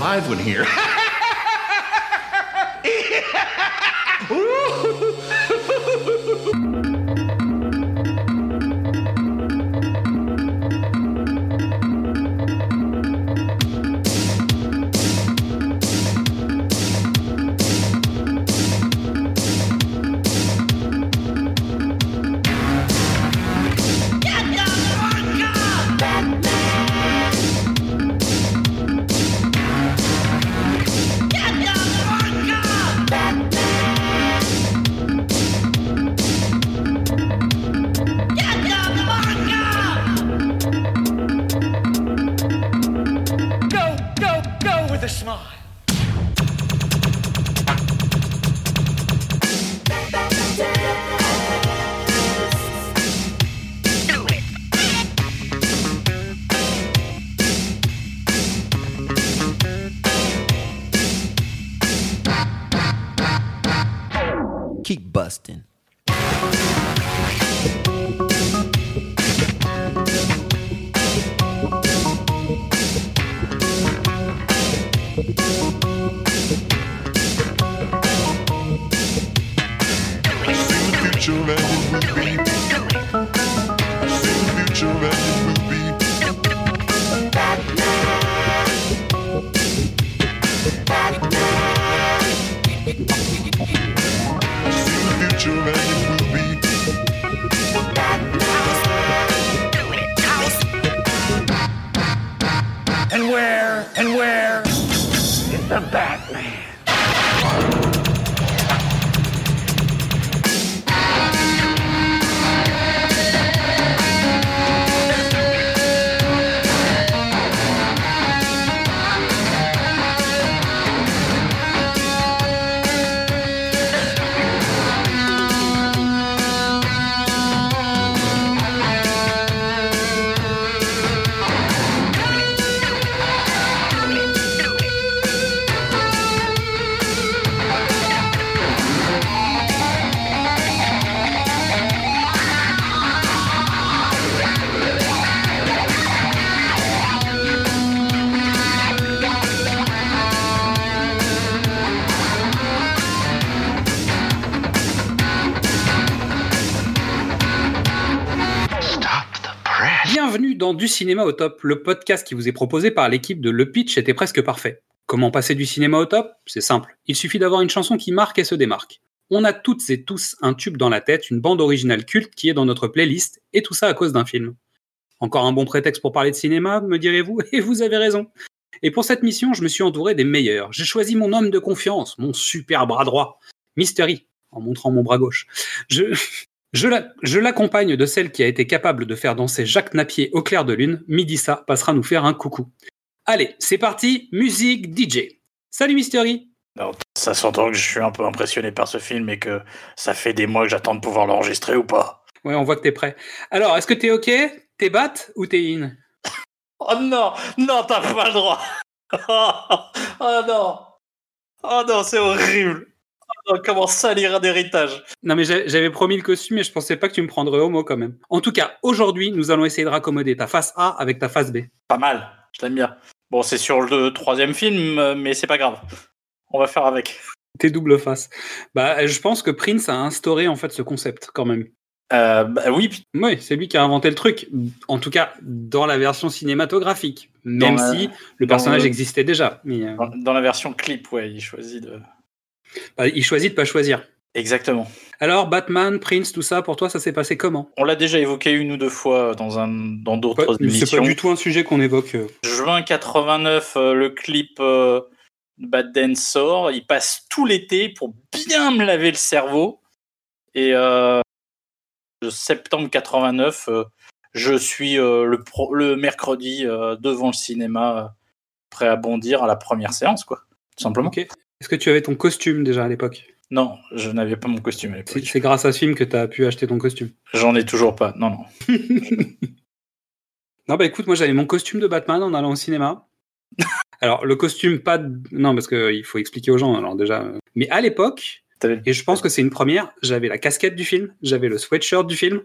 live one here. cinéma au top, le podcast qui vous est proposé par l'équipe de Le Pitch était presque parfait. Comment passer du cinéma au top? C'est simple, il suffit d'avoir une chanson qui marque et se démarque. On a toutes et tous un tube dans la tête, une bande originale culte qui est dans notre playlist, et tout ça à cause d'un film. Encore un bon prétexte pour parler de cinéma, me direz-vous, et vous avez raison. Et pour cette mission, je me suis entouré des meilleurs. J'ai choisi mon homme de confiance, mon super bras droit, Mystery, en montrant mon bras gauche. Je, je la- je l'accompagne de celle qui a été capable de faire danser Jacques Napier au clair de lune. Midissa passera nous faire un coucou. Allez, c'est parti, musique DJ. Salut Mystery Alors, ça s'entend que je suis un peu impressionné par ce film et que ça fait des mois que j'attends de pouvoir l'enregistrer ou pas. Ouais, on voit que t'es prêt. Alors, est-ce que t'es ok? T'es bat ou t'es in? Oh non, non, t'as pas le droit. Oh, non, oh non, c'est horrible. Non, comment salir un héritage? Non mais j'a- j'avais promis le costume et je pensais pas que tu me prendrais au mot quand même. En tout cas, aujourd'hui, nous allons essayer de raccommoder ta face A avec ta face B. Pas mal, je l'aime bien. Bon, c'est sur le troisième film, euh, mais c'est pas grave. On va faire avec. Tes double faces. Bah, je pense que Prince a instauré en fait ce concept quand même. Euh, bah oui, Oui, c'est lui qui a inventé le truc. En tout cas, dans la version cinématographique. Même Dans la- si le personnage existait déjà. Mais euh, dans, dans la version clip, ouais, il choisit de. Bah, il choisit de pas choisir. Exactement. Alors, Batman, Prince, tout ça, pour toi, ça s'est passé comment? On l'a déjà évoqué une ou deux fois dans un dans d'autres Ouais, C'est émissions. pas du tout un sujet qu'on évoque. euh. Juin 89, euh, le clip euh, de Bad Dance sort. Il passe tout l'été pour bien me laver le cerveau. Et euh, septembre 89, euh, je suis le, pro- le mercredi devant le cinéma, prêt à bondir à la première séance, quoi. Tout simplement. Ok. Est-ce que tu avais ton costume déjà à l'époque? Non, je n'avais pas mon costume à C'est l'époque. c'est grâce à ce film que tu as pu acheter ton costume. J'en ai toujours pas. Non, non. Non, bah écoute, moi j'avais mon costume de Batman en allant au cinéma. Alors, le costume, pas. de- Non, parce qu'il faut expliquer aux gens, alors déjà. euh, Mais à l'époque, et je pense que c'est une première, j'avais la casquette du film, j'avais le sweatshirt du film,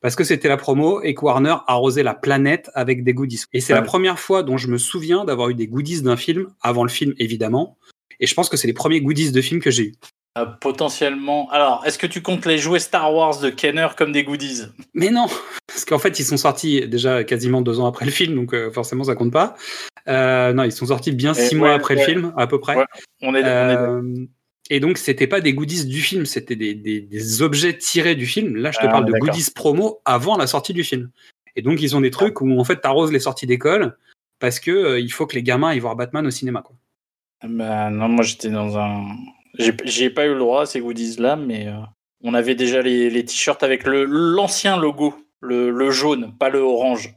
parce que c'était la promo et que Warner arrosait la planète avec des goodies. Et c'est Ouais. la première fois dont je me souviens d'avoir eu des goodies d'un film, avant le film évidemment. Et je pense que c'est les premiers goodies de film que j'ai eu. Euh, potentiellement. Alors, est-ce que tu comptes les jouets Star Wars de Kenner comme des goodies? Mais non, parce qu'en fait ils sont sortis déjà quasiment deux ans après le film, donc euh, forcément ça compte pas. Euh, non, ils sont sortis bien Et six mois après ouais. le film, à peu près. Ouais, On est, on est- et donc, c'était pas des goodies du film, c'était des, des- des objets tirés du film. Là, je te Ah, parle de goodies promo avant la sortie du film. Et donc, ils ont des trucs où, en fait, t'arroses les sorties d'école parce que euh, il faut que les gamins aillent voir Batman au cinéma. Quoi. Bah, non, moi j'étais dans un. J'ai pas eu le droit à ces goodies-là, mais euh, on avait déjà les, les t-shirts avec l'ancien logo, le, le jaune, pas le orange.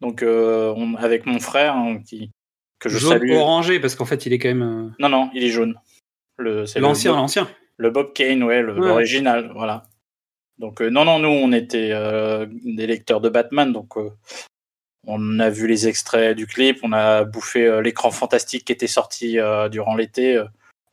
Donc, euh, on- avec mon frère, hein, qui, que je Jaune salue. orangé parce qu'en fait, il est quand même euh, Non, non, il est jaune. L'ancien, l'ancien. Le Bob Kane, ouais, l'original, voilà. Donc, euh, non, non, nous, on était des lecteurs de Batman, donc on a vu les extraits du clip, on a bouffé euh, l'écran fantastique qui était sorti euh, durant l'été. euh,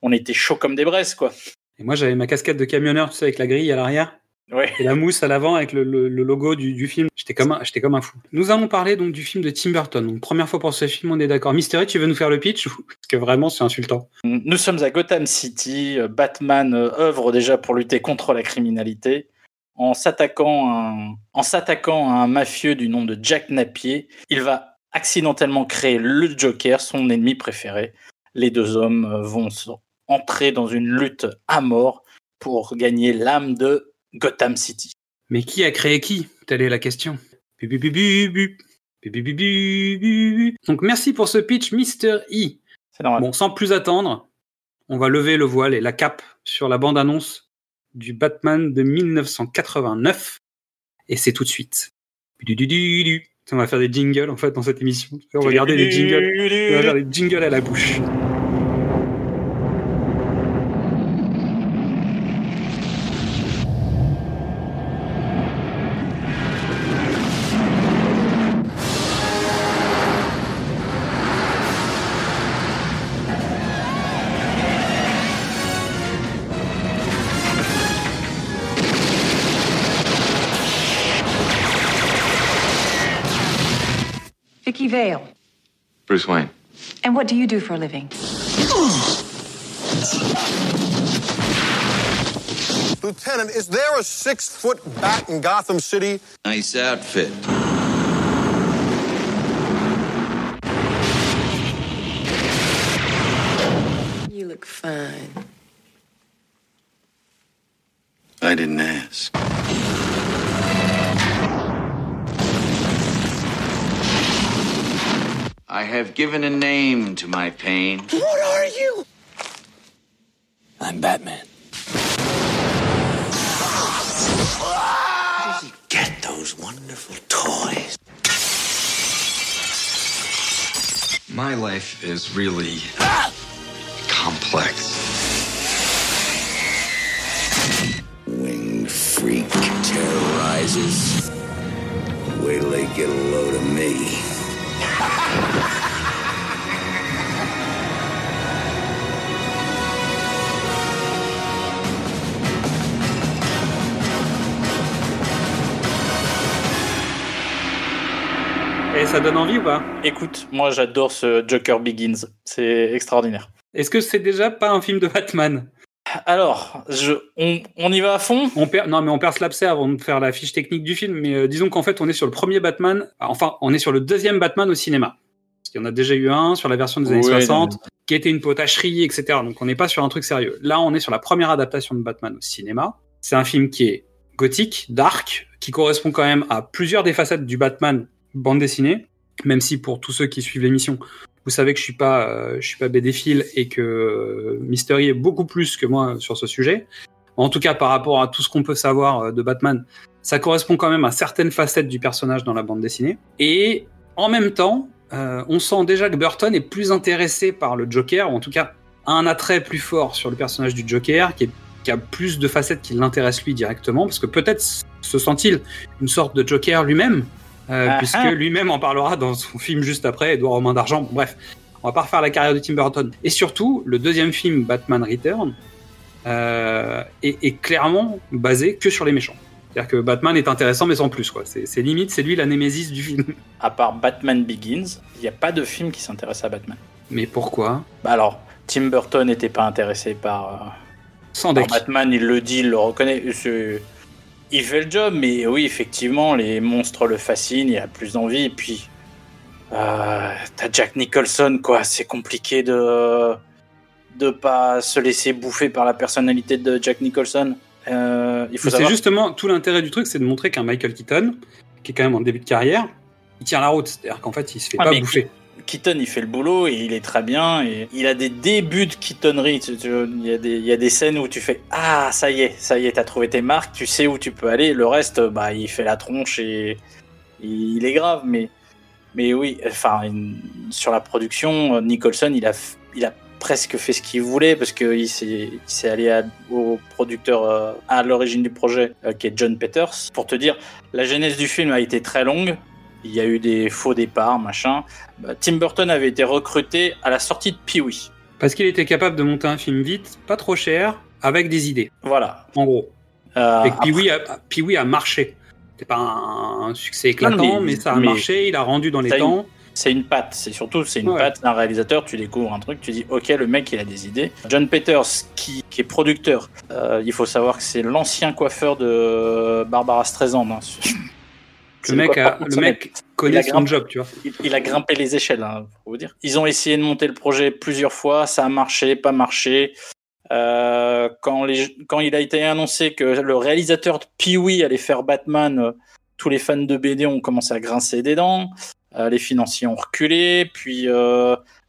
on était chaud comme des braises, quoi. Et moi, j'avais ma casquette de camionneur, tu sais, avec la grille à l'arrière Ouais. et la mousse à l'avant avec le, le- le logo du, du film. J'étais comme, un- comme un fou. Nous allons parler donc du film de Tim Burton. Donc, première fois pour ce film, on est d'accord. Mystery, tu veux nous faire le pitch Parce que vraiment, c'est insultant. Nous sommes à Gotham City. Batman œuvre déjà pour lutter contre la criminalité. En s'attaquant à un- en s'attaquant à un mafieux du nom de Jack Napier, il va accidentellement créer le Joker, son ennemi préféré. Les deux hommes euh, vont entrer dans une lutte à mort pour gagner l'âme de Gotham City. Mais qui a créé qui? Telle est la question. Donc merci pour ce pitch, Mr. E. C'est normal. Bon, sans plus attendre, on va lever le voile et la cape sur la bande-annonce du Batman de 1989. Et c'est tout de suite. Du, du, du. On va faire des jingles en fait dans cette émission. On va garder des jingles. On va faire des jingles à la bouche. Bruce Wayne. And what do you do for a living? Lieutenant, is there a six foot bat in Gotham City? Nice outfit. You look fine. I didn't ask. I have given a name to my pain. What are you? I'm Batman. Where does he get those wonderful toys? My life is really complex. Winged freak terrorizes. Wait till they get a load of me. Et ça donne envie ou pas Écoute, moi j'adore ce Joker Begins. C'est extraordinaire. Est-ce que c'est déjà pas un film de Batman? Alors, je, on, on y va à fond? On perd, Non, mais on perd ce l'abcès avant de faire la fiche technique du film. Mais euh, disons qu'en fait, on est sur le premier Batman. Enfin, on est sur le deuxième Batman au cinéma. Parce qu'il y en a déjà eu un sur la version des années Ouais, 60, qui était une potacherie, etc. Donc on n'est pas sur un truc sérieux. Là, on est sur la première adaptation de Batman au cinéma. C'est un film qui est gothique, dark, qui correspond quand même à plusieurs des facettes du Batman bande dessinée. Même si pour tous ceux qui suivent l'émission, vous savez que je suis pas, euh, je suis pas BDphile et que euh, Mystery est beaucoup plus que moi sur ce sujet. En tout cas, par rapport à tout ce qu'on peut savoir euh, de Batman, ça correspond quand même à certaines facettes du personnage dans la bande dessinée. Et en même temps, on sent déjà que Burton est plus intéressé par le Joker, ou en tout cas a un attrait plus fort sur le personnage du Joker, qui a plus de facettes qui l'intéressent lui directement, parce que peut-être se sent-il une sorte de Joker lui-même, euh, Ah puisque ah. lui-même en parlera dans son film juste après, Edouard aux mains d'argent. Bref, on va pas refaire la carrière de Tim Burton. Et surtout, le deuxième film, Batman Return, euh, est, est clairement basé que sur les méchants. C'est-à-dire que Batman est intéressant, mais sans plus. quoi. C'est c'est limite, c'est lui la némésis du film. À part Batman Begins, il n'y a pas de film qui s'intéresse à Batman. Mais pourquoi? Bah alors, Tim Burton n'était pas intéressé par, euh, Sans par. Batman, il le dit, il le reconnaît. Il fait le job, mais oui, effectivement, les monstres le fascinent, il a plus d'envie. Et puis, euh, t'as Jack Nicholson, quoi. C'est compliqué de de pas se laisser bouffer par la personnalité de Jack Nicholson. Euh, il faut C'est justement tout l'intérêt du truc, c'est de montrer qu'un Michael Keaton, qui est quand même en début de carrière, il tient la route. C'est-à-dire qu'en fait, il se fait Ah, pas bouffer. Keaton, il fait le boulot et il est très bien. Et il a des débuts de Keatonnerie. Il y, a des, il y a des scènes où tu fais Ah, ça y est, ça y est, t'as trouvé tes marques, tu sais où tu peux aller. Le reste, bah, il fait la tronche et il est grave. Mais, mais oui, enfin, sur la production, Nicholson, il a, il a presque fait ce qu'il voulait parce qu'il s'est allé au producteur euh, à l'origine du projet, euh, qui est John Peters. Pour te dire, la genèse du film a été très longue. Il y a eu des faux départs, machin. Bah, Tim Burton avait été recruté à la sortie de Pee-wee. Parce qu'il était capable de monter un film vite, pas trop cher, avec des idées, Voilà. en gros. Euh, Et Pee-wee a, Pee-wee a marché. C'était pas un, un succès éclatant, Non, mais- mais, ça a mais- marché, il a rendu dans les temps. c'est une patte. C'est surtout c'est une Ouais. patte d'un réalisateur. Tu découvres un truc, tu dis ok, le mec il a des idées. John Peters qui, qui est producteur. euh, il faut savoir que c'est l'ancien coiffeur de Barbara Streisand. hein. Le mec, a, le mec connaît son grimpé. job, tu vois. il, il a grimpé les échelles, hein, pour vous dire. Ils ont essayé de monter le projet plusieurs fois, ça a marché, pas marché. Euh, quand, les, quand il a été annoncé que le réalisateur de Pee-wee allait faire Batman, euh, tous les fans de BD ont commencé à grincer des dents. Euh, les financiers ont reculé, puis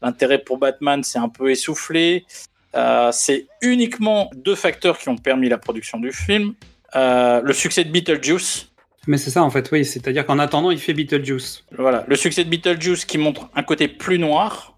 l'intérêt pour Batman s'est un peu essoufflé. C'est uniquement deux facteurs qui ont permis la production du film. Le succès de Beetlejuice, Mais c'est ça, en fait, oui. C'est-à-dire qu'en attendant, il fait Beetlejuice. Voilà, le succès de Beetlejuice qui montre un côté plus noir,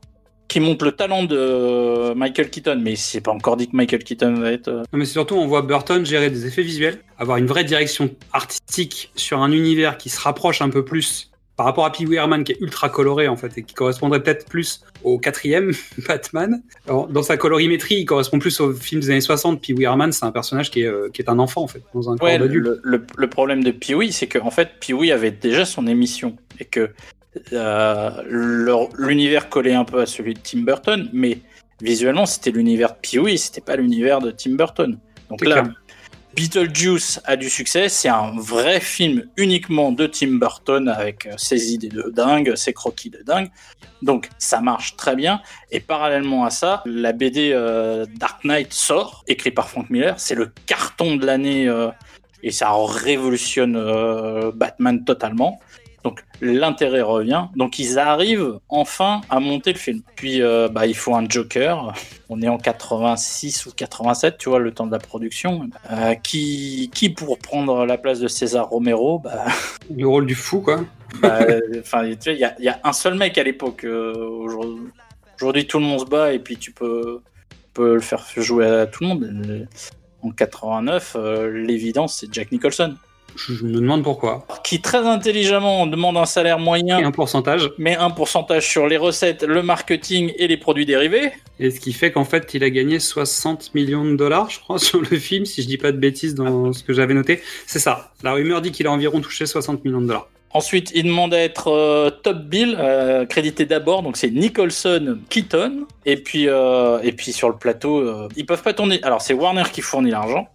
qui montre le talent de Michael Keaton, mais c'est pas encore dit que Michael Keaton va être. euh, Non, mais surtout, on voit Burton gérer des effets visuels, avoir une vraie direction artistique sur un univers qui se rapproche un peu plus par rapport à Pee Wee Herman, qui est ultra coloré, en fait, et qui correspondrait peut-être plus au quatrième Batman. Alors, dans sa colorimétrie, il correspond plus aux films des années 60. Pee Wee Herman, c'est un personnage qui est, euh, qui est un enfant, en fait, dans un corps Ouais, d'adulte. le, le- le problème de Pee-wee, c'est qu'en fait, Pee-wee avait déjà son émission et que euh, l'univers collait un peu à celui de Tim Burton, mais visuellement, c'était l'univers de Pee-wee, c'était pas l'univers de Tim Burton. Donc là, clair. Beetlejuice a du succès, c'est un vrai film uniquement de Tim Burton avec euh, ses idées de dingue, ses croquis de dingue. Donc ça marche très bien. Et parallèlement à ça, la BD euh, Dark Knight sort, écrit par Frank Miller. C'est le carton de l'année euh, et ça révolutionne Batman totalement. Donc l'intérêt revient. Donc ils arrivent enfin à monter le film. Puis euh, bah, il faut un Joker. On est en 86 ou 87, tu vois, le temps de la production. Euh, qui, qui pour prendre la place de César Romero bah, Le rôle du fou, quoi. bah, Enfin, tu il y, a- il y a un seul mec à l'époque. euh, Aujourd'hui, tout le monde se bat et puis tu peux, tu peux le faire jouer à tout le monde. En 89, euh, l'évidence, c'est Jack Nicholson. Je, me demande pourquoi. Qui très intelligemment demande un salaire moyen Et un pourcentage. mais un pourcentage sur les recettes, le marketing et les produits dérivés. Et ce qui fait qu'en fait, il a gagné 60 millions de dollars, je crois, sur le film, si je dis pas de bêtises dans ce que j'avais noté. C'est ça. La rumeur dit qu'il a environ touché 60 millions de dollars. Ensuite, il demande à être euh, top bill, euh, crédité d'abord, donc c'est Nicholson Keaton. Et puis, euh, et puis sur le plateau, ils peuvent pas tourner. Alors c'est Warner qui fournit l'argent.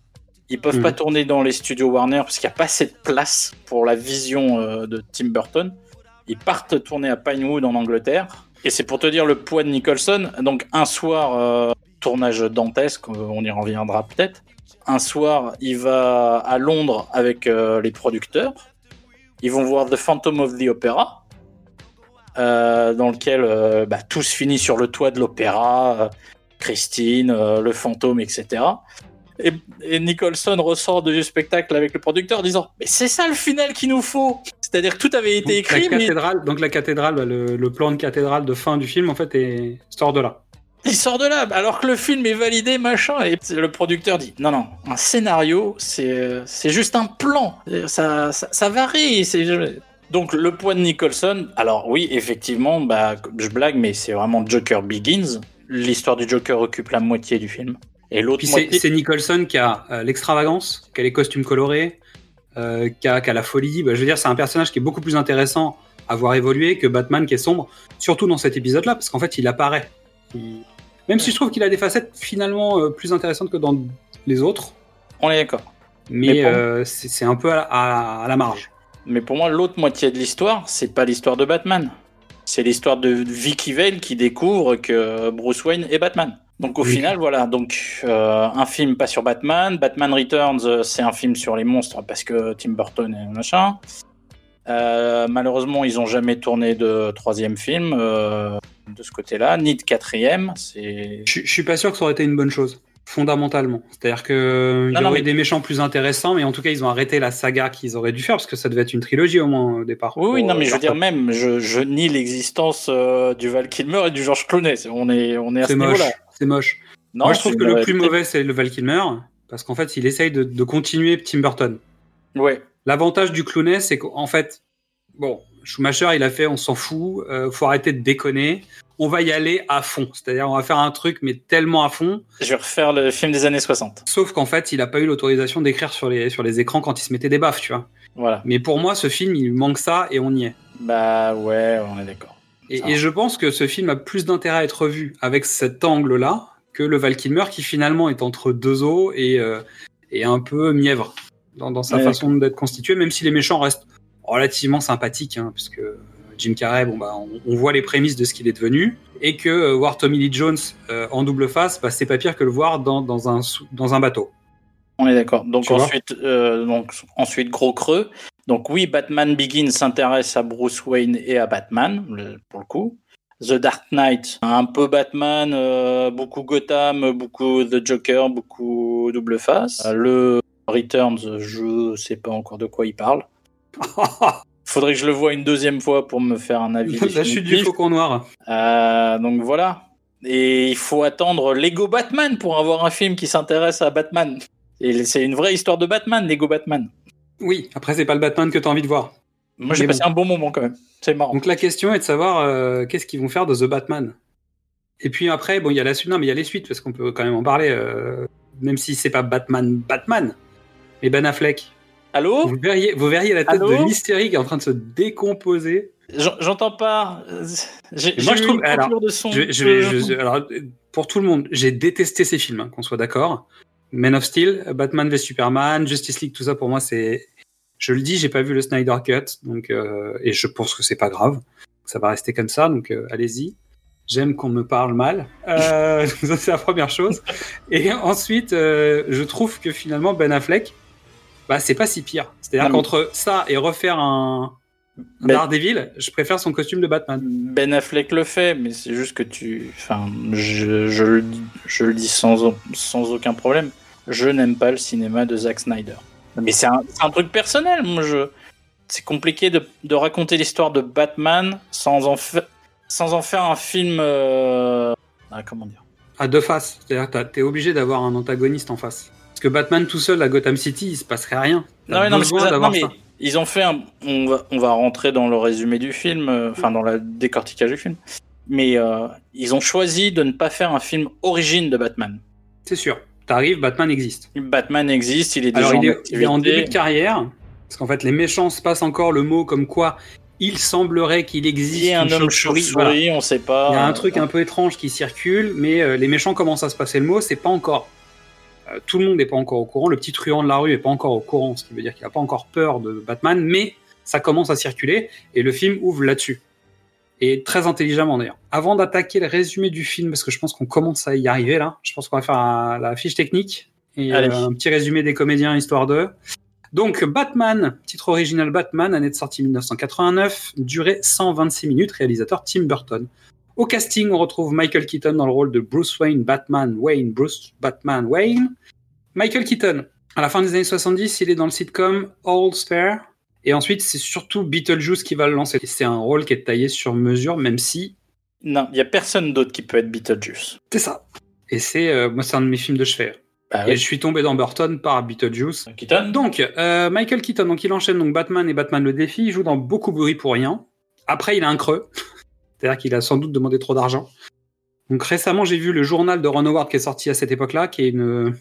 Ils peuvent Mhm. pas tourner dans les studios Warner parce qu'il n'y a pas assez de place pour la vision euh, de Tim Burton. Ils partent tourner à Pinewood en Angleterre. Et c'est pour te dire le poids de Nicholson. Donc un soir, euh, tournage dantesque, euh, on y reviendra peut-être. Un soir, il va à Londres avec euh, les producteurs. Ils vont voir The Phantom of the Opera, dans lequel bah, tout se finit sur le toit de l'opéra, Christine, le fantôme, etc. Et, et Nicholson ressort du spectacle avec le producteur en disant Mais c'est ça le final qu'il nous faut C'est-à-dire que tout avait été Donc, écrit, la mais donc la cathédrale, bah, le, le plan de cathédrale de fin du film, en fait, est, sort de là. il sort de là, alors que le film est validé, machin. Et le producteur dit Non, non, un scénario, c'est c'est juste un plan. Ça, ça, ça varie. Donc, le poids de Nicholson, alors oui, effectivement, bah, je blague, mais c'est vraiment Joker Begins. L'histoire du Joker occupe la moitié du film. Et l'autre c'est moitié. c'est Nicholson qui a euh, l'extravagance, qui a les costumes colorés, euh, qu'à qu'à la folie. Bah, je veux dire, c'est un personnage qui est beaucoup plus intéressant à voir évoluer que Batman qui est sombre, surtout dans cet épisode-là, parce qu'en fait, il apparaît. Il- Même si je trouve qu'il a des facettes finalement euh, plus intéressantes que dans les autres, On est d'accord. mais, c'est un peu à la, à- à la marge. Mais pour moi, l'autre moitié de l'histoire, c'est pas l'histoire de Batman. C'est l'histoire de Vicky Vale qui découvre que Bruce Wayne est Batman. Donc au Oui. final, voilà, donc euh, un film pas sur Batman. Batman Returns, euh, c'est un film sur les monstres parce que Tim Burton et machin. Euh, malheureusement, ils ont jamais tourné de troisième film euh, de ce côté-là, ni de quatrième. C'est Je, je suis pas sûr que ça aurait été une bonne chose, fondamentalement. C'est-à-dire que il y Non, non, aurait mais- des méchants plus intéressants, mais en tout cas, ils ont arrêté la saga qu'ils auraient dû faire, parce que ça devait être une trilogie au moins au départ. Oui, non, mais je veux dire même, je, je nie l'existence euh, du Val Kilmer et du George Clooney. On est, on est à ce niveau-là. C'est moche. Non, Moi, je trouve que le plus mauvais, c'est le Val Kilmer, parce qu'en fait, il essaye de, de continuer Tim Burton. Ouais. L'avantage du Clooney, c'est qu'en fait, bon, Schumacher, il a fait, on s'en fout, euh, faut arrêter de déconner, on va y aller à fond. C'est-à-dire, on va faire un truc, mais tellement à fond, Je vais refaire le film des années 60. sauf qu'en fait, il a pas eu l'autorisation d'écrire sur les, sur les écrans quand il se mettait des baffes, tu vois. Voilà. Mais pour moi, ce film, il manque ça et on y est. Bah ouais, on est d'accord. Et, et je pense que ce film a plus d'intérêt à être vu avec cet angle-là que le Val Kilmer qui finalement est entre deux eaux et, euh, et un peu mièvre dans, dans sa Ouais, façon d'être constitué, même si les méchants restent relativement sympathiques, hein, puisque Jim Carrey, bon bah, on, on voit les prémices de ce qu'il est devenu, et que euh, voir Tommy Lee Jones euh, en double face, bah, c'est pas pire que le voir dans, dans, un, dans un bateau. On est d'accord. Donc Tu vois ensuite, euh, donc ensuite gros creux. Donc oui, Batman Begins s'intéresse à Bruce Wayne et à Batman le- pour le coup. The Dark Knight, un peu Batman, euh, beaucoup Gotham, beaucoup The Joker, beaucoup double face. Euh, Le Returns, je sais pas encore de quoi il parle. Faudrait que je le voie une deuxième fois pour me faire un avis. La chute du faucon noir. Euh, donc voilà. Et il faut attendre Lego Batman pour avoir un film qui s'intéresse à Batman. Et c'est une vraie histoire de Batman, Lego Batman. Oui, après c'est pas le Batman que tu as envie de voir. Moi j'ai passé bon. un bon moment quand même. C'est marrant. Donc la question est de savoir euh, qu'est-ce qu'ils vont faire de The Batman. Et puis après, bon, il y a la suite, non, mais il y a les suites parce qu'on peut quand même en parler, euh, même si c'est pas Batman, Batman, mais Ben Affleck. Allô Vous verriez, vous verriez la tête Allô de Mystery qui est en train de se décomposer. J'en- J'entends pas. Moi, je trouve- alors, de son. Je, je vais, je- alors, pour tout le monde, j'ai détesté ces films, hein, qu'on soit d'accord. Man of Steel, Batman v Superman, Justice League, tout ça pour moi, c'est. Je le dis, j'ai pas vu le Snyder Cut, donc euh, et je pense que c'est pas grave. Ça va rester comme ça, donc euh, allez-y. J'aime qu'on me parle mal. Euh, ça, c'est la première chose. Et ensuite, je trouve que finalement Ben Affleck, bah c'est pas si pire. C'est-à-dire qu'entre ça et refaire un, Ben- Daredevil, je préfère son costume de Batman. Ben Affleck le fait, mais c'est juste que tu. Enfin, je, je le, dis- je le dis sans, sans aucun problème. Je n'aime pas le cinéma de Zack Snyder. Mais c'est un, truc personnel. Moi, je. C'est compliqué de, de raconter l'histoire de Batman sans en, fa- sans en faire un film. euh, ah, comment dire? À deux faces. C'est-à-dire t'es obligé d'avoir un antagoniste en face. Parce que Batman tout seul à Gotham City, il se passerait rien. Non, mais non, mais, besoin c'est ça. d'avoir Non, mais ça. ils ont fait un. On va, on va rentrer dans le résumé du film, euh, enfin dans le décortiquage du film. Mais euh, ils ont choisi de ne pas faire un film origine de Batman. C'est sûr. T'arrives, Batman existe. Batman existe, il est déjà Alors il en est, il est en début de carrière, parce qu'en fait les méchants se passent encore le mot comme quoi il semblerait qu'il existe Il y a un une homme chauve-souris. Voilà. on sait pas. Il y a un truc un peu étrange qui circule, mais euh, les méchants commencent à se passer le mot, c'est pas encore. euh, tout le monde n'est pas encore au courant, le petit truand de la rue est pas encore au courant, ce qui veut dire qu'il a pas encore peur de Batman, mais ça commence à circuler et le film ouvre là-dessus. Et très intelligemment d'ailleurs. Avant d'attaquer le résumé du film, parce que je pense qu'on commence à y arriver là, je pense qu'on va faire un- la fiche technique et Allez. euh, un petit résumé des comédiens histoire de. Donc Batman, titre original Batman, année de sortie 1989, durée 126 minutes, réalisateur Tim Burton. Au casting, on retrouve Michael Keaton dans le rôle de Bruce Wayne, Batman, Wayne, Bruce, Batman, Wayne. Michael Keaton, à la fin des années 70, il est dans le sitcom All Star. Et ensuite, c'est surtout Beetlejuice qui va le lancer. C'est un rôle qui est taillé sur mesure, même si Non, il y a personne d'autre qui peut être Beetlejuice. c'est ça. Et c'est, euh, moi, c'est un de mes films de chevet. Bah Et oui. je suis tombé dans Burton par Beetlejuice. Keaton Donc, euh, Michael Keaton, donc il enchaîne donc Batman et Batman le défi. Il joue dans beaucoup de bruit pour rien. Après, il a un creux. C'est-à-dire qu'il a sans doute demandé trop d'argent. Donc récemment, j'ai vu le journal de Ron Howard qui est sorti à cette époque-là, qui est une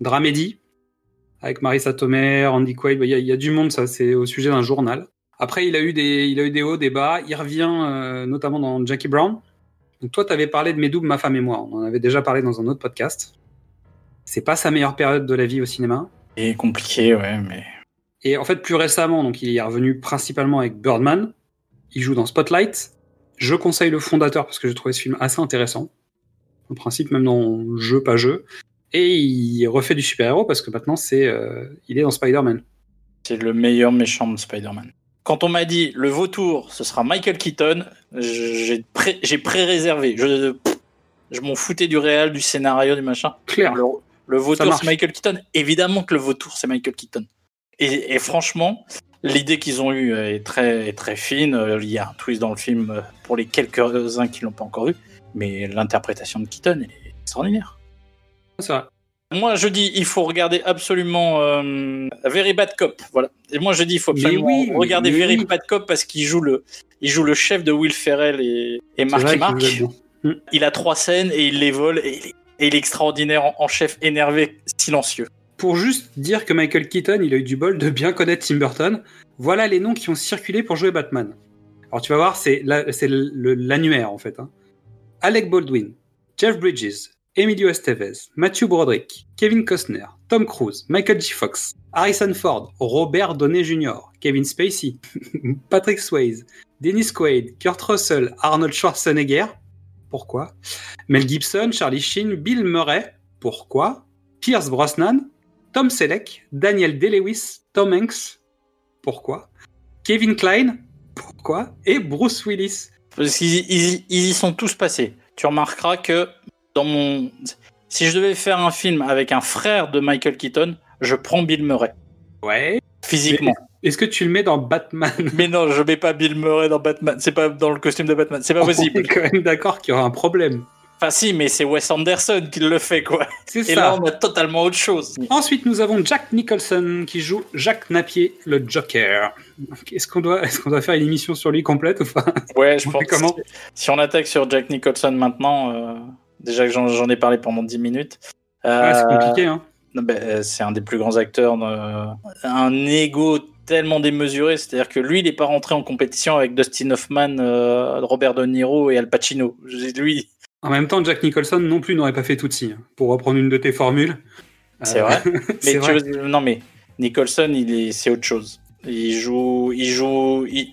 dramédie avec Marissa Tomei, Randy Quaid. Bah, Il y, a- y a du monde, ça, c'est au sujet d'un journal. Après, il a eu des, il a eu des hauts, des bas. Il revient euh, notamment dans Jackie Brown. Donc toi, tu avais parlé de Mes doubles, ma femme et moi. On en avait déjà parlé dans un autre podcast. C'est pas sa meilleure période de la vie au cinéma. Et compliqué, ouais, mais. Et en fait, plus récemment, donc il est revenu principalement avec Birdman. Il joue dans Spotlight. Je conseille le fondateur parce que j'ai trouvé ce film assez intéressant. En principe, même dans jeu, pas jeu. Et il refait du super-héros parce que maintenant, c'est, euh, il est dans Spider-Man. C'est le meilleur méchant de Spider-Man. Quand on m'a dit le vautour, ce sera Michael Keaton, j'ai pré- j'ai pré-réservé. Je, je m'en foutais du réel, du scénario, du machin. Clair. Le, vautour, c'est Michael Keaton. Évidemment que le vautour, c'est Michael Keaton. Et, et franchement, l'idée qu'ils ont eue est très, est très fine. Euh, Il y a un twist dans le film euh, pour les quelques-uns qui l'ont pas encore eu. Mais l'interprétation de Keaton est extraordinaire. Moi, je dis, il faut regarder absolument euh, Very Bad Cop. Voilà. Et moi, je dis, il faut absolument oui, regarder Very oui. Bad Cop parce qu'il joue le, il joue le chef de Will Ferrell et, et Marky Mark. Hmm. Il a trois scènes et il les vole et il est, et il est extraordinaire en, en chef énervé, silencieux. Pour juste dire que Michael Keaton, il a eu du bol de bien connaître Tim Burton, voilà les noms qui ont circulé pour jouer Batman. Alors tu vas voir, c'est la- l'annuaire en fait. hein. Alec Baldwin, Jeff Bridges, Emilio Estevez, Matthew Broderick, Kevin Costner, Tom Cruise, Michael J. Fox, Harrison Ford, Robert Downey Jr., Kevin Spacey, Patrick Swayze, Dennis Quaid, Kurt Russell, Arnold Schwarzenegger. Pourquoi? Mel Gibson, Charlie Sheen, Bill Murray. Pourquoi? Pierce Brosnan, Tom Selleck, Daniel Day-Lewis, Tom Hanks. Pourquoi? Kevin Klein. Pourquoi? Et Bruce Willis. Y sont tous passés. Tu remarqueras que dans mon, si je devais faire un film avec un frère de Michael Keaton, je prends Bill Murray Ouais. physiquement. Est-ce que tu le mets dans Batman? Mais non, je mets pas Bill Murray dans Batman. C'est pas dans le costume de Batman. C'est pas On possible. est quand même d'accord qu'il y aura un problème. Enfin, si, mais c'est Wes Anderson qui le fait, quoi. C'est Et ça. là, on a totalement autre chose. Ensuite, nous avons Jack Nicholson qui joue Jacques Napier, le Joker. Est-ce qu'on doit, est-ce qu'on doit faire une émission sur lui complète ou pas? Ouais, je On pense. comment? que Si on attaque sur Jack Nicholson maintenant, euh, déjà que j'en ai parlé pendant 10 minutes. euh, Ouais, C'est compliqué, hein. ben, euh, c'est un des plus grands acteurs. euh, un ego tellement démesuré, c'est-à-dire que lui, il n'est pas rentré en compétition avec Dustin Hoffman, euh, Robert De Niro et Al Pacino. Lui, En même temps, Jack Nicholson non plus n'aurait pas fait Tootsie, hein, pour reprendre une de tes formules. c'est Euh, vrai. Mais tu vrai. veux- non, mais Nicholson, il est, c'est autre chose. Il joue, il joue, il,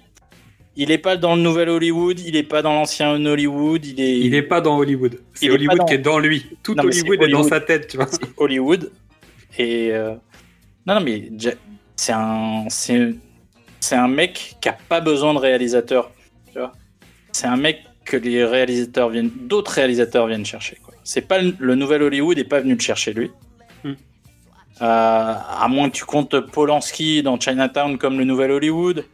il est pas dans le nouvel Hollywood, il est pas dans l'ancien Hollywood, il est, Il n'est pas dans Hollywood. C'est est Hollywood dans- qui est dans lui. Tout Non, Hollywood est dans sa tête, tu vois. c'est Hollywood. Et euh, non, non, mais c'est un, c'est, c'est un mec qui a pas besoin de réalisateur. Tu vois, c'est un mec que les réalisateurs viennent, d'autres réalisateurs viennent chercher. Quoi. C'est pas le, le nouvel Hollywood est pas venu le chercher lui. Hmm. Euh, à moins que tu comptes Polanski dans Chinatown comme le nouvel Hollywood,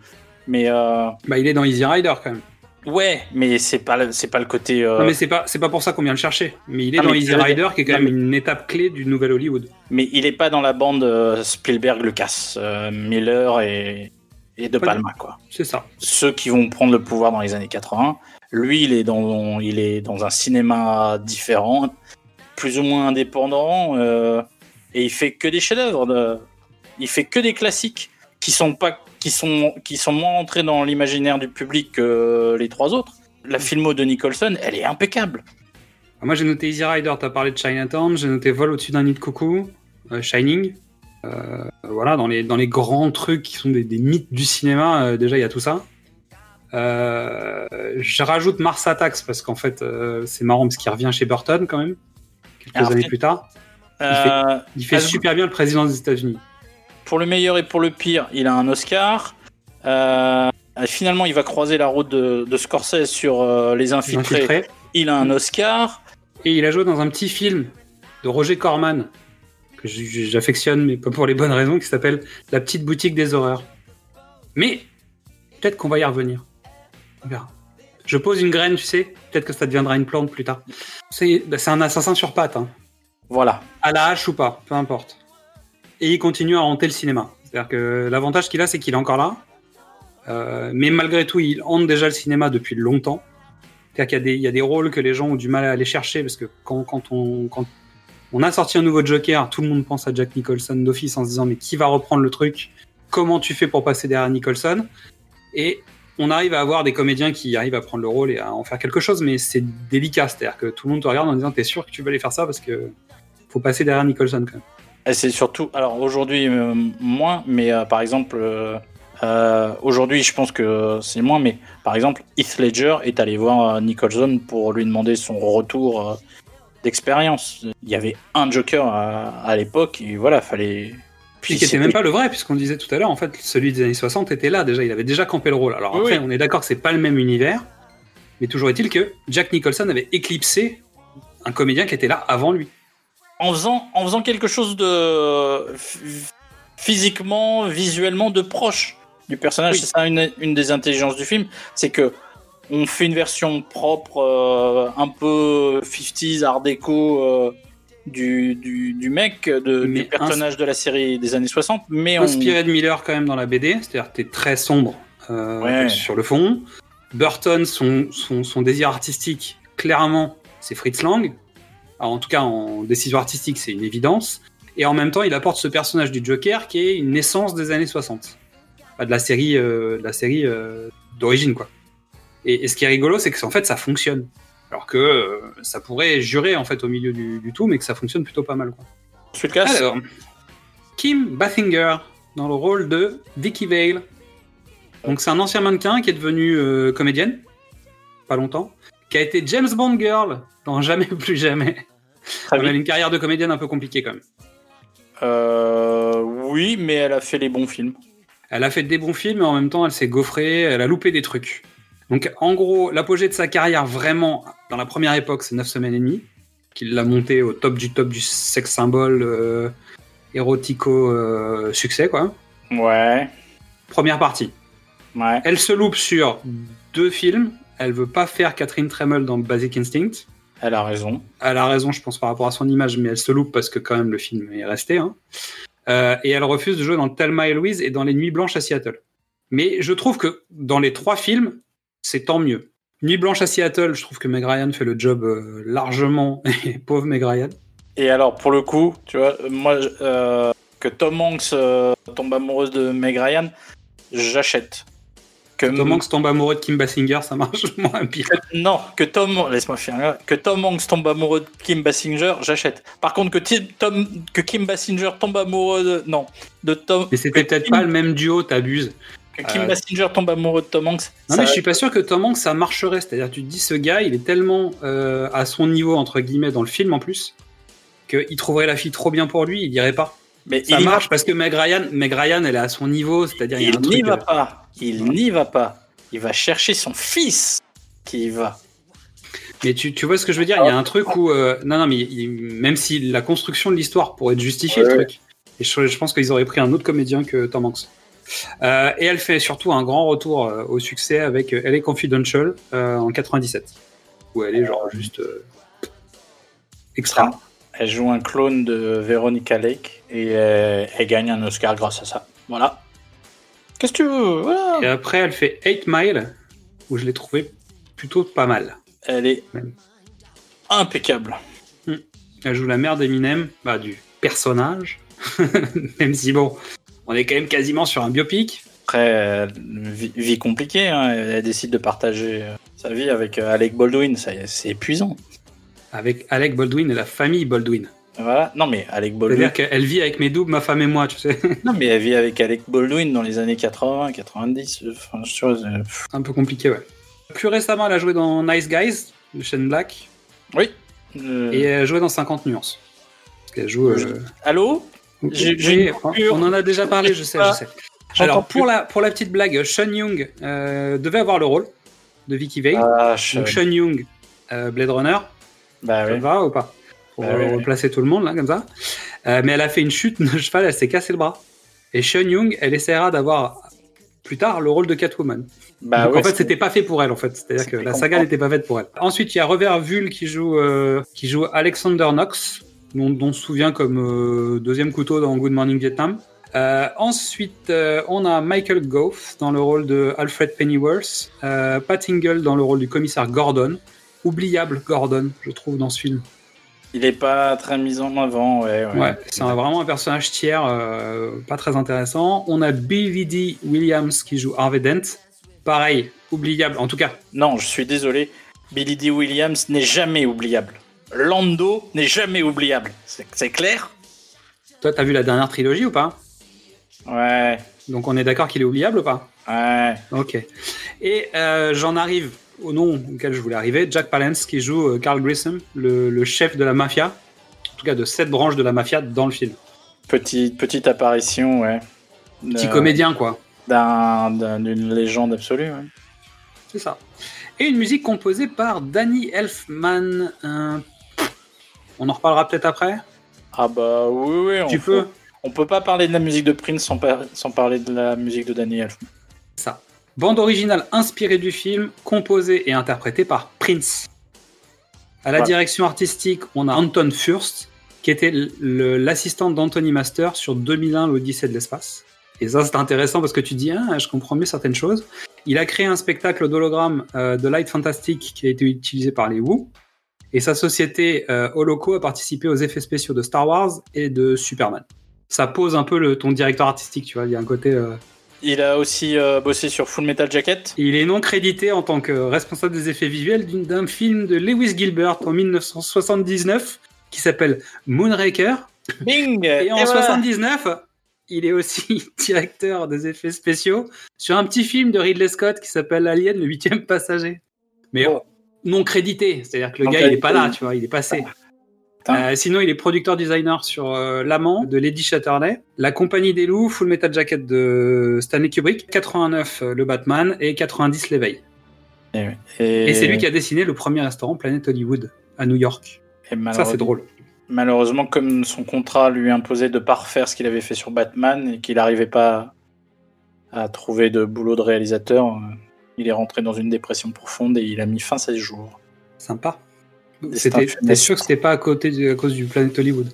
mais euh, Bah, il est dans Easy Rider quand même. ouais, mais c'est pas le, c'est pas le côté. euh, Non, mais c'est pas, c'est pas pour ça qu'on vient le chercher. Mais il est Ah, dans Easy Rider, qui est quand non, même une étape clé du nouvel Hollywood. Mais il est pas dans la bande euh, Spielberg-Lucas, euh, Miller et, et De Palma, quoi. C'est ça. Ceux qui vont prendre le pouvoir dans les années 80. Lui, il est dans, il est dans un cinéma différent, plus ou moins indépendant, et il fait que des chefs-d'œuvre. de- Il fait que des classiques qui sont pas, qui sont, qui sont moins entrés dans l'imaginaire du public que les trois autres. La filmo de Nicholson, elle est impeccable. Ah, Moi, j'ai noté Easy Rider, t'as parlé de Chinatown, j'ai noté Vol au-dessus d'un nid de coucou, euh, Shining. Euh, voilà, dans les, dans les grands trucs qui sont des, des mythes du cinéma, euh, déjà, il y a tout ça. Je rajoute Mars Attacks parce qu'en fait, c'est marrant parce qu'il revient chez Burton quand même, quelques Alors, années plus tard. Il fait Ah, super bien le président des États-Unis. Pour le meilleur et pour le pire, il a un Oscar. Euh, finalement, il va croiser la route de, de Scorsese sur euh, Les Infiltrés. Infiltré. Il a un Oscar. Et il a joué dans un petit film de Roger Corman, que j'affectionne, mais pas pour les bonnes raisons, qui s'appelle La petite boutique des horreurs. Mais peut-être qu'on va y revenir. On verra. Je pose une graine, tu sais, peut-être que ça deviendra une plante plus tard. C'est bah, un assassin sur pattes, hein. Voilà. à la hache ou pas, peu importe. Et il continue à hanter le cinéma. C'est-à-dire que l'avantage qu'il a, c'est qu'il est encore là. Euh, mais malgré tout, il hante déjà le cinéma depuis longtemps. C'est-à-dire qu'il y, a des- rôles que les gens ont du mal à aller chercher parce que quand, quand, on, quand, On a sorti un nouveau Joker, tout le monde pense à Jack Nicholson d'office en se disant mais qui va reprendre le truc? Comment tu fais pour passer derrière Nicholson? Et on arrive à avoir des comédiens qui arrivent à prendre le rôle et à en faire quelque chose, mais c'est délicat, c'est-à-dire que tout le monde te regarde en disant t'es sûr que tu veux aller faire ça parce que faut passer derrière Nicholson quand même. C'est surtout, alors aujourd'hui euh, moins, mais euh, par exemple, euh, aujourd'hui je pense que c'est moins, mais par exemple, Heath Ledger est allé voir Nicholson pour lui demander son retour d'expérience. Il y avait un Joker à, à l'époque et voilà, fallait. Puis qui était même pas le vrai, puisqu'on disait tout à l'heure, en fait, celui des années 60 était là déjà, il avait déjà campé le rôle. Alors Oui, après, oui. on est d'accord que c'est pas le même univers, mais toujours est-il que Jack Nicholson avait éclipsé un comédien qui était là avant lui. En faisant, en faisant quelque chose de physiquement, visuellement de proche du personnage. Oui. C'est ça une, une des intelligences du film, c'est que on fait une version propre, euh, un peu 50s, art déco euh, du, du, du mec, de, du personnage de la série des années 60, mais on... Inspiré de Miller quand même dans la BD, c'est-à-dire que t'es très sombre euh, Ouais. sur le fond. Burton, son, son, son désir artistique, clairement, c'est Fritz Lang. En tout cas, en décision artistique, c'est une évidence. Et en même temps, il apporte ce personnage du Joker qui est une naissance des années 60. Enfin, de la série, euh, de la série euh, d'origine, quoi. Et, et ce qui est rigolo, c'est que en fait, ça fonctionne. Alors que euh, ça pourrait jurer en fait au milieu du, du tout, mais que ça fonctionne plutôt pas mal. Quoi. Ensuite, là, c'est- Alors, Kim Basinger dans le rôle de Vicky Vale. Donc c'est un ancien mannequin qui est devenu comédienne, pas longtemps, qui a été James Bond girl dans Jamais plus jamais. Très Elle bien. a une carrière de comédienne un peu compliquée quand même. Euh, oui, mais elle a fait les bons films. Elle a fait des bons films, mais en même temps, elle s'est gaufrée, elle a loupé des trucs. Donc, en gros, l'apogée de sa carrière, vraiment, dans la première époque, c'est 9 semaines et demie, qu'il l'a monté au top du top du sex symbole euh, érotico-succès, quoi. Ouais, Première partie. ouais. Elle se loupe sur deux films. Elle veut pas faire Catherine Tremel dans Basic Instinct. Elle a raison. Elle a raison, je pense, par rapport à son image, mais elle se loupe parce que quand même le film est resté. hein. Euh, et elle refuse de jouer dans Thelma et Louise et dans Les Nuits Blanches à Seattle. Mais je trouve que dans les trois films, c'est tant mieux. Nuit Blanche à Seattle, je trouve que Meg Ryan fait le job euh, largement, et pauvre Meg Ryan. Et alors, pour le coup, tu vois, moi, euh, que Tom Hanks euh, tombe amoureuse de Meg Ryan, j'achète. Que Tom Hanks tombe amoureux de Kim Basinger, ça marche moins bien. Non, que Tom, laisse-moi finir. Que Tom Hanks tombe amoureux de Kim Basinger, j'achète. Par contre, que, Tom, que Kim Basinger tombe amoureux de, non, de Tom, Mais c'était que peut-être Kim- pas le même duo, t'abuses. que Kim euh, Basinger tombe amoureux de Tom Hanks. Non, ça- mais je suis pas sûr que Tom Hanks ça marcherait. C'est-à-dire, tu te dis, ce gars, il est tellement euh, à son niveau, entre guillemets, dans le film en plus, qu'il trouverait la fille trop bien pour lui, il dirait pas. Mais Ça il, marche parce que Meg Ryan, Meg Ryan, elle est à son niveau, c'est-à-dire, il il n'y va euh, pas. Il n'y va pas. Il va chercher son fils qui y va. Mais tu, tu vois ce que je veux dire? Il y a un truc où. euh, non, non, mais il- même si la construction de l'histoire pourrait être justifiée, le truc. Et je, je pense qu'ils auraient pris un autre comédien que Tom Hanks. Euh, et elle fait surtout un grand retour au succès avec euh, LA Confidential en 97. Où elle est genre juste. extra. Elle joue un clone de Veronica Lake et euh, elle gagne un Oscar grâce à ça. Voilà. Qu'est-ce que tu veux? Voilà. Et après, elle fait 8 Mile, où je l'ai trouvé plutôt pas mal. Elle est Même. impeccable. Elle joue la mère d'Eminem, bah, du personnage. même si, bon, on est quand même quasiment sur un biopic. Après, euh, vie, vie compliquée, hein, elle décide de partager euh, sa vie avec Alec Baldwin, c'est épuisant. Avec Alec Baldwin et la famille Baldwin. Voilà. Non mais Alec Baldwin. Qu'elle vit avec mes doubles, ma femme et moi, tu sais. Non mais elle vit avec Alec Baldwin dans les années 80, 90. euh, Enfin, je euh, un peu compliqué, ouais. Plus récemment, elle a joué dans Nice Guys, de Shane Black, Oui. Euh, et elle a joué dans 50 nuances. Qu'elle joue. euh, Allô? Oui, on en a déjà parlé, je sais, je sais. Alors, pour la, pour la petite blague, Sean Young euh, devait avoir le rôle de Vicky Vale. Ah, je- Donc, Sean Young, euh, Blade Runner, bah ça oui. va ou pas? Pour oui, oui. replacer tout le monde, là, comme ça. Euh, mais elle a fait une chute de cheval, elle s'est cassé le bras. Et Sean Young, elle essaiera d'avoir plus tard le rôle de Catwoman. Bah Donc ouais, en fait, c'était pas fait pour elle, en fait. C'est-à-dire que la saga n'était pas faite pour elle. Ensuite, il y a Rever Vul qui joue, euh, qui joue Alexander Knox, dont, dont on se souvient comme euh, deuxième couteau dans Good Morning Vietnam. Euh, ensuite, euh, on a Michael Goff dans le rôle de Alfred Pennyworth, euh, Pat Ingle dans le rôle du commissaire Gordon. Oubliable Gordon, je trouve, dans ce film. Il est pas très mis en avant, ouais. Ouais, Ouais, c'est vraiment un personnage tiers, euh, pas très intéressant. On a Billy D. Williams qui joue Harvey Dent. Pareil, oubliable, en tout cas. Non, je suis désolé. Billy D. Williams n'est jamais oubliable. Lando n'est jamais oubliable. C'est c'est clair? Toi, t'as vu la dernière trilogie ou pas? Ouais, Donc on est d'accord qu'il est oubliable ou pas? Ouais. Ok. Et euh, j'en arrive au nom auquel je voulais arriver, Jack Palance qui joue euh, Carl Grissom, le, le chef de la mafia, en tout cas de cette branche de la mafia dans le film. Petite, petite apparition, ouais. Petit Euh, comédien quoi, d'un- d'un- D'une légende absolue, ouais. c'est ça. Et une musique composée par Danny Elfman. euh, On en reparlera peut-être après. Ah bah oui, oui. On Tu peut- peux On peut pas parler de la musique de Prince sans, par- sans parler de la musique de Danny Elfman. Ça. Bande originale inspirée du film, composée et interprétée par Prince. À la direction artistique, on a Anton Furst, qui était l- le- l'assistant d'Anthony Master sur 2001, l'Odyssée de l'espace. Et ça, c'est intéressant parce que tu dis, ah, je comprends mieux certaines choses. Il a créé un spectacle d'hologramme euh, de Light Fantastic qui a été utilisé par les Wu. Et sa société euh, Holoco a participé aux effets spéciaux de Star Wars et de Superman. Ça pose un peu le, ton directeur artistique, tu vois. Il y a un côté. euh, Il a aussi euh, bossé sur Full Metal Jacket. il est non crédité en tant que responsable des effets visuels d'une- d'un film de Lewis Gilbert en 1979 qui s'appelle Moonraker. Bing Et en voilà. 79, il est aussi directeur des effets spéciaux sur un petit film de Ridley Scott qui s'appelle Alien, le huitième passager. Mais Bon. non crédité, c'est-à-dire que le Non gars, il est crédité. pas là, tu vois, il est passé. Euh, sinon, il est producteur designer sur euh, L'Amant de Lady Chatterley, La Compagnie des Loups, Full Metal Jacket de Stanley Kubrick, 89 euh, Le Batman et 90 L'éveil. Et, et- Et c'est lui qui a dessiné le premier restaurant Planet Hollywood à New York. et Ça, c'est drôle. Malheureusement, comme son contrat lui imposait de pas refaire ce qu'il avait fait sur Batman et qu'il n'arrivait pas à trouver de boulot de réalisateur, il est rentré dans une dépression profonde et il a mis fin à ses jours. Sympa. C'était, sûr que c'était pas à côté de- à cause du Planet Hollywood?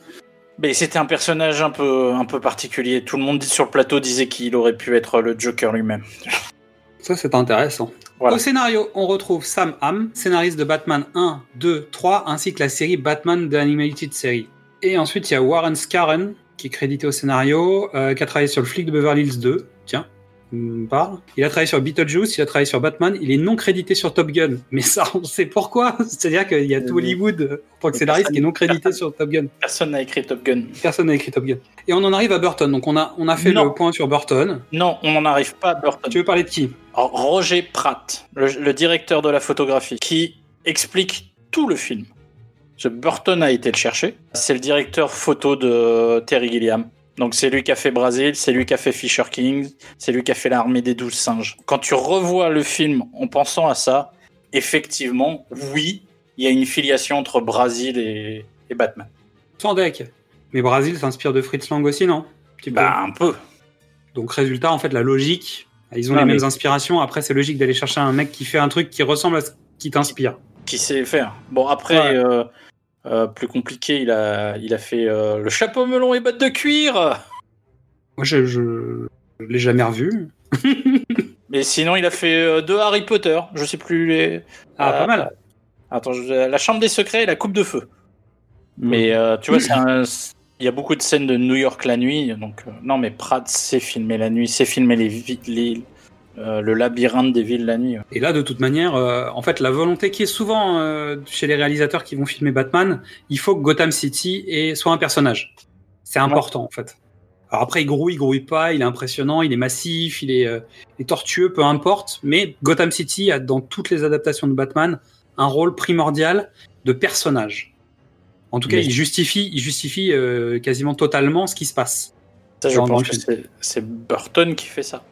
Mais c'était un personnage un peu, un peu particulier. Tout le monde sur le plateau disait qu'il aurait pu être le Joker lui-même. Ça, c'est intéressant. Voilà. Au scénario, on retrouve Sam Hamm, scénariste de Batman 1, 2, 3, ainsi que la série Batman The Animated Series. Et ensuite, il y a Warren Scarron, qui est crédité au scénario, euh, qui a travaillé sur le flic de Beverly Hills 2. Me parle. Il a travaillé sur Beetlejuice, il a travaillé sur Batman, il est non crédité sur Top Gun. Mais ça, on sait pourquoi. C'est-à-dire qu'il y a tout Euh, Hollywood, euh, en tant que scénariste, qui est non crédité sur Top Gun. Personne n'a écrit Top Gun. Personne n'a écrit Top Gun. Et on en arrive à Burton. Donc on a, on a fait Non. le point sur Burton. Non, on n'en arrive pas à Burton. Tu veux parler de qui? Alors, Roger Pratt, le, le directeur de la photographie, qui explique tout le film. Ce Burton a été le chercher. C'est le directeur photo de Terry Gilliam. Donc c'est lui qui a fait Brasil, c'est lui qui a fait Fisher King, c'est lui qui a fait l'armée des douze singes. Quand tu revois le film en pensant à ça, effectivement, oui, il y a une filiation entre Brasil et, et Batman. Sans deck. Mais Brasil s'inspire de Fritz Lang aussi, non? Un. Bah un peu. Donc résultat, en fait, la logique, ils ont Non, les mais- mêmes inspirations. Après, c'est logique d'aller chercher un mec qui fait un truc qui ressemble à ce qui t'inspire. qui sait faire. Bon, après, Ouais. euh, euh, plus compliqué, il a, il a fait euh, le chapeau melon et bottes de cuir. Moi, je, je, je l'ai jamais revu. Mais sinon, il a fait euh, deux Harry Potter. Je sais plus les. Ah, pas mal. Attends, je- la chambre des secrets et la coupe de feu. Mais tu vois, c'est un- il y a beaucoup de scènes de New York la nuit. Donc, non, mais Pratt sait filmer la nuit, sait filmer les, les- euh, le labyrinthe des villes la nuit. Et là, de toute manière, euh, en fait, la volonté qui est souvent euh, chez les réalisateurs qui vont filmer Batman, il faut que Gotham City ait, soit un personnage. C'est important, en fait. Alors après, il grouille, il grouille pas, il est impressionnant, il est massif, il est, il est tortueux, peu importe. Mais Gotham City a, dans toutes les adaptations de Batman, un rôle primordial de personnage. En tout cas, Mais- il justifie, il justifie quasiment totalement ce qui se passe. Ça, je pense que c'est Burton qui fait ça.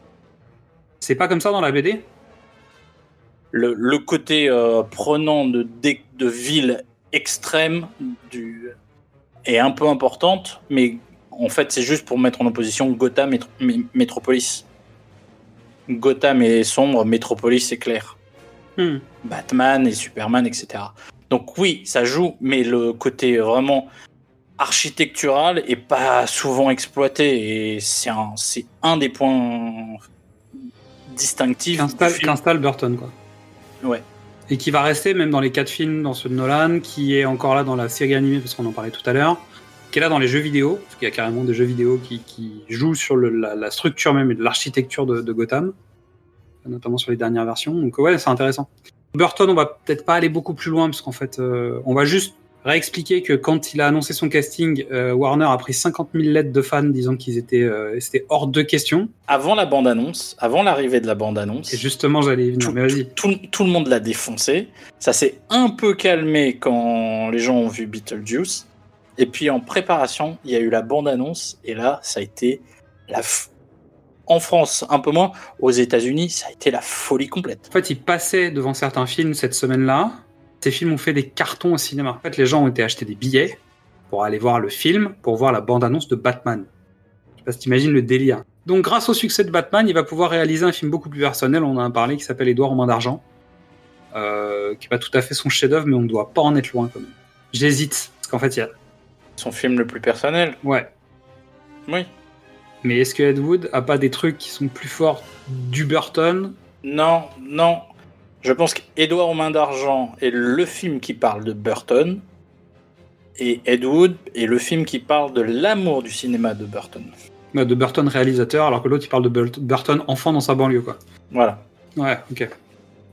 C'est pas comme ça dans la BD le, le côté euh, prenant de, ville extrême du, est un peu importante, mais en fait, c'est juste pour mettre en opposition Gotham et Metropolis. Gotham est sombre, Metropolis est clair. Hmm. Batman et Superman, etc. Donc oui, ça joue, mais le côté vraiment architectural est pas souvent exploité et c'est un, c'est un des points distinctifs. du Qu'installe Burton, quoi. Ouais. et qui va rester même dans les quatre films dans ceux de Nolan, qui est encore là dans la série animée parce qu'on en parlait tout à l'heure, qui est là dans les jeux vidéo, parce qu'il y a carrément des jeux vidéo qui, qui jouent sur le- la, la structure même et de l'architecture de, de Gotham, notamment sur les dernières versions. Donc ouais, c'est intéressant. Burton, on va peut-être pas aller beaucoup plus loin parce qu'en fait, euh, on va juste réexpliquer que quand il a annoncé son casting, euh, Warner a pris 50 000 lettres de fans disant qu'ils étaient, euh, c'était hors de question. Avant la bande-annonce, avant l'arrivée de la bande-annonce, Et justement, j'allais y venir. tout, Mais vas-y. tout, tout le monde l'a défoncé. Ça s'est un peu calmé quand les gens ont vu Beetlejuice. Et puis en préparation, il y a eu la bande-annonce. Et là, ça a été la. f- En France, un peu moins. Aux États-Unis, ça a été la folie complète. En fait, il passait devant certains films cette semaine-là. Ces films ont fait des cartons au cinéma. En fait, les gens ont été acheter des billets pour aller voir le film, pour voir la bande-annonce de Batman. Je sais pas si t'imagines le délire. Donc, grâce au succès de Batman, il va pouvoir réaliser un film beaucoup plus personnel. On en a parlé, qui s'appelle Édouard aux mains d'argent, euh, qui est pas tout à fait son chef-d'œuvre, mais on ne doit pas en être loin quand même. J'hésite parce qu'en fait, il y a Son film le plus personnel. ouais. Oui. Mais est-ce que Ed Wood a pas des trucs qui sont plus forts du Burton Non, non. Je pense qu'Edouard aux mains d'argent est le film qui parle de Burton. Et Ed Wood est le film qui parle de l'amour du cinéma de Burton. De Burton réalisateur, alors que l'autre il parle de Burt- Burton enfant dans sa banlieue quoi. Voilà. Ouais, ok.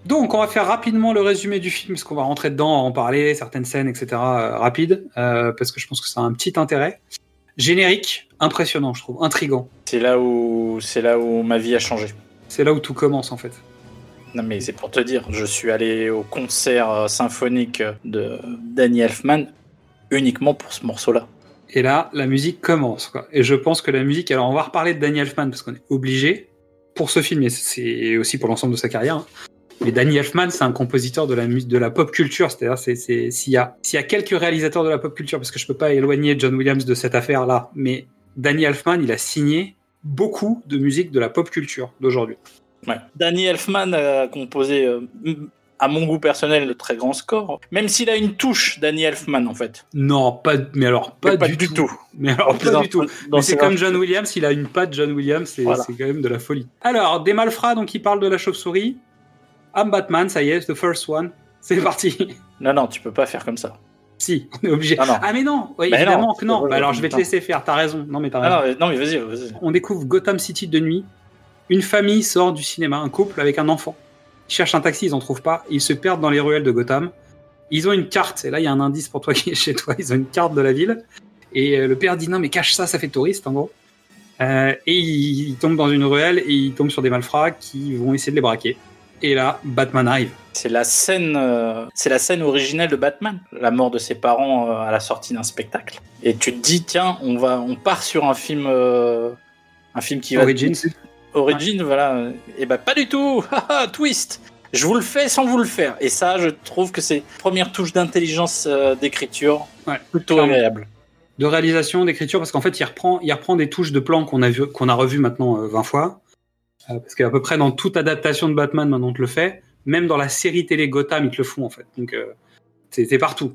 Donc, on va faire rapidement le résumé du film, parce qu'on va rentrer dedans, en parler, certaines scènes, etc. euh, rapides, euh, parce que je pense que ça a un petit intérêt. Générique, impressionnant, je trouve, intrigant. C'est là où c'est là où ma vie a changé. C'est là où tout commence, en fait. Non mais c'est pour te dire, je suis allé au concert euh, symphonique de Danny Elfman uniquement pour ce morceau-là. Et là, la musique commence. Et je pense que la musique, alors on va reparler de Danny Elfman, parce qu'on est obligé, pour ce film, et c'est aussi pour l'ensemble de sa carrière. hein. Mais Danny Elfman, c'est un compositeur de la, pop culture, c'est-à-dire, c'est, c'est, s'il y a, quelques réalisateurs de la pop culture, parce que je peux pas éloigner John Williams de cette affaire-là, mais Danny Elfman, il a signé beaucoup de musique de la pop culture d'aujourd'hui. Ouais. Danny Elfman a composé, euh, à mon goût personnel, de très grands scores. Même s'il a une touche, Danny Elfman, en fait. Non, pas, mais alors, pas, Mais du, tout. Mais alors, pas Dans- du tout. Mais c'est comme. John Williams, il a une patte John Williams, c'est Voilà. quand même de la folie. Alors, des malfrats, donc il parle de la chauve-souris. I'm Batman, ça y est, the first one. C'est parti. Non, non, tu peux pas faire comme ça. si, on est obligé. Ah. Ah mais non, oui, Mais évidemment non, que non. Bah, alors je vais te laisser faire, t'as raison. Non mais t'as raison. Ah mais, non, mais vas-y, vas-y. On découvre Gotham City de nuit. Une famille sort du cinéma, un couple avec un enfant. Ils cherchent un taxi, ils en trouvent pas. Ils se perdent dans les ruelles de Gotham. Ils ont une carte, et là il y a un indice pour toi qui est chez toi. Ils ont une carte de la ville. Et euh, le père dit non mais cache ça, ça fait touriste en gros. Euh, et ils, ils tombent dans une ruelle et ils tombent sur des malfrats qui vont essayer de les braquer. Et là, Batman arrive. C'est la scène, euh, c'est la scène originelle de Batman, la mort de ses parents euh, à la sortie d'un spectacle. Et tu te dis, tiens, on va, on part sur un film, un film qui va Origins. Origin, voilà. Et bah pas du tout. Twist. Je vous le fais sans vous le faire. Et ça, je trouve que c'est première touche d'intelligence euh, d'écriture Ouais, plutôt clairement. agréable. de réalisation, d'écriture, parce qu'en fait, il reprend, il reprend des touches de plans qu'on a vu, qu'on a revu maintenant euh, 20 fois. Euh, parce qu'à peu près dans toute adaptation de Batman, maintenant, on te le fait. Même dans la série télé Gotham, ils te le font, en fait. Donc, euh, c'est c'est partout.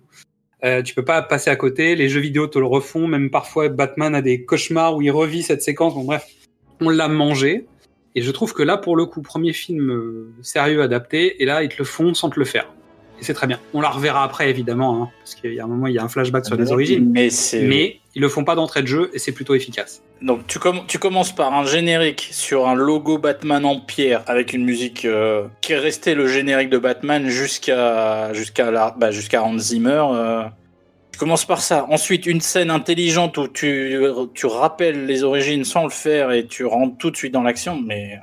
Euh, tu peux pas passer à côté. Les jeux vidéo te le refont. Même parfois, Batman a des cauchemars où il revit cette séquence. Bon, bref, on l'a mangé. Et je trouve que là, pour le coup, premier film euh, sérieux adapté, et là, ils te le font sans te le faire. Et c'est très bien. On la reverra après, évidemment, hein, parce qu'il y a un moment, il y a un flashback sur les origines. Mais ils le font pas d'entrée de jeu et c'est plutôt efficace. Donc tu, comm- tu commences par un générique sur un logo Batman en pierre avec une musique euh, qui est restée le générique de Batman jusqu'à jusqu'à bah, jusqu'à Hans Zimmer. euh. Tu commences par ça. Ensuite une scène intelligente où tu tu rappelles les origines sans le faire et tu rentres tout de suite dans l'action. Mais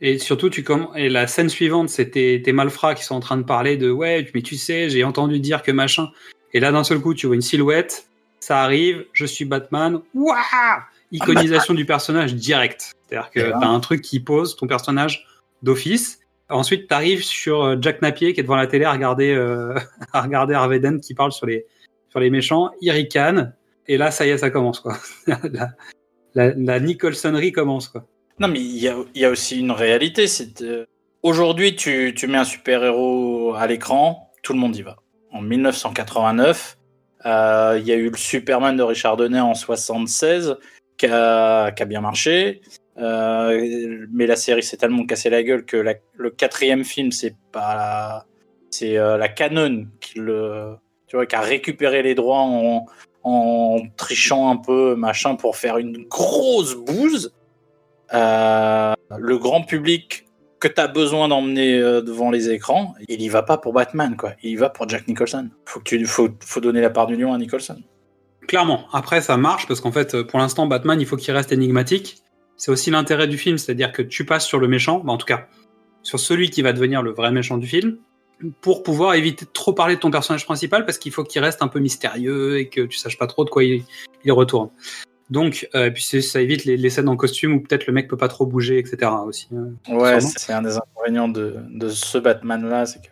Et surtout, tu comm- et la scène suivante, c'est tes, tes malfrats qui sont en train de parler de ouais, mais tu sais, j'ai entendu dire que machin. Et là, d'un seul coup, tu vois une silhouette, ça arrive, je suis Batman, waouh Iconisation du personnage direct. C'est-à-dire que t'as un truc qui pose ton personnage d'office. Ensuite, t'arrives sur euh, Jack Napier qui est devant la télé à regarder, euh, à regarder Harvey Dent qui parle sur les, sur les méchants. Il ricane. Et là, ça y est, ça commence, quoi. la, la, Nicholsonnerie commence, quoi. Non, mais il y a, aussi une réalité. C'est aujourd'hui, tu, tu mets un super héros à l'écran, tout le monde y va. En 1989, euh, il y a eu le Superman de Richard Donner en 76 qui a, bien marché. Euh, mais la série s'est tellement cassé la gueule que le quatrième film, c'est pas c'est euh, la Canon qui le, tu vois, qui a récupéré les droits en, en trichant un peu, machin, pour faire une grosse bouse. Euh, le grand public que tu as besoin d'emmener euh, devant les écrans, il y va pas pour Batman, quoi. Il y va pour Jack Nicholson. Faut que tu, faut, faut donner la part du lion à Nicholson. Clairement. Après, ça marche parce qu'en fait, pour l'instant, Batman, il faut qu'il reste énigmatique. C'est aussi l'intérêt du film, c'est-à-dire que tu passes sur le méchant, bah, en tout cas, sur celui qui va devenir le vrai méchant du film, pour pouvoir éviter de trop parler de ton personnage principal parce qu'il faut qu'il reste un peu mystérieux et que tu saches pas trop de quoi il, il retourne. Donc, euh, et puis c'est- ça évite les, les scènes en costume où peut-être le mec peut pas trop bouger, etc. aussi. hein. Ouais, c'est un des inconvénients de, de ce Batman-là, c'est que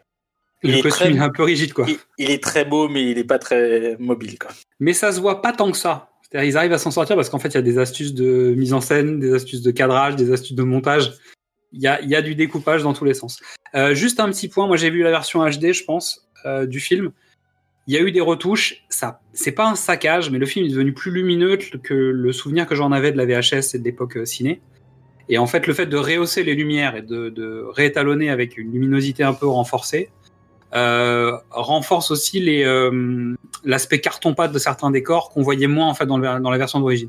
Le il est costume très- est un peu rigide, quoi. il, il est très beau, mais il est pas très mobile, quoi. Mais ça se voit pas tant que ça. C'est-à-dire, ils arrivent à s'en sortir parce qu'en fait, il y a des astuces de mise en scène, des astuces de cadrage, des astuces de montage. Il y a, du découpage dans tous les sens. Euh, juste un petit point, moi j'ai vu la version HD, je pense, euh, du film. Il y a eu des retouches. Ça, c'est pas un saccage, mais le film est devenu plus lumineux que le souvenir que j'en avais de la VHS et de l'époque euh, ciné. Et en fait, le fait de rehausser les lumières et de, de réétalonner avec une luminosité un peu renforcée renforce aussi l'aspect carton-pâte de certains décors qu'on voyait moins en fait dans la version d'origine,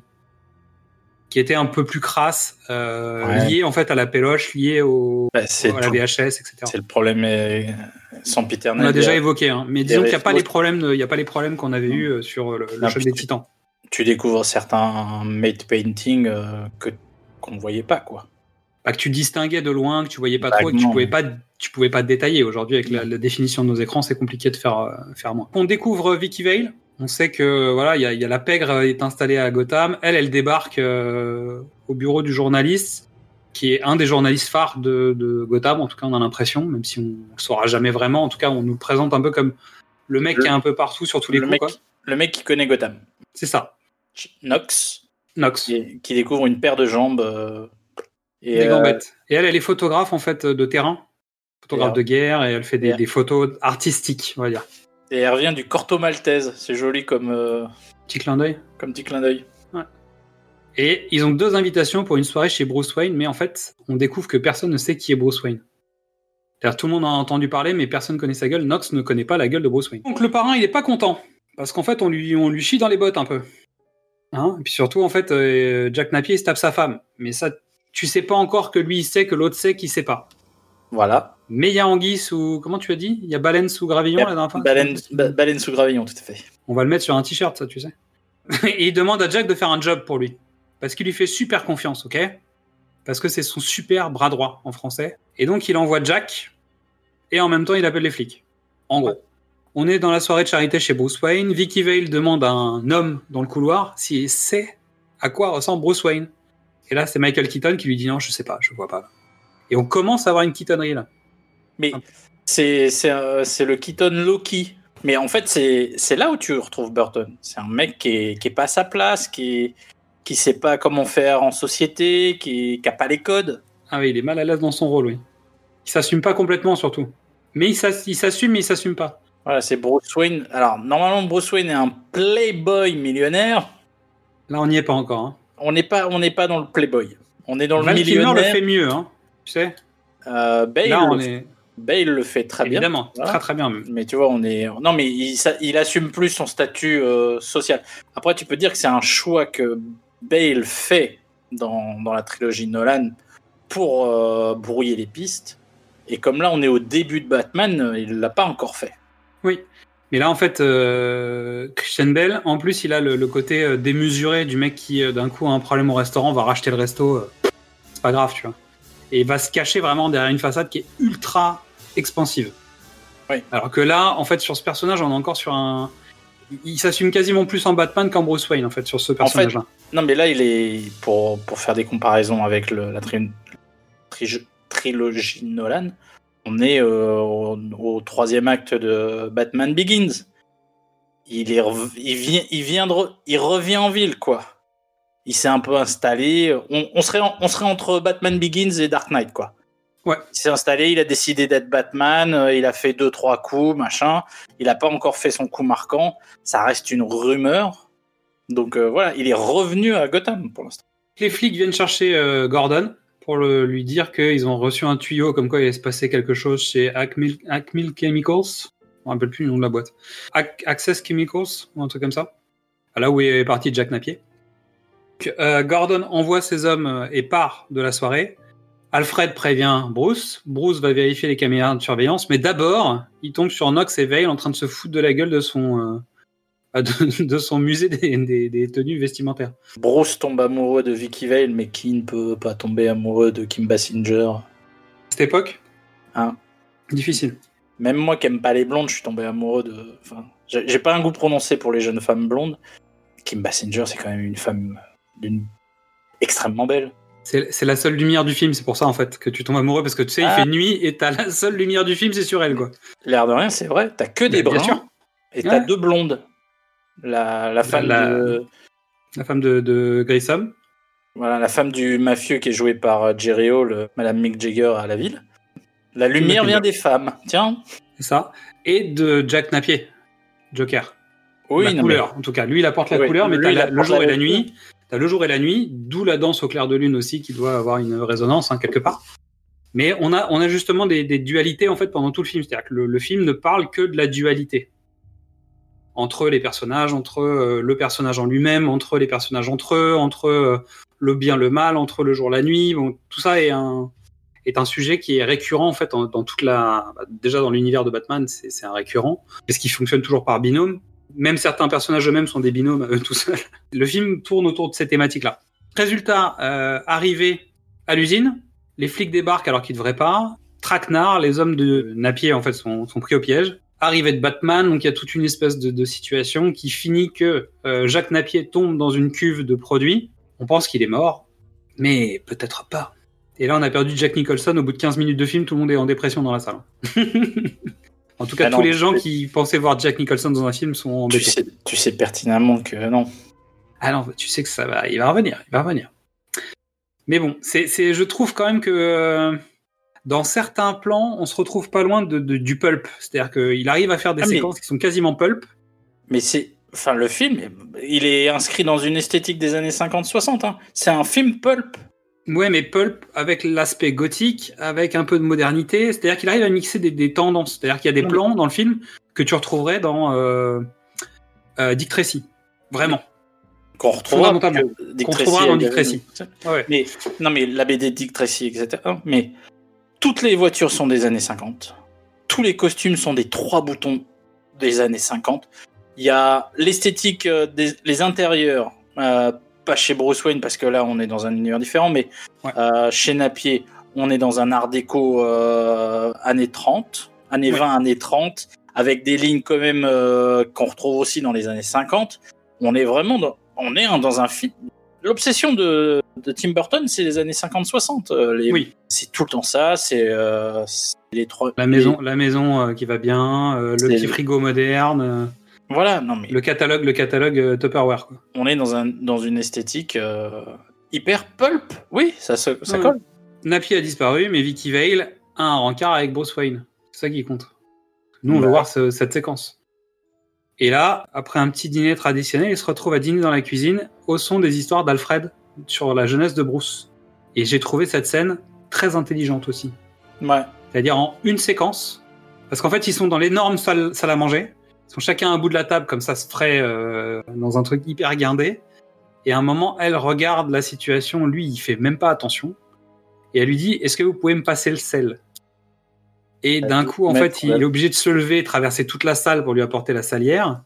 qui était un peu plus crasse, euh, Ouais. lié en fait à la péloche, lié au, Bah, à la VHS, etc. C'est le problème euh, sans Peter On l'a déjà évoqué, hein. mais disons qu'il n'y a pas les problèmes, de- il y a pas les problèmes qu'on avait eu euh, sur le, le choc des Titans. Tu découvres certains made painting euh, que qu'on ne voyait pas, quoi. Bah, que tu distinguais de loin, que tu voyais pas trop, et que tu pouvais pas, tu pouvais pas détailler. Aujourd'hui, avec la, la définition de nos écrans, c'est compliqué de faire, euh, faire moins. On découvre Vicky Vale. On sait que voilà, il y a, il y a la pègre euh, est installée à Gotham. Elle, elle débarque euh, au bureau du journaliste, qui est un des journalistes phares de, de Gotham. En tout cas, on a l'impression, même si on le saura jamais vraiment. En tout cas, on nous le présente un peu comme le mec Le- qui est un peu partout sur tous les Le coups. mec, quoi. le mec qui connaît Gotham, C'est ça, Nox, Nox. qui, qui découvre une paire de jambes. euh, et, des euh, gambettes. Et elle, elle est photographe en fait de terrain, photographe Et, de guerre, et elle fait des, des photos artistiques, on va dire. Et elle revient du Corto Maltese. C'est joli comme, euh, Petit clin d'œil. comme petit clin d'œil. Et ils ont deux invitations pour une soirée chez Bruce Wayne, mais en fait, on découvre que personne ne sait qui est Bruce Wayne. C'est-à-dire, tout le monde en a entendu parler, mais personne ne connaît sa gueule. Nox ne connaît pas la gueule de Bruce Wayne. Donc le parrain, il est pas content, parce qu'en fait, on lui, on lui chie dans les bottes un peu. Hein? Et puis surtout, en fait, euh, Jack Napier, il se tape sa femme. Mais ça, tu sais pas encore que lui, il sait, que l'autre sait qu'il sait pas. Voilà. Mais il y a Anguille sous... Comment tu as dit? Il y a Baleine sous Gravillon, la dernière fois Baleine, ba- baleine sous gravillon, tout à fait. On va le mettre sur un t-shirt, ça, tu sais. Et il demande à Jack de faire un job pour lui. Parce qu'il lui fait super confiance, ok? Parce que c'est son super bras droit en français. Et donc, il envoie Jack. Et en même temps, il appelle les flics. En gros. On est dans la soirée de charité chez Bruce Wayne. Vicky Vale demande à un homme dans le couloir s'il sait à quoi ressemble Bruce Wayne. Et là, c'est Michael Keaton qui lui dit non, je sais pas, je vois pas. Et on commence à avoir une Keatonnerie là. Mais c'est euh, c'est le Keaton Loki. Mais en fait, c'est là où tu retrouves Burton. C'est un mec qui est, qui est pas à sa place, qui est, qui sait pas comment faire en société, qui, qui a pas les codes. Ah oui, il est mal à l'aise dans son rôle, oui. Il s'assume pas complètement, surtout. Mais il s'ass- il s'assume, mais il s'assume pas. Voilà, c'est Bruce Wayne. Alors, normalement, Bruce Wayne est un playboy millionnaire. Là, on n'y est pas encore. Hein. On n'est pas, on n'est pas dans le playboy. On est dans le Val Kilmer millionnaire. le fait mieux, hein. Tu sais Euh, Bale, Là, on le- est. Bale le fait très Évidemment, bien. Voilà. très très bien même. Mais tu vois, on est. Non, mais il, ça- il assume plus son statut euh, social. Après, tu peux dire que c'est un choix que Bale fait dans, dans la trilogie Nolan pour euh, brouiller les pistes. Et comme là, on est au début de Batman, euh, il l'a pas encore fait. Oui. Mais là, en fait, euh, Christian Bell, en plus, il a le, le côté démesuré du mec qui, d'un coup, a un problème au restaurant, va racheter le resto. c'est pas grave, tu vois. Et il va se cacher vraiment derrière une façade qui est ultra expansive. Oui. Alors que là, en fait, sur ce personnage, on est encore sur un. il- s'assume quasiment plus en Batman qu'en Bruce Wayne, en fait, sur ce personnage-là. Non, mais là, il est. Pour, pour faire des comparaisons avec le- la tri- tri- trilogie Nolan, on est euh, au, au troisième acte de Batman Begins. Il, est, rev- il, vient, il, vient de re- il revient en ville, quoi. Il s'est un peu installé. On, on serait en- on serait entre Batman Begins et Dark Knight, quoi. Ouais. Il s'est installé, il a décidé d'être Batman, euh, il a fait deux, trois coups, machin. Il n'a pas encore fait son coup marquant. Ça reste une rumeur. Donc euh, voilà, il est revenu à Gotham pour l'instant. Les flics viennent chercher euh, Gordon pour le- lui dire qu'ils ont reçu un tuyau comme quoi il allait se passer quelque chose chez Acmil, Acmil Chemicals. Je me rappelle plus le nom de la boîte. Ac- Access Chemicals, ou un truc comme ça. Là où est parti Jack Napier. Euh, Gordon envoie ses hommes et part de la soirée. Alfred prévient Bruce. Bruce va vérifier les caméras de surveillance, mais d'abord, il tombe sur Knox et Vale en train de se foutre de la gueule de son, euh, de, de son musée des, des- des tenues vestimentaires. Bruce tombe amoureux de Vicky Vale, mais qui ne peut pas tomber amoureux de Kim Basinger? Cette époque, Hein difficile. Même moi qui aime pas les blondes, je suis tombé amoureux de. Enfin, j'ai j'ai pas un goût prononcé pour les jeunes femmes blondes. Kim Basinger, c'est quand même une femme d'une extrêmement belle. C'est la seule lumière du film, c'est pour ça en fait que tu tombes amoureux parce que tu sais, il Ah. fait nuit et t'as la seule lumière du film, c'est sur elle quoi. L'air de rien, c'est vrai. T'as que des Bah, bruns sûr. et t'as Ouais. deux blondes. La, la femme La- de La femme de, de Grissom. voilà la femme du mafieux qui est jouée par euh, Jerry Hall, euh, Madame Mick Jagger à la ville. La lumière vient des femmes. Tiens. C'est ça. Et de Jack Napier, Joker. Oui, la couleur, en tout cas. Lui, il apporte la Oui, couleur, mais lui, t'as il la- le jour et la nuit. nuit. T'as le jour et la nuit, d'où la danse au clair de lune aussi, qui doit avoir une résonance hein, quelque part. Mais on a, on a justement des, des dualités en fait pendant tout le film. C'est-à-dire que le, le film ne parle que de la dualité entre les personnages, entre euh, le personnage en lui-même, entre les personnages entre eux, entre euh, le bien, le mal, entre le jour, la nuit. Bon, tout ça est un est un sujet qui est récurrent en fait dans toute la bah, déjà dans l'univers de Batman, c'est c'est un récurrent parce qu'il fonctionne toujours par binôme. Même certains personnages eux-mêmes sont des binômes à eux tout seuls. Le film tourne autour de ces thématiques-là. Résultat, euh, arrivé à l'usine, les flics débarquent alors qu'ils devraient pas. Traquenard, les hommes de Napier en fait sont, pris au piège. Arrivée de Batman, donc il y a toute une espèce de, de situation qui finit que euh, Jacques Napier tombe dans une cuve de produits. On pense qu'il est mort, mais peut-être pas. Et là, on a perdu Jack Nicholson au bout de 15 minutes de film. Tout le monde est en dépression dans la salle. en tout cas, Ah non, tous les gens qui pensaient voir Jack Nicholson dans un film sont Tu embêtés. sais, tu sais pertinemment que non. Ah non, tu sais que ça va, il va revenir, il va revenir. Mais bon, c'est, c'est, je trouve quand même que euh, dans certains plans, on se retrouve pas loin de, de- du pulp. C'est-à-dire qu'il arrive à faire des Ah, mais- séquences qui sont quasiment pulp. Mais c'est. Enfin, le film, il est inscrit dans une esthétique des années 50-60. hein. C'est un film pulp. Ouais, mais pulp avec l'aspect gothique, avec un peu de modernité. C'est-à-dire qu'il arrive à mixer des, des tendances. C'est-à-dire qu'il y a des plans dans le film que tu retrouverais dans euh, euh, Dick Tracy. Vraiment. Qu'on retrouvera, Dick Qu'on Tracy retrouvera dans Dick. Tracy. Ouais. Mais non, mais la BD Dick Tracy, etc. Mais toutes les voitures sont des années 50. Tous les costumes sont des trois boutons des années 50. Il y a l'esthétique euh, des les intérieurs, euh, pas chez Bruce Wayne parce que là on est dans un univers différent, mais Ouais. euh, chez Napier, on est dans un art déco euh, années 30, années Ouais. 20, années 30, avec des lignes quand même euh, qu'on retrouve aussi dans les années 50. On est vraiment dans, on est un- dans un film. L'obsession de, de Tim Burton, c'est les années 50-60. euh, les- Oui. C'est tout le temps ça. C'est les trois. La maison, la maison qui va bien, le petit frigo moderne, Voilà. Non mais le catalogue, le catalogue euh, Tupperware. Quoi. on est dans un dans une esthétique euh, hyper pulp. Oui, ça se- ça Ouais. colle. Nappy a disparu, mais Vicky Vale a un rencard avec Bruce Wayne. C'est ça qui compte. Nous, on veut Bah. voir ce- cette séquence. Et là, après un petit dîner traditionnel, il se retrouve à dîner dans la cuisine au son des histoires d'Alfred sur la jeunesse de Bruce. Et j'ai trouvé cette scène très intelligente aussi. Ouais. C'est-à-dire en une séquence. Parce qu'en fait, ils sont dans l'énorme salle, salle à manger. Ils sont chacun à un bout de la table, comme ça se ferait euh, dans un truc hyper guindé. Et à un moment, elle regarde la situation. Lui, il fait même pas attention. Et elle lui dit Est-ce que vous pouvez me passer le sel? Et d'un coup, en fait, il est obligé de se lever, traverser toute la salle pour lui apporter la salière.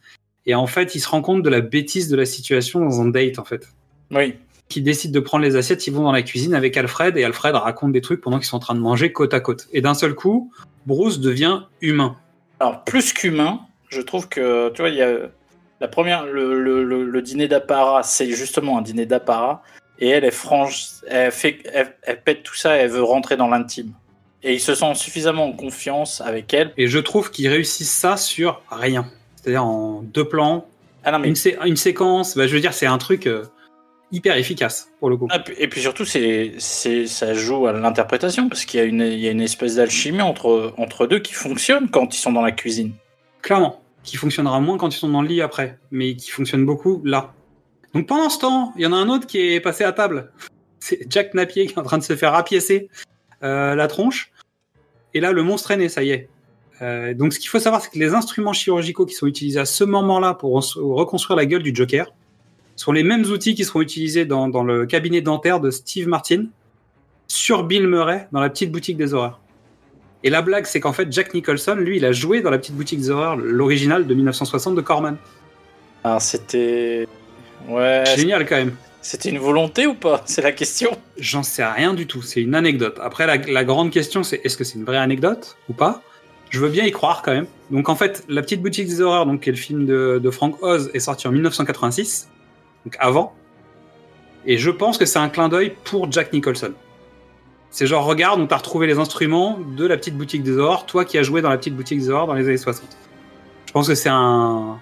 Et en fait, il se rend compte de la bêtise de la situation dans un date, en fait. Oui. Qui décide de prendre les assiettes, ils vont dans la cuisine avec Alfred, et Alfred raconte des trucs pendant qu'ils sont en train de manger côte à côte. Et d'un seul coup, Bruce devient humain. Alors plus qu'humain, je trouve que tu vois, il y a la première, le, le, le, le dîner d'apparat, c'est justement un dîner d'apparat, et elle est franche, elle fait, elle, elle pète tout ça, et elle veut rentrer dans l'intime. Et il se sent suffisamment en confiance avec elle. Et je trouve qu'ils réussissent ça sur rien. C'est-à-dire en deux plans, Ah non mais une, sé- une séquence, bah, je veux dire, c'est un truc euh, hyper efficace pour le coup. Ah, Et puis surtout, c'est, ça joue à l'interprétation, parce qu'il y a une, il y a une espèce d'alchimie entre, entre deux qui fonctionne quand ils sont dans la cuisine. Clairement. Qui fonctionnera moins quand ils sont dans le lit après, mais qui fonctionne beaucoup là. Donc pendant ce temps, il y en a un autre qui est passé à table. c'est Jack Napier qui est en train de se faire rapiécer euh, la tronche. Et là, le monstre est né, ça y est. Euh, donc, ce qu'il faut savoir, c'est que les instruments chirurgicaux qui sont utilisés à ce moment-là pour re- reconstruire la gueule du Joker sont les mêmes outils qui seront utilisés dans, dans le cabinet dentaire de Steve Martin sur Bill Murray dans la petite boutique des horreurs. Et la blague, c'est qu'en fait, Jack Nicholson, lui, il a joué dans la petite boutique des horreurs, l'original de 1960 de Corman. Ah, c'était. Ouais. Génial quand même. C'était une volonté ou pas? C'est la question. J'en sais rien du tout. C'est une anecdote. Après, la, la grande question, c'est est-ce que c'est une vraie anecdote ou pas? Je veux bien y croire quand même. Donc, en fait, La Petite Boutique des Horreurs, donc, qui est le film de, de Frank Oz, est sorti en 1986, donc avant. Et je pense que c'est un clin d'œil pour Jack Nicholson. C'est genre, regarde, on t'a retrouvé les instruments de La Petite Boutique des Horreurs, toi qui as joué dans La Petite Boutique des Horreurs dans les années 60. Je pense que c'est un.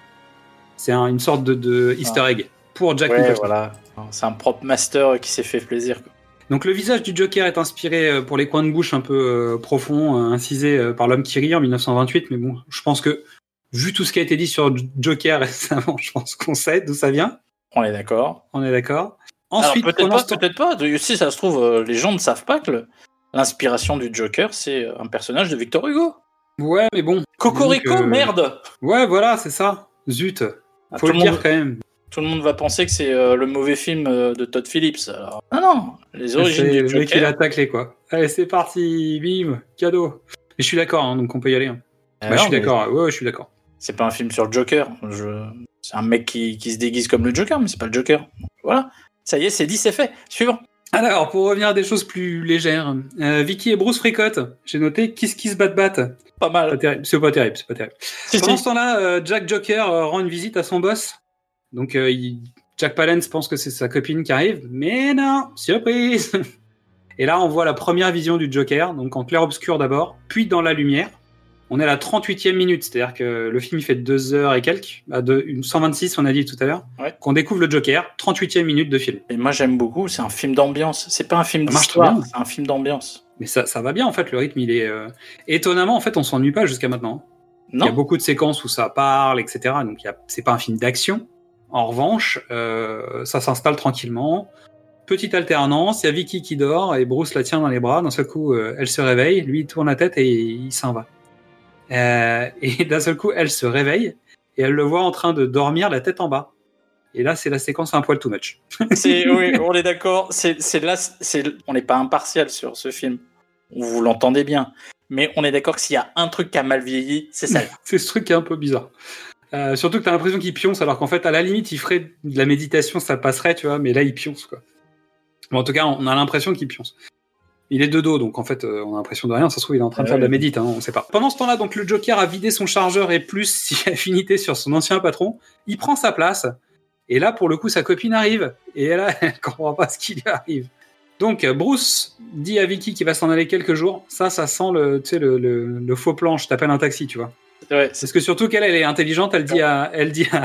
C'est un- une sorte de, de easter egg pour Jack Ouais, Nicholson. voilà. C'est un prop master qui s'est fait plaisir. Donc le visage du Joker est inspiré euh, pour les coins de bouche un peu euh, profonds, euh, incisés euh, par l'homme qui rit en 1928. Mais bon, je pense que vu tout ce qui a été dit sur Joker récemment, je pense qu'on sait d'où ça vient. On est d'accord. On est d'accord. Ensuite, peut-être pas, peut-être pas. Si ça se trouve, euh, les gens ne savent pas que le- l'inspiration du Joker, c'est un personnage de Victor Hugo. ouais, mais bon. Cocorico, euh, merde Ouais, voilà, c'est ça. Zut. Ah, Faut le le dire monde- quand même. Tout le monde va penser que c'est euh, le mauvais film euh, de Todd Phillips. Alors, non, non, les origines C'est du le mec qui l'a Joker. taclé, quoi. Allez, c'est parti, bim, cadeau. Mais je suis d'accord, hein, donc on peut y aller. hein. Ah Bah, non, je suis mais d'accord, ouais, ouais, je suis d'accord. C'est pas un film sur le Joker. Je... C'est un mec qui, qui se déguise comme le Joker, mais c'est pas le Joker. Voilà. Ça y est, c'est dit, c'est fait. Suivant. Alors, pour revenir à des choses plus légères, euh, Vicky et Bruce fricotent. J'ai noté Kiss Kiss Bat Bat. Pas mal. c'est pas terrible, c'est pas terrible. Si, Pendant si. ce temps-là, euh, Jack Joker euh, rend une visite à son boss. Donc, il- Jack Palance pense que c'est sa copine qui arrive, mais non, surprise Et là, on voit la première vision du Joker, donc en clair-obscur d'abord, puis dans la lumière. On est à la 38e minute, c'est-à-dire que le film il fait 2 heures et quelques, à deux- une 126 on a dit tout à l'heure, Ouais. qu'on découvre le Joker, 38e minute de film. Et moi, j'aime beaucoup. C'est un film d'ambiance. C'est pas un film d'histoire. C'est un film d'ambiance. Mais ça, ça va bien en fait, le rythme il est... euh, Étonnamment, en fait, on s'ennuie pas jusqu'à maintenant. Il y a Non. beaucoup de séquences où ça parle, etc. Donc a- c'est pas un film d'action. En revanche, euh, ça s'installe tranquillement. Petite alternance, il y a Vicky qui dort et Bruce la tient dans les bras. D'un seul coup, euh, elle se réveille, lui il tourne la tête et il s'en va. Euh, et d'un seul coup, elle se réveille et elle le voit en train de dormir la tête en bas. Et là, c'est la séquence un poil too much. Oui, on est d'accord. C'est, là, on n'est pas impartial sur ce film. Vous l'entendez bien. Mais on est d'accord que s'il y a un truc qui a mal vieilli, c'est ça. c'est ce truc qui est un peu bizarre. Euh, surtout que t'as l'impression qu'il pionce, alors qu'en fait, à la limite, il ferait de la méditation, ça passerait, tu vois, mais là, il pionce, quoi. En tout cas, on a l'impression qu'il pionce. Il est de dos, donc en fait, euh, on a l'impression de rien. Ça se trouve, il est en train de Ouais, faire de la médite, hein, on sait pas. Pendant ce temps-là, donc le Joker a vidé son chargeur et plus si affinité sur son ancien patron. Il prend sa place. Et là, pour le coup, sa copine arrive. Et là, elle comprend pas ce qui lui arrive. Donc, Bruce dit à Vicky qu'il va s'en aller quelques jours. Ça, ça sent le, tu sais, le, le, le faux plan. Je t'appelle un taxi, tu vois. Ouais, Parce que surtout qu'elle, elle est intelligente, elle dit à, elle dit à,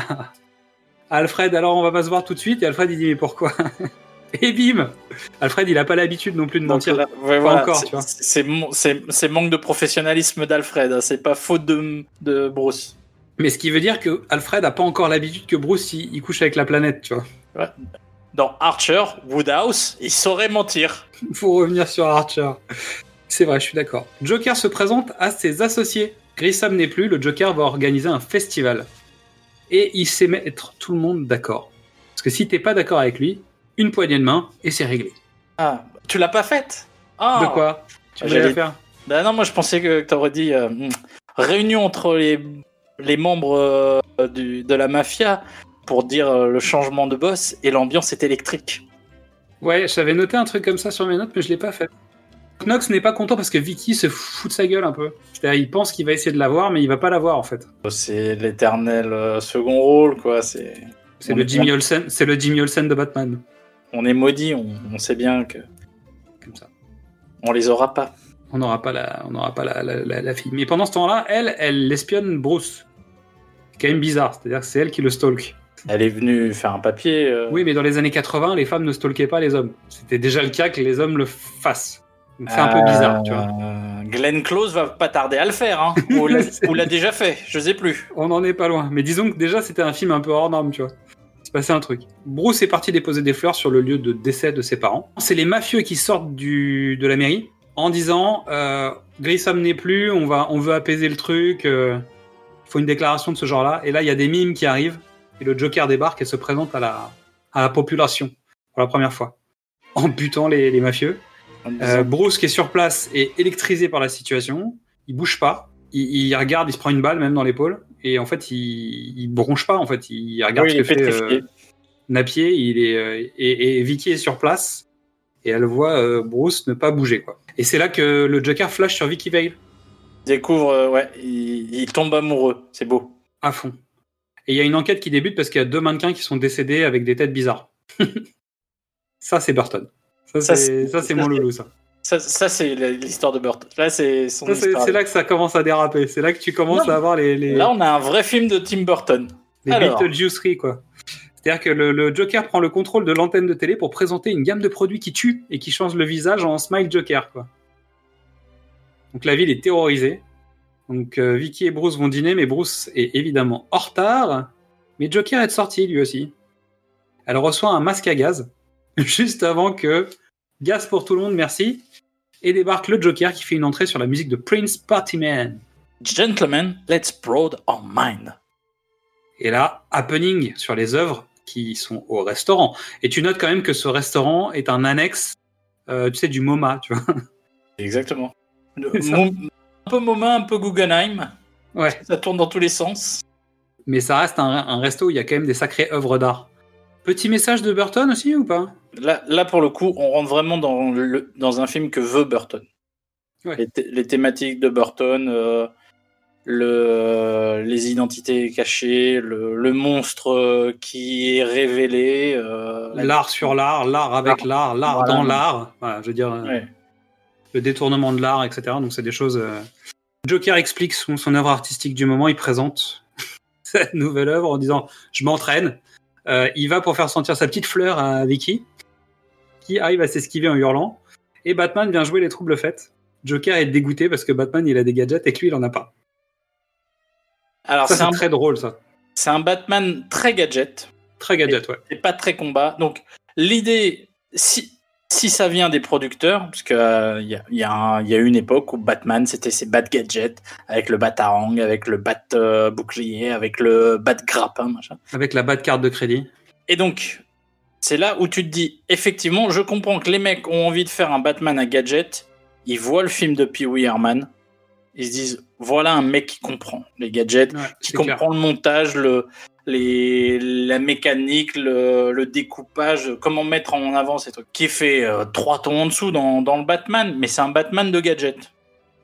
à Alfred, alors on va pas se voir tout de suite, et Alfred il dit mais pourquoi? Et bim Alfred il a pas l'habitude non plus de mentir. ouais, voilà, encore, c'est- manque de professionnalisme d'Alfred. hein. C'est pas faute de, de Bruce. Mais ce qui veut dire que Alfred a pas encore l'habitude que Bruce il, il couche avec la planète, tu vois. Dans Archer, Woodhouse, il saurait mentir. Faut revenir sur Archer. C'est vrai, je suis d'accord. Joker se présente à ses associés. Grissom n'est plus, le Joker va organiser un festival. Et il sait mettre tout le monde d'accord. Parce que si t'es pas d'accord avec lui, une poignée de main et c'est réglé. Ah, tu l'as pas faite Ah. De quoi Tu voulais la faire Bah non, moi je pensais que t'aurais dit euh, hmm, réunion entre les, les membres euh, du, de la mafia pour dire euh, le changement de boss et l'ambiance est électrique. Ouais, j'avais noté un truc comme ça sur mes notes, mais je l'ai pas fait. Knox n'est pas content parce que Vicky se fout de sa gueule un peu. C'est-à-dire, il pense qu'il va essayer de l'avoir, mais il va pas l'avoir en fait. C'est l'éternel second rôle, quoi. C'est le Jimmy Olsen, c'est le Jimmy Olsen de Batman. On est maudit, on, on sait bien que Comme ça. on les aura pas. On n'aura pas la, on n'aura pas la, la, la- la fille. Mais pendant ce temps-là, elle, elle espionne Bruce. C'est quand même bizarre. C'est-à-dire que c'est elle qui le stalk. Elle est venue faire un papier. euh, Oui, mais dans les années 80, les femmes ne stalkaient pas les hommes. C'était déjà le cas que les hommes le fassent. Donc c'est un peu bizarre, tu vois. euh, Glenn Close va pas tarder à le faire, hein. ou l'a- ou l'a déjà fait, je sais plus. On n'en est pas loin. Mais disons que déjà, c'était un film un peu hors norme, tu vois. C'est passait un truc. Bruce est parti déposer des fleurs sur le lieu de décès de ses parents. C'est les mafieux qui sortent du, de la mairie en disant euh, Grissom n'est plus, on, va, on veut apaiser le truc, euh, il faut une déclaration de ce genre-là. Et là, il y a des mimes qui arrivent, et le Joker débarque et se présente à la, à la population pour la première fois, en butant les, les mafieux. Euh, Bruce, qui est sur place, est électrisé par la situation, il bouge pas, il, il regarde, il se prend une balle même dans l'épaule, et en fait, il, il bronche pas, en fait, il regarde Oui, ce que fait euh, Napier, il est, euh, et, et Vicky est sur place, et elle voit euh, Bruce ne pas bouger, quoi. Et c'est là que le Joker flash sur Vicky Vale, Il découvre, euh, ouais, il, il tombe amoureux. C'est beau. à fond. Et il y a une enquête qui débute parce qu'il y a deux mannequins qui sont décédés avec des têtes bizarres. ça, c'est Burton. Ça, c'est mon loulou, ça. Ça, ça c'est l'histoire de Burton. Là, c'est son c'est histoire. c'est là que ça commence à déraper. C'est là que tu commences Non. à avoir les, les, Là, on a un vrai film de Tim Burton. les alors. Beetlejuiceries, quoi. C'est-à-dire que le, le Joker prend le contrôle de l'antenne de télé pour présenter une gamme de produits qui tuent et qui changent le visage en Smile Joker, quoi. Donc la ville est terrorisée. Donc euh, Vicky et Bruce vont dîner, mais Bruce est évidemment en retard. Mais Joker est sorti lui aussi. Elle reçoit un masque à gaz juste avant que gaz pour tout le monde, merci. Et débarque le Joker qui fait une entrée sur la musique de Prince Partyman. Gentlemen, let's broad our mind. Et là, happening sur les œuvres qui sont au restaurant. Et tu notes quand même que ce restaurant est un annexe, euh, tu sais, du MoMA, tu vois. Exactement. Un peu Moma, un peu Guggenheim. Ouais. Ça tourne dans tous les sens. Mais ça reste un, un resto où il y a quand même des sacrées œuvres d'art. Petit message de Burton aussi ou pas? Là, là, pour le coup, on rentre vraiment dans, le, dans un film que veut Burton. Ouais. Les, thé- les thématiques de Burton, euh, le, les identités cachées, le, le monstre euh, qui est révélé. euh, la- L'art sur l'art, l'art avec l'art, l'art Voilà. dans l'art. Voilà, je veux dire, Ouais. le détournement de l'art, etc. Donc c'est des choses. euh, Joker explique son, son œuvre artistique du moment, il présente cette nouvelle œuvre en disant Je m'entraîne. Il va pour faire sentir sa petite fleur à Vicky, qui arrive à s'esquiver en hurlant. Et Batman vient jouer les troubles faits. Joker est dégoûté parce que Batman il a des gadgets et que lui il en a pas. Alors, ça c'est un, très drôle ça. c'est un Batman très gadget. Très gadget, ouais. et pas très combat. Donc l'idée, si, si ça vient des producteurs, parce qu'il il y, a, y, y a une époque où Batman c'était ses bat gadgets avec le batarang, avec le bat euh, bouclier, avec le bat grappin, machin. Avec la de carte de crédit. Et donc c'est là où tu te dis effectivement, je comprends que les mecs ont envie de faire un Batman à gadget. Ils voient le film de Pee Wee Herman. Ils se disent voilà un mec qui comprend les gadgets Ouais, qui clair. comprend le montage, le, les, la mécanique, le, le découpage, comment mettre en avant ces trucs. Qui fait euh, trois tons en dessous dans, dans le Batman, mais c'est un Batman de gadget.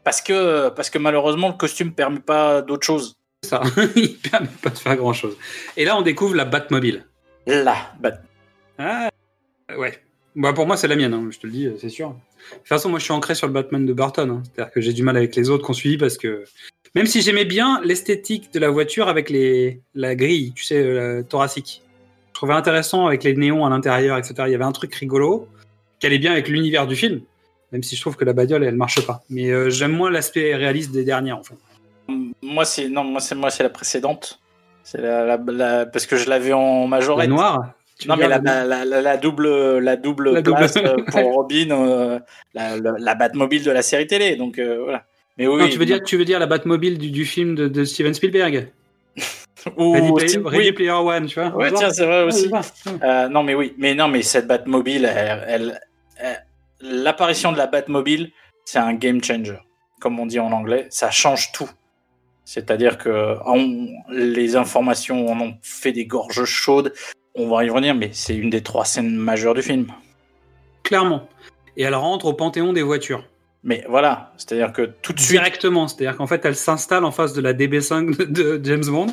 Parce que, parce que malheureusement, le costume permet pas d'autre chose. Ça, il permet pas de faire grand chose. Et là on découvre la Batmobile. Là, Bat- Ah, ouais. Bah pour moi, c'est la mienne, hein, je te le dis, c'est sûr. De toute façon, moi, je suis ancré sur le Batman de Burton. hein. C'est-à-dire que j'ai du mal avec les autres qu'on suit parce que même si j'aimais bien l'esthétique de la voiture avec les la grille, tu sais, euh, thoracique, je trouvais intéressant avec les néons à l'intérieur, etc. Il y avait un truc rigolo qui allait bien avec l'univers du film, même si je trouve que la bagnole, elle marche pas. Mais euh, j'aime moins l'aspect réaliste des dernières, en fait. moi, c'est non, moi c'est moi c'est la précédente. C'est la, la- la- parce que je l'avais en La majorette. noire? Non mais la, la, la- la double la double La double. place euh, pour Robin, euh, la, Batmobile de la série télé. Donc euh, voilà. Mais oui. Non, tu veux dire, tu veux dire la Batmobile du, du film de, de Steven Spielberg, ou- Ready, Play- Ready oui. Player One, tu vois? Ouais, tiens, c'est vrai aussi. Euh, non, mais oui, mais non, mais cette Batmobile, elle, l'apparition de la Batmobile, c'est un game changer, comme on dit en anglais. Ça change tout. C'est-à-dire que on- les informations en ont fait des gorges chaudes. On va y revenir, mais c'est une des trois scènes majeures du film. Clairement. Et elle rentre au panthéon des voitures. Mais voilà, c'est-à-dire que tout de suite, Directement. C'est-à-dire qu'en fait, elle s'installe en face de la DB5 de, James Bond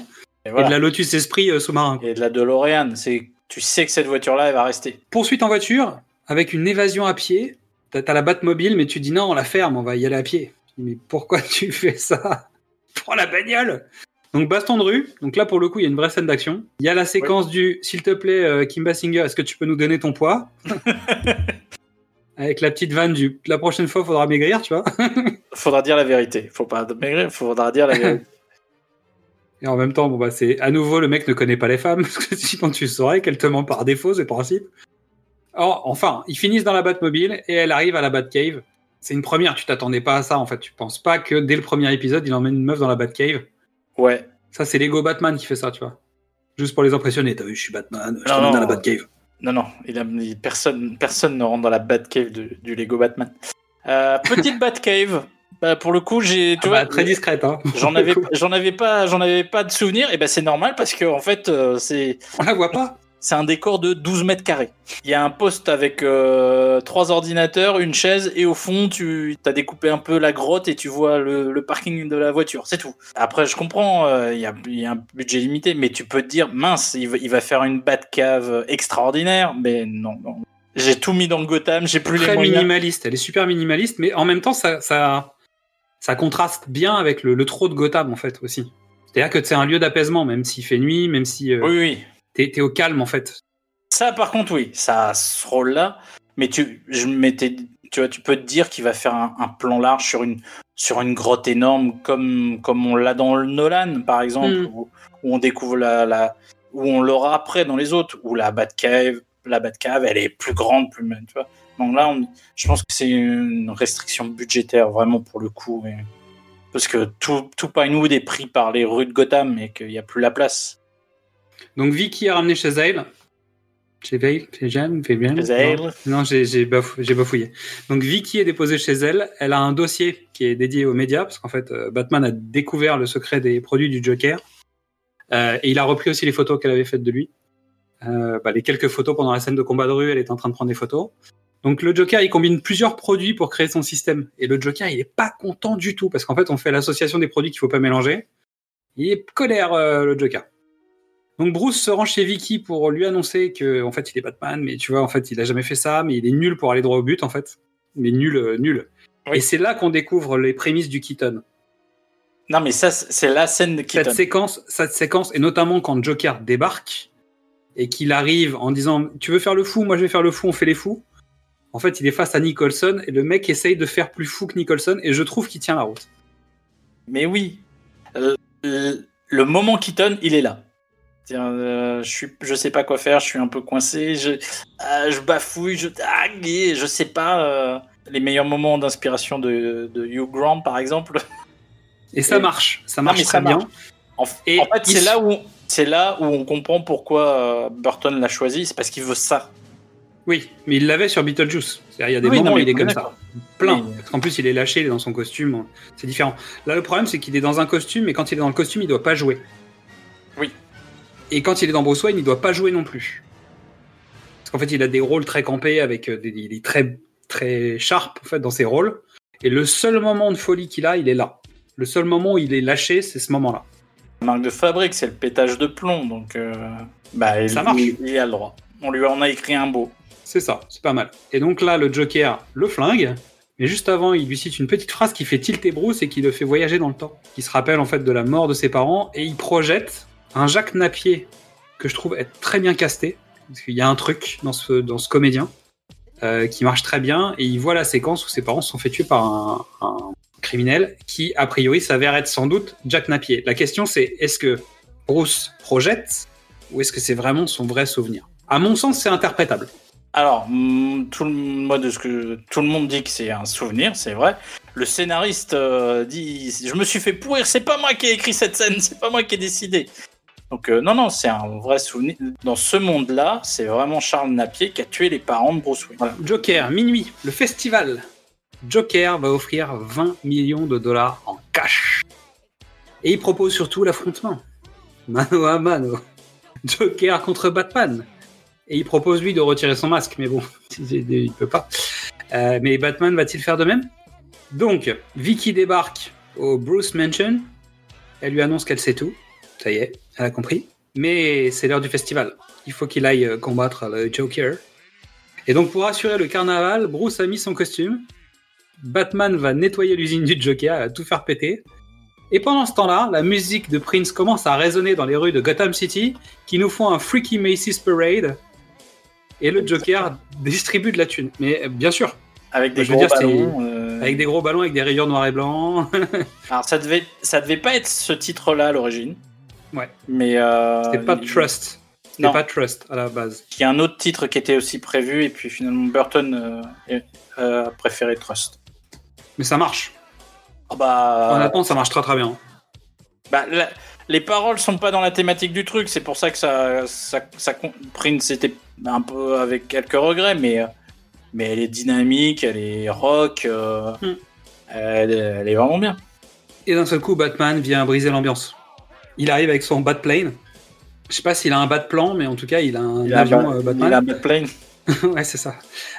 et, de la Lotus Esprit euh, sous-marin. et de la DeLorean, c'est tu sais que cette voiture-là, elle va rester. Poursuite en voiture, avec une évasion à pied. T'as la Batmobile, mais tu dis non, on la ferme, on va y aller à pied. Mais pourquoi tu fais ça? Prends la bagnole Donc baston de rue. Donc là, pour le coup, il y a une vraie scène d'action. Il y a la séquence du s'il te plaît, euh, Kim Basinger, est-ce que tu peux nous donner ton poids? Avec la petite vanne du la prochaine fois, faudra maigrir, tu vois. Faudra dire la vérité. Faut pas maigrir, faudra dire la vérité. Et en même temps, bon bah c'est à nouveau le mec ne connaît pas les femmes parce que sinon tu saurais qu'elle te ment par défaut, c'est le principe. Or, enfin, ils finissent dans la Batmobile et elle arrive à la Batcave. C'est une première, tu t'attendais pas à ça en fait. Tu penses pas que dès le premier épisode, il emmène une meuf dans la Batcave. Ouais. Ça, c'est Lego Batman qui fait ça, tu vois. Juste pour les impressionner. T'as vu, je suis Batman, je Non, dans la Batcave. Non, non, il a, il- personne, personne ne rentre dans la Batcave du Lego Batman. Euh, petite Batcave. Bah, pour le coup, j'ai, tu Ah vois, bah, très discrète, hein. j'en avais, j'en avais pas, j'en avais pas de souvenir. Et ben c'est normal parce que en fait, euh, c'est, On la voit pas. C'est un décor de 12 mètres carrés. Il y a un poste avec euh, trois ordinateurs, une chaise, et au fond, tu as découpé un peu la grotte et tu vois le, le parking de la voiture. C'est tout. Après, je comprends, euh, il y, a, il y a un budget limité, mais tu peux te dire, mince, il va, il va faire une Batcave extraordinaire. Mais non, non. J'ai tout mis dans le Gotham, j'ai plus les Très moyens. minimaliste. Elle est super minimaliste, mais en même temps, ça, ça, ça contraste bien avec le, le trop de Gotham, en fait, aussi. C'est-à-dire que c'est un lieu d'apaisement, même s'il fait nuit, même si euh, Oui, oui. T'es t'es au calme, en fait. Ça, par contre, oui, ça a ce rôle-là. Mais tu, je m'étais, tu vois, tu peux te dire qu'il va faire un, un plan large sur une, sur une grotte énorme, comme, comme on l'a dans le Nolan, par exemple, Mm. où, où on découvre la, la, où on l'aura après dans les autres, où la Batcave, la Batcave, elle est plus grande, plus, tu vois. Donc là, on- je pense que c'est une restriction budgétaire, vraiment, pour le coup. et- parce que tout, tout Pinewood est pris par les rues de Gotham et qu'il n'y a plus la place. Donc Vicky est ramenée chez Zale. Chez Vale Chez Jen Chez. Non, Non, j'ai j'ai bafou- j'ai bafouillé. Donc Vicky est déposée chez elle. Elle a un dossier qui est dédié aux médias, parce qu'en fait, euh, Batman a découvert le secret des produits du Joker. Euh, et il a repris aussi les photos qu'elle avait faites de lui. Euh, bah, les quelques photos pendant la scène de combat de rue, elle est en train de prendre des photos. Donc le Joker, il combine plusieurs produits pour créer son système. Et le Joker, il est pas content du tout, parce qu'en fait, on fait l'association des produits qu'il faut pas mélanger. Il est colère, euh, le Joker. Donc Bruce se rend chez Vicky pour lui annoncer que en fait il est Batman, mais tu vois en fait il a jamais fait ça, mais il est nul pour aller droit au but en fait, mais nul, euh, nul. Oui. Et c'est là qu'on découvre les prémices du Keaton. Non, mais ça, c'est la scène de Keaton. Cette séquence, cette séquence, et notamment quand Joker débarque et qu'il arrive en disant tu veux faire le fou, moi je vais faire le fou, on fait les fous. En fait il est face à Nicholson et le mec essaye de faire plus fou que Nicholson et je trouve qu'il tient la route. Mais oui, le, le- le moment Keaton, il est là. Euh, je suis, je sais pas quoi faire, je suis un peu coincé, je, je bafouille, je, ah, je sais pas. euh, les meilleurs moments d'inspiration de, de Hugh Grant, par exemple. Et ça Et- marche, ça marche très ça bien. marche. En, Et en fait, c'est là où, c'est là où on comprend pourquoi euh, Burton l'a choisi, c'est parce qu'il veut ça. Oui, mais il l'avait sur Beetlejuice. Il y a des Oui, moments non, où il est comme ça. Plein. Oui. Parce qu'en plus, il est lâché, il est dans son costume. C'est différent. Là, le problème, c'est qu'il est dans un costume, et quand il est dans le costume, il doit pas jouer. Et quand il est dans Bruce Wayne, il doit pas jouer non plus. Parce qu'en fait, il a des rôles très campés, avec euh, des, il est très, très sharp, en fait, dans ses rôles. Et le seul moment de folie qu'il a, il est là. Le seul moment où il est lâché, c'est ce moment-là. La marque de fabrique, c'est le pétage de plomb, donc euh, bah, il, Ça marche. il, il a le droit. On lui en a écrit un beau. C'est ça, c'est pas mal. Et donc là, le Joker le flingue, mais juste avant, il lui cite une petite phrase qui fait tilter Bruce et qui le fait voyager dans le temps. Qui se rappelle en fait de la mort de ses parents et il projette un Jacques Napier que je trouve être très bien casté. Parce qu'il y a un truc dans ce, dans ce comédien euh, qui marche très bien et il voit la séquence où ses parents sont fait tuer par un, un criminel qui, a priori, s'avère être sans doute Jack Napier. La question c'est est-ce que Bruce projette ou est-ce que c'est vraiment son vrai souvenir? À mon sens, c'est interprétable. Alors, mm, tout le, moi, de ce que tout le monde dit que c'est un souvenir, c'est vrai. Le scénariste euh, dit Je me suis fait pourrir, c'est pas moi qui ai écrit cette scène, c'est pas moi qui ai décidé. Donc, euh, non, non, c'est un vrai souvenir. Dans ce monde-là, c'est vraiment Charles Napier qui a tué les parents de Bruce Wayne. Joker, minuit, le festival. Joker va offrir 20 millions de dollars en cash. Et il propose surtout l'affrontement. Mano à mano. Joker contre Batman. Et il propose lui de retirer son masque, mais bon, il peut pas. Euh, mais Batman va-t-il faire de même? Donc, Vicky débarque au Bruce Mansion. Elle lui annonce qu'elle sait tout. Ça y est, elle a compris. Mais c'est l'heure du festival. Il faut qu'il aille euh, combattre le Joker. Et donc, pour assurer le carnaval, Bruce a mis son costume. Batman va nettoyer l'usine du Joker, va tout faire péter. Et pendant ce temps-là, la musique de Prince commence à résonner dans les rues de Gotham City, qui nous font un Freaky Macy's Parade. Et le Joker distribue de la thune. Mais euh, bien sûr, Avec des gros dire, ballons. euh, avec des gros ballons, avec des rayures noir et blanc. Alors, ça devait, ça devait pas être ce titre-là à l'origine. Ouais. Mais euh, C'était pas Trust. C'était pas Trust à la base. Il y a un autre titre qui était aussi prévu et puis finalement Burton euh, euh, a préféré Trust. Mais ça marche. Ah bah, Honnêtement, ça marche très très bien. bah, la- les paroles sont pas dans la thématique du truc, c'est pour ça que ça, ça, ça Prince c'était un peu avec quelques regrets, mais, mais elle est dynamique, elle est rock, euh, Hmm. elle, elle est vraiment bien. Et d'un seul coup, Batman vient briser l'ambiance. Il arrive avec son Batplane. Je sais pas s'il a un Batplan, mais en tout cas, il a un Il a, avion ba- euh, il Batman. a Batplane. ouais, c'est ça.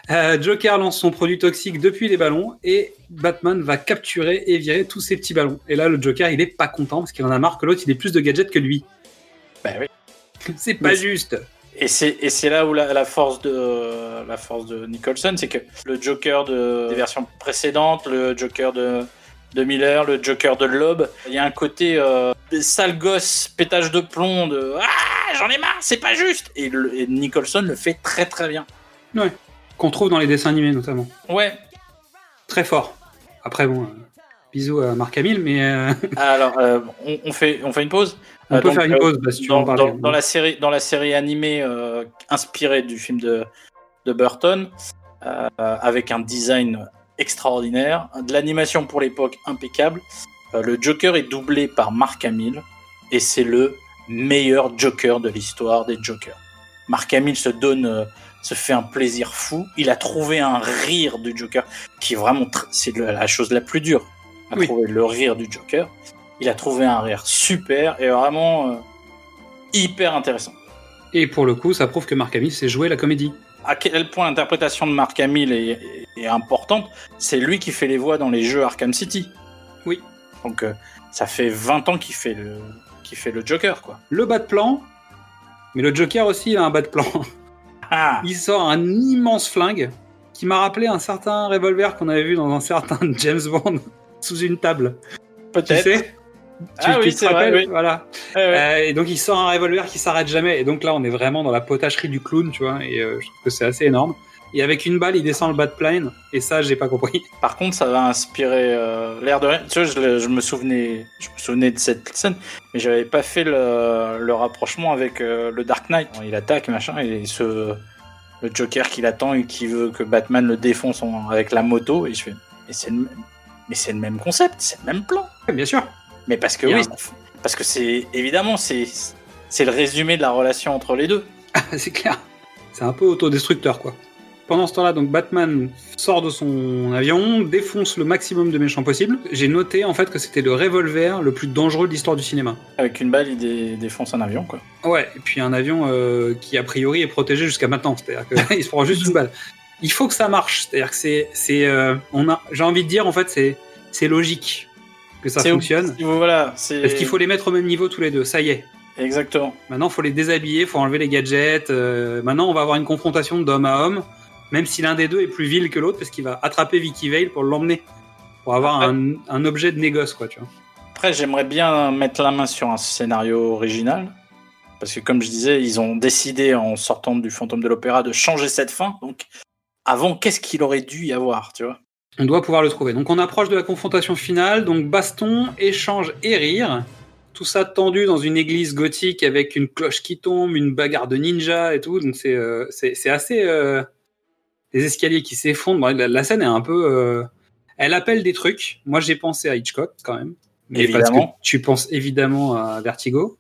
Euh, Joker lance son produit toxique depuis les ballons et Batman va capturer et virer tous ces petits ballons. Et là, le Joker, il est pas content parce qu'il en a marre que l'autre, il ait plus de gadgets que lui. Bah oui. c'est pas Mais- juste. Et c'est et c'est là où la, la force de la force de Nicholson, c'est que le Joker de, des versions précédentes, le Joker de, de Miller, le Joker de Loeb, il y a un côté euh, sale gosse, pétage de plomb, de ah j'en ai marre, c'est pas juste. Et, le- et Nicholson le fait très très bien. Ouais. Qu'on trouve dans les dessins animés notamment. Ouais. Très fort. Après, bon, euh, bisous à Marc Hamill, mais euh, Alors euh, on, on fait on fait une pause? on peut donc, faire une pause bah, si tu veux dans, en parler. dans- dans la série, dans la série animée inspirée du film de, de Burton, avec un design extraordinaire, de l'animation pour l'époque impeccable. Euh, le Joker est doublé par Mark Hamill et c'est le meilleur Joker de l'histoire des Jokers. Mark Hamill se donne, euh, se fait un plaisir fou. Il a trouvé un rire du Joker qui est vraiment, c'est la chose la plus dure. À Oui. trouver le rire du Joker. Il a trouvé un rire super et vraiment euh, hyper intéressant. Et pour le coup, ça prouve que Marc Hamill sait jouer la comédie. À quel point l'interprétation de Mark Hamill est, est- importante, c'est lui qui fait les voix dans les jeux Arkham City. Oui. Donc euh, ça fait 20 ans qu'il fait le, qu'il fait le Joker, quoi. Le bas de plan, mais le Joker aussi, il a un bas de plan. Ah, Il sort un immense flingue qui m'a rappelé un certain revolver qu'on avait vu dans un certain James Bond sous une table. Tu peut-être. Sais Ah Tu- oui, tu te c'est vrai, rappelles oui. Voilà. Ouais. Euh, et donc il sort un revolver qui s'arrête jamais. Et donc là, on est vraiment dans la potacherie du clown, tu vois. Et euh, je trouve que c'est assez énorme. Et avec une balle, il descend le bas de plane. Et ça, j'ai pas compris. Par contre, ça va inspirer euh, l'air de rien. Tu vois, je, me souvenais, je me souvenais de cette scène, mais j'avais pas fait le, le rapprochement avec le Dark Knight. Il attaque, machin, et ce le Joker qui l'attend et qui veut que Batman le défonce en- avec la moto. Et je fais, mais c'est le, même- mais c'est le même concept, c'est le même plan. Bien sûr. Mais parce que oui, parce que c'est évidemment c'est c'est le résumé de la relation entre les deux. c'est clair. C'est un peu autodestructeur, quoi. Pendant ce temps-là, donc Batman sort de son avion, défonce le maximum de méchants possible. J'ai noté en fait que c'était le revolver le plus dangereux de l'histoire du cinéma. Avec une balle, il dé- défonce un avion, quoi. Ouais, et puis un avion euh, qui a priori est protégé jusqu'à maintenant, c'est-à-dire qu'il se prend juste une balle. Il faut que ça marche, c'est-à-dire que c'est, c'est, euh, on a, j'ai envie de dire en fait, c'est, c'est logique que ça fonctionne, Voilà, c'est parce qu'il faut les mettre au même niveau tous les deux. Ça y est. exactement. Maintenant, faut les déshabiller, faut enlever les gadgets. euh, maintenant, on va avoir une confrontation d'homme à homme, même si l'un des deux est plus vil que l'autre, parce qu'il va attraper Vicky Vale pour l'emmener, pour avoir Après- un, un objet de négoce, quoi, tu vois. Après, j'aimerais bien mettre la main sur un scénario original. Parce que, comme je disais, ils ont décidé en sortant du fantôme de l'opéra de changer cette fin. Donc, avant, qu'est-ce qu'il aurait dû y avoir, tu vois? On doit pouvoir le trouver. Donc on approche de la confrontation finale, donc baston, échange et rire. Tout ça tendu dans une église gothique avec une cloche qui tombe, une bagarre de ninja et tout. Donc c'est euh, assez euh, des escaliers qui s'effondrent. Bon, La, la scène est un peu, euh, elle appelle des trucs. Moi j'ai pensé à Hitchcock quand même, mais parce que Évidemment. tu penses évidemment à Vertigo.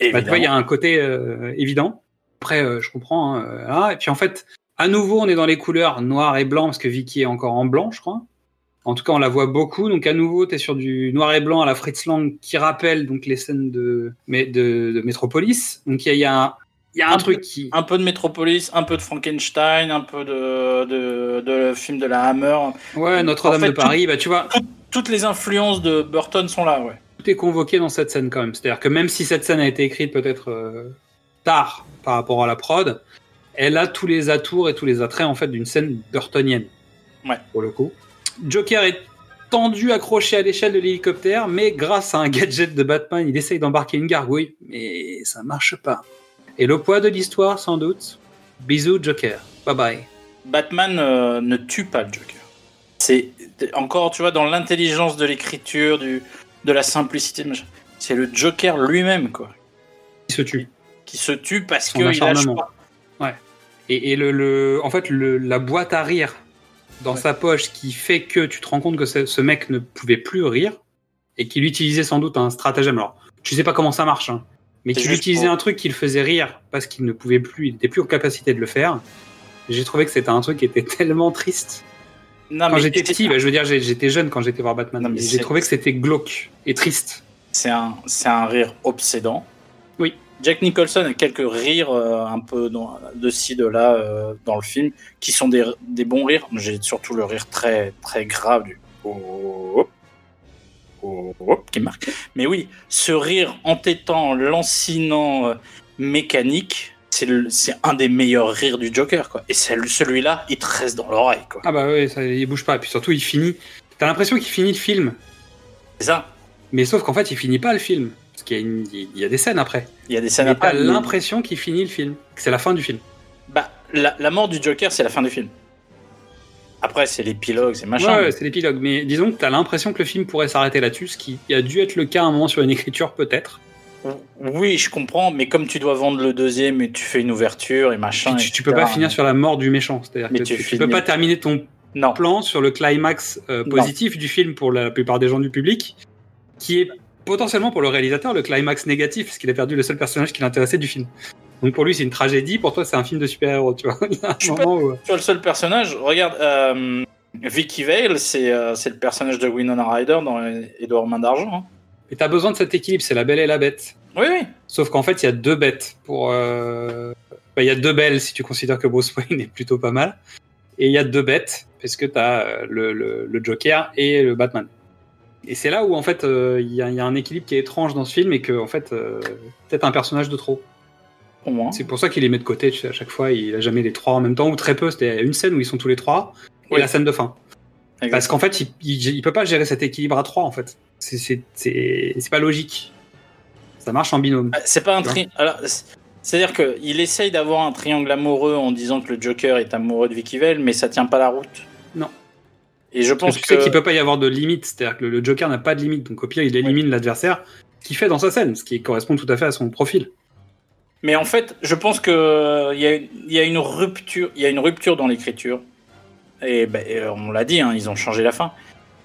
Bah, tu vois, il y a Évidemment. un côté euh, évident. Après, euh, je comprends. hein, euh, ah, et puis en fait, à nouveau, on est dans les couleurs noir et blanc parce que Vicky est encore en blanc, je crois. En tout cas, on la voit beaucoup. Donc à nouveau, tu es sur du noir et blanc à la Fritz Lang qui rappelle donc les scènes de, de, de Metropolis. Donc il y a, il y a un, il y a un, Un truc qui. Un peu de Metropolis, un peu de Frankenstein, un peu de, de, de film de la Hammer. Ouais, Notre-Dame En fait, de Paris. Bah, tu vois, Toutes les influences de Burton sont là, ouais. tout est convoqué dans cette scène quand même. C'est-à-dire que même si cette scène a été écrite peut-être euh, tard par rapport à la prod, elle a tous les atours et tous les attraits en fait d'une scène burtonienne. Ouais. Pour le coup. Joker est tendu, accroché à l'échelle de l'hélicoptère, mais grâce à un gadget de Batman, il essaye d'embarquer une gargouille, mais ça marche pas. Et le poids de l'histoire, sans doute. Bisous, Joker. Bye bye. Batman euh, ne tue pas le Joker. C'est encore, tu vois, dans l'intelligence de l'écriture, du, de la simplicité. C'est le Joker lui-même, quoi, Il se tue. qui se tue parce qu'il lâche pas. Et, et le, le- en fait, le- la boîte à rire dans sa poche qui fait que tu te rends compte que ce, ce mec ne pouvait plus rire et qu'il utilisait sans doute un stratagème. Alors, je sais pas comment ça marche, hein, mais qu'il utilisait pour- un truc qui le faisait rire parce qu'il ne pouvait plus, il n'était plus en capacité de le faire. J'ai trouvé que c'était un truc qui était tellement triste. Non, Quand j'étais petit, bah, je veux dire, j'étais jeune quand j'étais voir Batman. J'ai trouvé que c'était glauque et triste. c'est un, c'est un rire obsédant. Oui. Jack Nicholson a quelques rires euh, un peu dans- de ci, de là euh, dans le film, qui sont des, des bons rires. J'ai surtout le rire très, très grave du oh, hop, oh, hop, qui marque. Mais oui, ce rire entêtant, lancinant, euh, mécanique, c'est un des meilleurs rires du Joker. Quoi. Et c'est- celui-là, il te reste dans l'oreille. quoi. Ah bah oui, ça, il bouge pas. Et puis surtout, il finit. T'as l'impression qu'il finit le film. C'est ça. Mais sauf qu'en fait, il finit pas le film. Parce qu'il y, a une- il y a des scènes après. Il y a des scènes Mais t'as après, mais- l'impression qu'il finit le film. Que c'est la fin du film. Bah, la, la mort du Joker, c'est la fin du film. Après, c'est l'épilogue, c'est machin. Ouais, ouais, c'est l'épilogue. Mais disons que t'as l'impression que le film pourrait s'arrêter là-dessus. Ce qui a dû être le cas à un moment sur une écriture, peut-être. Oui, je comprends, mais comme tu dois vendre le deuxième et tu fais une ouverture et machin. Tu, tu peux pas finir sur la mort du méchant. C'est-à-dire Mais que tu tu, finis- peux pas terminer ton Non. plan sur le climax euh, Non. positif du film pour la plupart des gens du public, qui est potentiellement pour le réalisateur le climax négatif, parce qu'il a perdu le seul personnage qui l'intéressait du film. Donc pour lui, c'est une tragédie. Pour toi, c'est un film de super-héros. Tu vois. Il y a un Je suis moment où- Tu vois le seul personnage, regarde, euh, Vicky Vale, c'est euh, le personnage de Winona Ryder dans Edouard Main d'Argent. hein. Et t'as besoin de cet équilibre, c'est la belle et la bête. Oui, oui. Sauf qu'en fait, il y a deux bêtes pour. euh, bah, Il y a deux belles si tu considères que Bruce Wayne est plutôt pas mal. Et il y a deux bêtes, parce que t'as euh, le, le, le Joker et le Batman. Et c'est là où en fait euh, il y, a, il y a un équilibre qui est étrange dans ce film et que en fait euh, peut-être un personnage de trop. Pour moi. C'est pour ça qu'il les met de côté. Tu sais, à chaque fois, il a jamais les trois en même temps ou très peu. C'était une scène où ils sont tous les trois et la scène de fin. Parce qu'en fait, il, il, il peut pas gérer cet équilibre à trois en fait. C'est- pas logique. Ça marche en binôme. Ah, C'est pas un tri. alors, c'est- C'est-à-dire qu'il essaye d'avoir un triangle amoureux en disant que le Joker est amoureux de Vicky Vale, mais ça tient pas la route. Et je Parce pense que tu sais qu'il peut pas y avoir de limite, c'est-à-dire que le, Joker n'a pas de limite, donc au pire il élimine l'adversaire, ce qu'il fait dans sa scène, ce qui correspond tout à fait à son profil. Mais en fait, je pense que il y, a une- il y a une rupture, il y a une rupture dans l'écriture. Et ben, euh, on l'a dit, hein, ils ont changé la fin.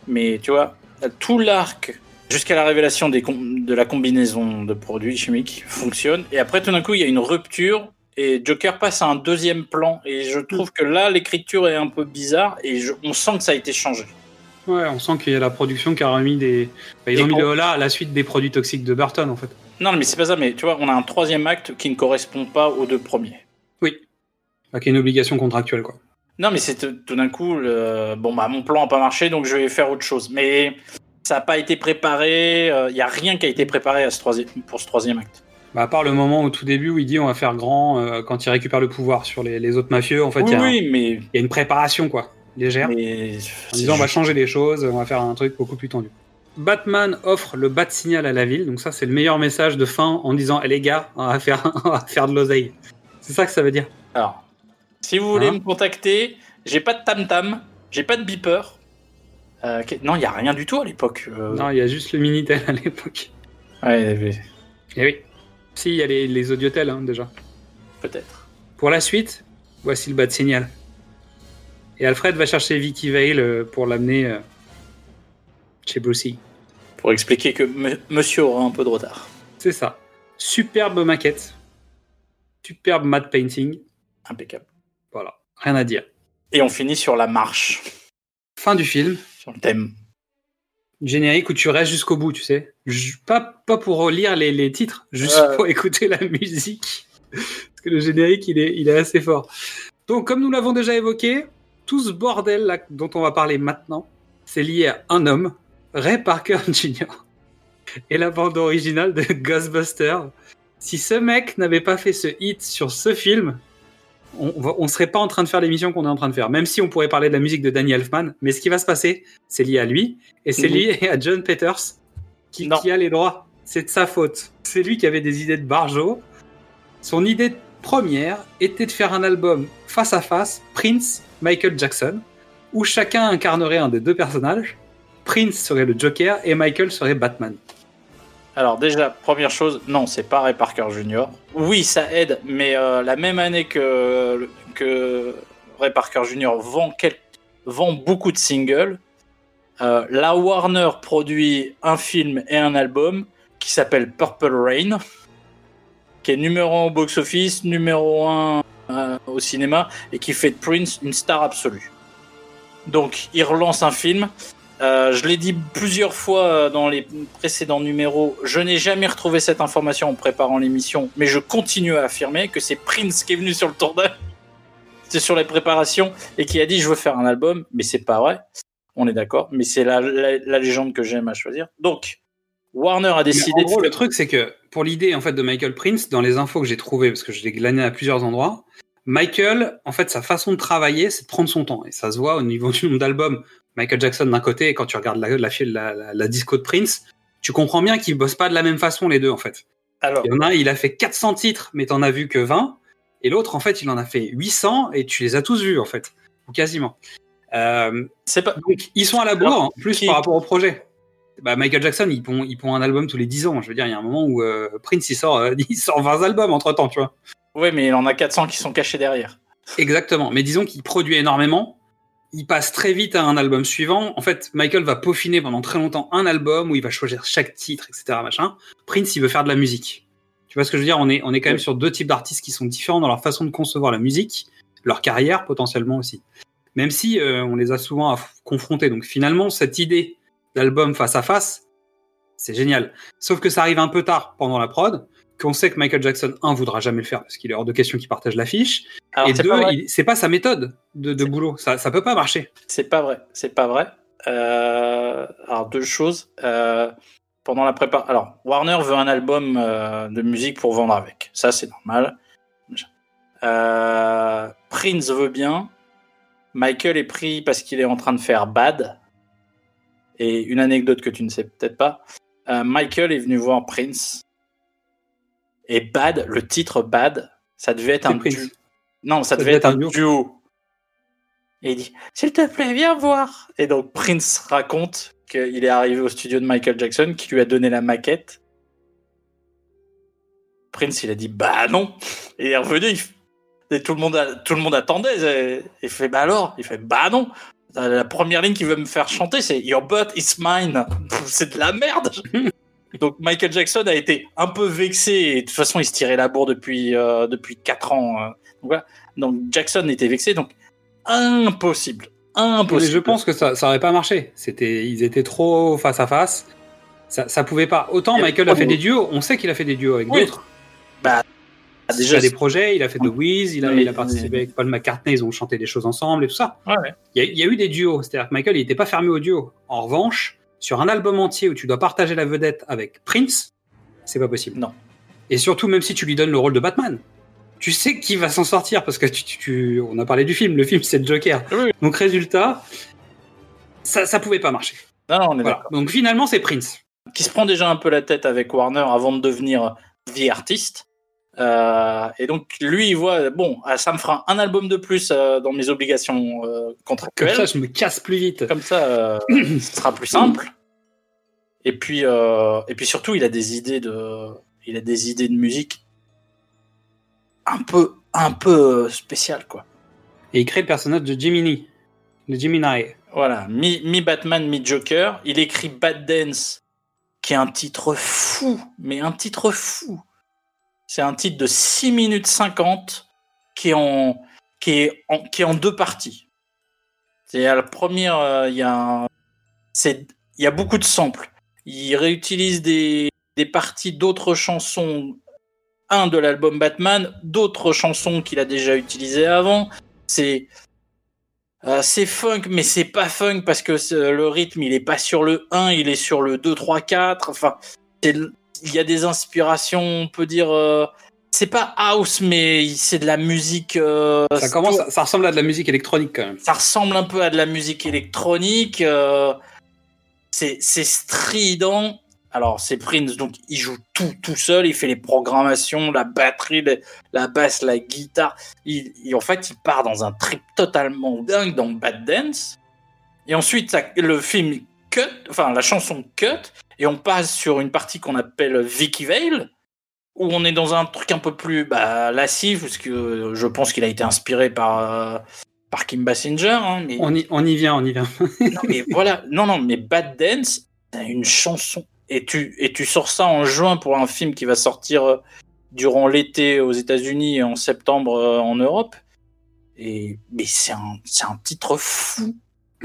Mais tu vois, tout l'arc jusqu'à la révélation des de la combinaison de produits chimiques fonctionne. Et après, tout d'un coup, il y a une rupture et Joker passe à un deuxième plan. Et je trouve que là, l'écriture est un peu bizarre et je- on sent que ça a été changé. Ouais, on sent qu'il y a la production qui a remis des. bah, ils Et ont mis quand- le là à la suite des produits toxiques de Burton en fait. Non, mais c'est pas ça. Mais tu vois, on a un troisième acte qui ne correspond pas aux deux premiers. Oui. Bah, qui est une obligation contractuelle quoi. Non, mais c'est tout d'un coup, le- bon, bah, mon plan n'a pas marché, donc je vais faire autre chose. Mais ça n'a pas été préparé, il n'y a rien qui a été préparé à ce troisième, pour ce troisième acte. Bah, à part le moment au tout début où il dit on va faire grand euh, quand il récupère le pouvoir sur les, les autres mafieux, en fait il oui, y, a un- mais. y a une préparation quoi, légère. mais En disant on va changer les choses, on va faire un truc beaucoup plus tendu. Batman offre le bat signal à la ville, donc ça c'est le meilleur message de fin en disant eh, les gars, on va faire, on va faire de l'oseille. C'est ça que ça veut dire. Alors, si vous voulez Hein me contacter, j'ai pas de tam-tam, j'ai pas de beeper. Euh, non, il n'y a rien du tout à l'époque. euh. Non, il y a juste le Minitel à l'époque. Ouais, mais Et oui. Si, il y a les, les audiotels hein, déjà. peut-être. Pour la suite, voici le bat signal. Et Alfred va chercher Vicky Vale euh, pour l'amener euh, chez Brucey. Pour expliquer que me- monsieur aura un peu de retard. C'est ça. Superbe maquette. Superbe matte painting. Impeccable. Voilà. Rien à dire. Et on finit sur la marche, Fin du film. sur le thème. Générique où tu restes jusqu'au bout, tu sais. Pas, pas pour lire les, les titres, juste Ouais. pour écouter la musique. Parce que le générique, il est, il est assez fort. Donc, comme nous l'avons déjà évoqué, tout ce bordel là, dont on va parler maintenant, c'est lié à un homme, Ray Parker Jr. Et la bande originale de Ghostbusters. Si ce mec n'avait pas fait ce hit sur ce film, on, on serait pas en train de faire l'émission qu'on est en train de faire. Même si on pourrait parler de la musique de Danny Elfman, mais ce qui va se passer, c'est lié à lui et c'est Mhm. lié à John Peters qui, qui a les droits. C'est de sa faute. C'est lui qui avait des idées de barjo. Son idée première était de faire un album face à face, Prince, Michael Jackson, où chacun incarnerait un des deux personnages. Prince serait le Joker et Michael serait Batman. Alors déjà, première chose, non, c'est pas Ray Parker Jr. Oui, ça aide, mais euh, la même année que, que Ray Parker Jr. vend, vend beaucoup de singles, euh, la Warner produit un film et un album qui s'appelle Purple Rain, qui est numéro 1 au box-office, numéro 1 euh, au cinéma, et qui fait de Prince une star absolue. Donc, il relance un film. Euh, je l'ai dit plusieurs fois euh, dans les précédents numéros, je n'ai jamais retrouvé cette information en préparant l'émission, mais je continue à affirmer que c'est Prince qui est venu sur le tournage, c'est sur les préparations, et qui a dit je veux faire un album, mais c'est pas vrai, on est d'accord, mais c'est la, la- la légende que j'aime à choisir. Donc, Warner a Mais décidé en de gros, faire- le truc, c'est que pour l'idée en fait de Michael Prince, dans les infos que j'ai trouvées, parce que je l'ai glané à plusieurs endroits, Michael, en fait, sa façon de travailler, c'est de prendre son temps, et ça se voit au niveau du nombre d'albums. Michael Jackson d'un côté, et quand tu regardes la, la, la, la, la disco de Prince, tu comprends bien qu'ils bossent pas de la même façon les deux en fait. Alors, Il y en a un, il a fait 400 titres, mais t'en as vu que 20, et l'autre, en fait, il en a fait 800, et tu les as tous vus en fait, ou quasiment. Euh, c'est pas. Donc, ils sont à la bourre, en plus qui- par rapport au projet. Bah, Michael Jackson, il pond, il pond un album tous les 10 ans. Je veux dire, il y a un moment où euh, Prince, il sort, euh, il sort 20 albums entre temps, tu vois. Oui, mais il en a 400 qui sont cachés derrière. Exactement. Mais disons qu'il produit énormément. Il passe très vite à un album suivant. En fait, Michael va peaufiner pendant très longtemps un album où il va choisir chaque titre, etc. Machin. Prince, il veut faire de la musique. Tu vois ce que je veux dire? On est, on est quand même sur deux types d'artistes qui sont différents dans leur façon de concevoir la musique, leur carrière potentiellement aussi. Même si euh, on les a souvent confrontés. Donc finalement, cette idée d'album face à face, c'est génial. Sauf que ça arrive un peu tard pendant la prod, qu'on sait que Michael Jackson, un, voudra jamais le faire parce qu'il est hors de question qu'il partage l'affiche. Et c'est deux, c'est pas sa méthode de, de boulot. Ça, ça peut pas marcher. C'est pas vrai. C'est pas vrai. Euh, alors deux choses. Euh, pendant la préparation, alors Warner veut un album euh, de musique pour vendre avec. Ça c'est normal. Prince veut bien. Michael est pris parce qu'il est en train de faire Bad. Et une anecdote que tu ne sais peut-être pas. Michael est venu voir Prince. Et Bad, le titre Bad, ça devait être un duo. Non, ça, devait être un duo. Et il dit S'il te plaît, viens voir. Et donc Prince raconte qu'il est arrivé au studio de Michael Jackson, qui lui a donné la maquette. Prince, il a dit Bah non. Et il est revenu. il Et tout le monde, a- tout le monde attendait. Il fait Bah alors? Il fait Bah non. La première ligne qu'il veut me faire chanter, c'est Your butt is mine. C'est de la merde. Donc Michael Jackson a été un peu vexé et de toute façon il se tirait la bourre depuis euh, depuis quatre ans. euh. Donc, voilà. donc Jackson était vexé donc impossible, Mais impossible. je pense que ça, ça aurait pas marché. C'était, ils étaient trop face à face. Ça, ça pouvait pas. Autant Michael a fait de- des duos. On sait qu'il a fait des duos avec Oui. d'autres. Bah, Il a des projets. Il a fait de Wiz. Il a, Mais- il a participé avec Paul McCartney. Ils ont chanté des choses ensemble et tout ça. Ouais, ouais. Il y, a, il y a eu des duos. C'est-à-dire que Michael, il était pas fermé aux duos. En revanche, sur un album entier où tu dois partager la vedette avec Prince, c'est pas possible. Non. Et surtout, même si tu lui donnes le rôle de Batman, tu sais qu'il va s'en sortir parce que tu, tu- tu- on a parlé du film. Le film, c'est le Joker. Oui. Donc, résultat, ça, ça pouvait pas marcher. Non, non, on est Voilà. d'accord. Donc, finalement, c'est Prince. Qui se prend déjà un peu la tête avec Warner avant de devenir vie artiste. Euh, et donc lui il voit bon ah, ça me fera un album de plus euh, dans mes obligations euh, Comme contractuelles. ça, je me casse plus vite. Comme ça, euh, ce sera plus simple. Et puis, euh, et puis surtout, il a des idées de, il a des idées de musique un peu, un peu euh, spéciales, quoi. Et il crée le personnage de Jiminy. De Gemini. Voilà, mi, mi Batman, mi Joker. Il écrit Bad Dance, qui est un titre fou, mais un titre fou. C'est un titre de 6 minutes 50 qui est en, qui est qui est en deux parties. C'est à la première, euh, il y a y a beaucoup de samples. Il réutilise des, des parties d'autres chansons, un de l'album Batman, d'autres chansons qu'il a déjà utilisées avant. C'est, funk, mais c'est pas funk parce que le rythme, il est pas sur le 1, il est sur le 2, 3, 4. Enfin, il y a des inspirations, on peut dire. euh, c'est pas house, mais c'est de la musique. euh, Ça commence, ça ressemble à de la musique électronique quand même. ça ressemble un peu à de la musique électronique. euh, c'est strident. Alors, c'est Prince, donc il joue tout tout seul. Il fait les programmations, la batterie, la basse, la guitare. Il, il- en fait, il part dans un trip totalement dingue dans Bad Dance. Et ensuite, ça- le film cut, enfin la chanson cut, et on passe sur une partie qu'on appelle Vicky Vale, où on est dans un truc un peu plus bah, lascif, parce que je pense qu'il a été inspiré par, euh, par Kim Basinger. hein, mais... On y, on y vient, on y vient. non, mais voilà, non, non, mais Bad Dance, c'est une chanson. Et tu, et tu sors ça en juin pour un film qui va sortir euh, durant l'été aux États-Unis et en septembre euh, en Europe. Et, mais c'est un, un titre fou.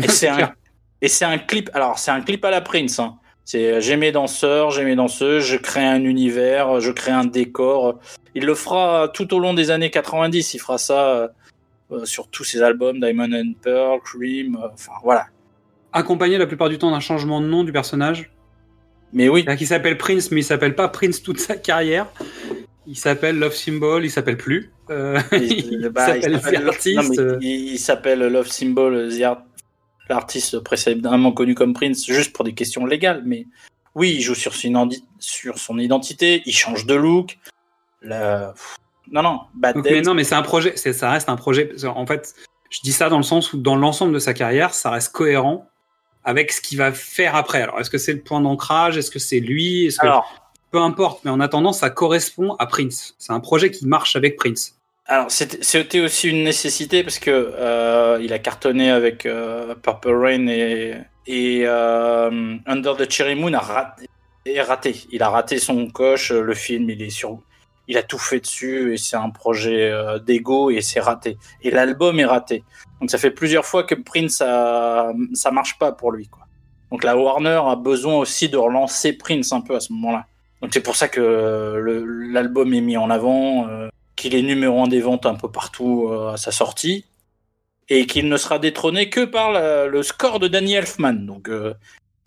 C'est un, et c'est un clip. Alors, c'est un clip à la Prince. Hein. C'est euh, j'ai mes danseurs, j'ai mes danseuses, je crée un univers, je crée un décor. Il le fera tout au long des années 90. Il fera ça euh, euh, sur tous ses albums, Diamond and Pearl, Cream. euh, Enfin, voilà. Accompagné la plupart du temps d'un changement de nom du personnage. Mais oui. Qui s'appelle Prince, mais il s'appelle pas Prince toute sa carrière. Il s'appelle Love Symbol, il s'appelle plus. Euh, il Bah, il s'appelle The Artist. non, mais euh, il, il s'appelle Love Symbol, The Art- l'artiste précédemment connu comme Prince, juste pour des questions légales. Mais oui, il joue sur son, indi- sur son identité, il change de look. La- Non, non, Bad Donc, mais non, mais c'est un projet, ça reste un projet. En fait, je dis ça dans le sens où dans l'ensemble de sa carrière, ça reste cohérent avec ce qu'il va faire après. Alors, est-ce que c'est le point d'ancrage? Est-ce que c'est lui? Est-ce que... Alors, Peu importe, mais en attendant, ça correspond à Prince. C'est un projet qui marche avec Prince. Alors c'était aussi une nécessité parce que euh, il a cartonné avec euh, Purple Rain et, et euh, Under the Cherry Moon a raté, est raté. Il a raté son coche. Le film, il est sur, il a tout fait dessus et c'est un projet euh, d'ego et c'est raté. Et l'album est raté. Donc ça fait plusieurs fois que Prince a, ça marche pas pour lui quoi. Donc la Warner a besoin aussi de relancer Prince un peu à ce moment-là. Donc c'est pour ça que l'album est mis en avant, euh, qu'il est numéro un des ventes un peu partout euh, à sa sortie, et qu'il ne sera détrôné que par la- le score de Danny Elfman. Donc euh,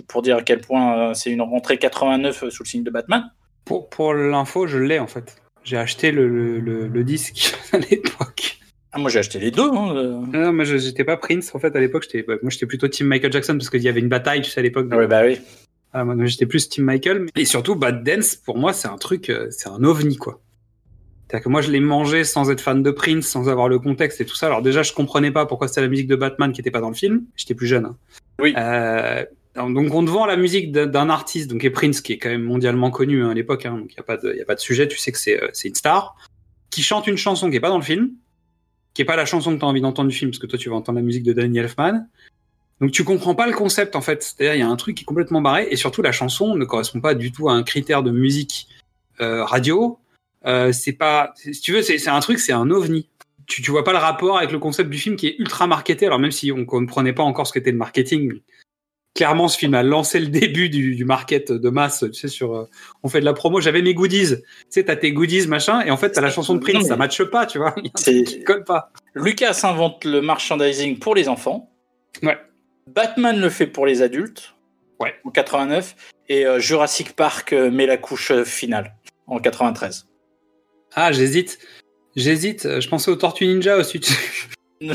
pour dire à quel point euh, c'est une rentrée 89 sous le signe de Batman. Pour, pour l'info, je l'ai en fait. J'ai acheté le, le, le- le disque à l'époque. Ah, moi j'ai acheté les deux. Hein, euh. Non, mais j'étais pas Prince en fait à l'époque. J'étais, bah, moi, j'étais plutôt Team Michael Jackson parce qu'il y avait une bataille, tu sais, à l'époque. de- Ouais, bah oui. Ah, moi, j'étais plus Team Michael. mais- Et surtout, Bad Dance, pour moi, c'est un truc, c'est un ovni, quoi. C'est-à-dire que moi, je l'ai mangé sans être fan de Prince, sans avoir le contexte et tout ça. Alors déjà, je comprenais pas pourquoi c'était la musique de Batman qui était pas dans le film. J'étais plus jeune. hein. Oui. Euh, donc on te vend la musique d'un- artiste, donc et Prince, qui est quand même mondialement connu hein, à l'époque. hein, donc il y a pas de, y a pas de sujet. Tu sais que c'est, euh, c'est une star qui chante une chanson qui est pas dans le film, qui est pas la chanson que tu as envie d'entendre du film, parce que toi, tu vas entendre la musique de Danny Elfman. Donc tu comprends pas le concept en fait. C'est-à-dire il y a un truc qui est complètement barré et surtout la chanson ne correspond pas du tout à un critère de musique euh, radio. Euh, c'est pas, si tu veux, c'est un truc, c'est un ovni. Tu, tu vois pas le rapport avec le concept du film qui est ultra marketé. Alors même si on comprenait pas encore ce qu'était le marketing, clairement ce film a lancé le début du, du market de masse. Tu sais sur, euh, on fait de la promo. J'avais mes goodies. Tu sais, t'as tes goodies machin et en fait t'as la chanson de Prince. Non, Ça matche pas, tu vois. Qui colle pas. Lucas invente le merchandising pour les enfants. Ouais. Batman le fait pour les adultes. Ouais. En 89. Et euh, Jurassic Park met la couche finale en 93. Ah, j'hésite. J'hésite. Euh, Je pensais aux Tortues Ninja aussi. non,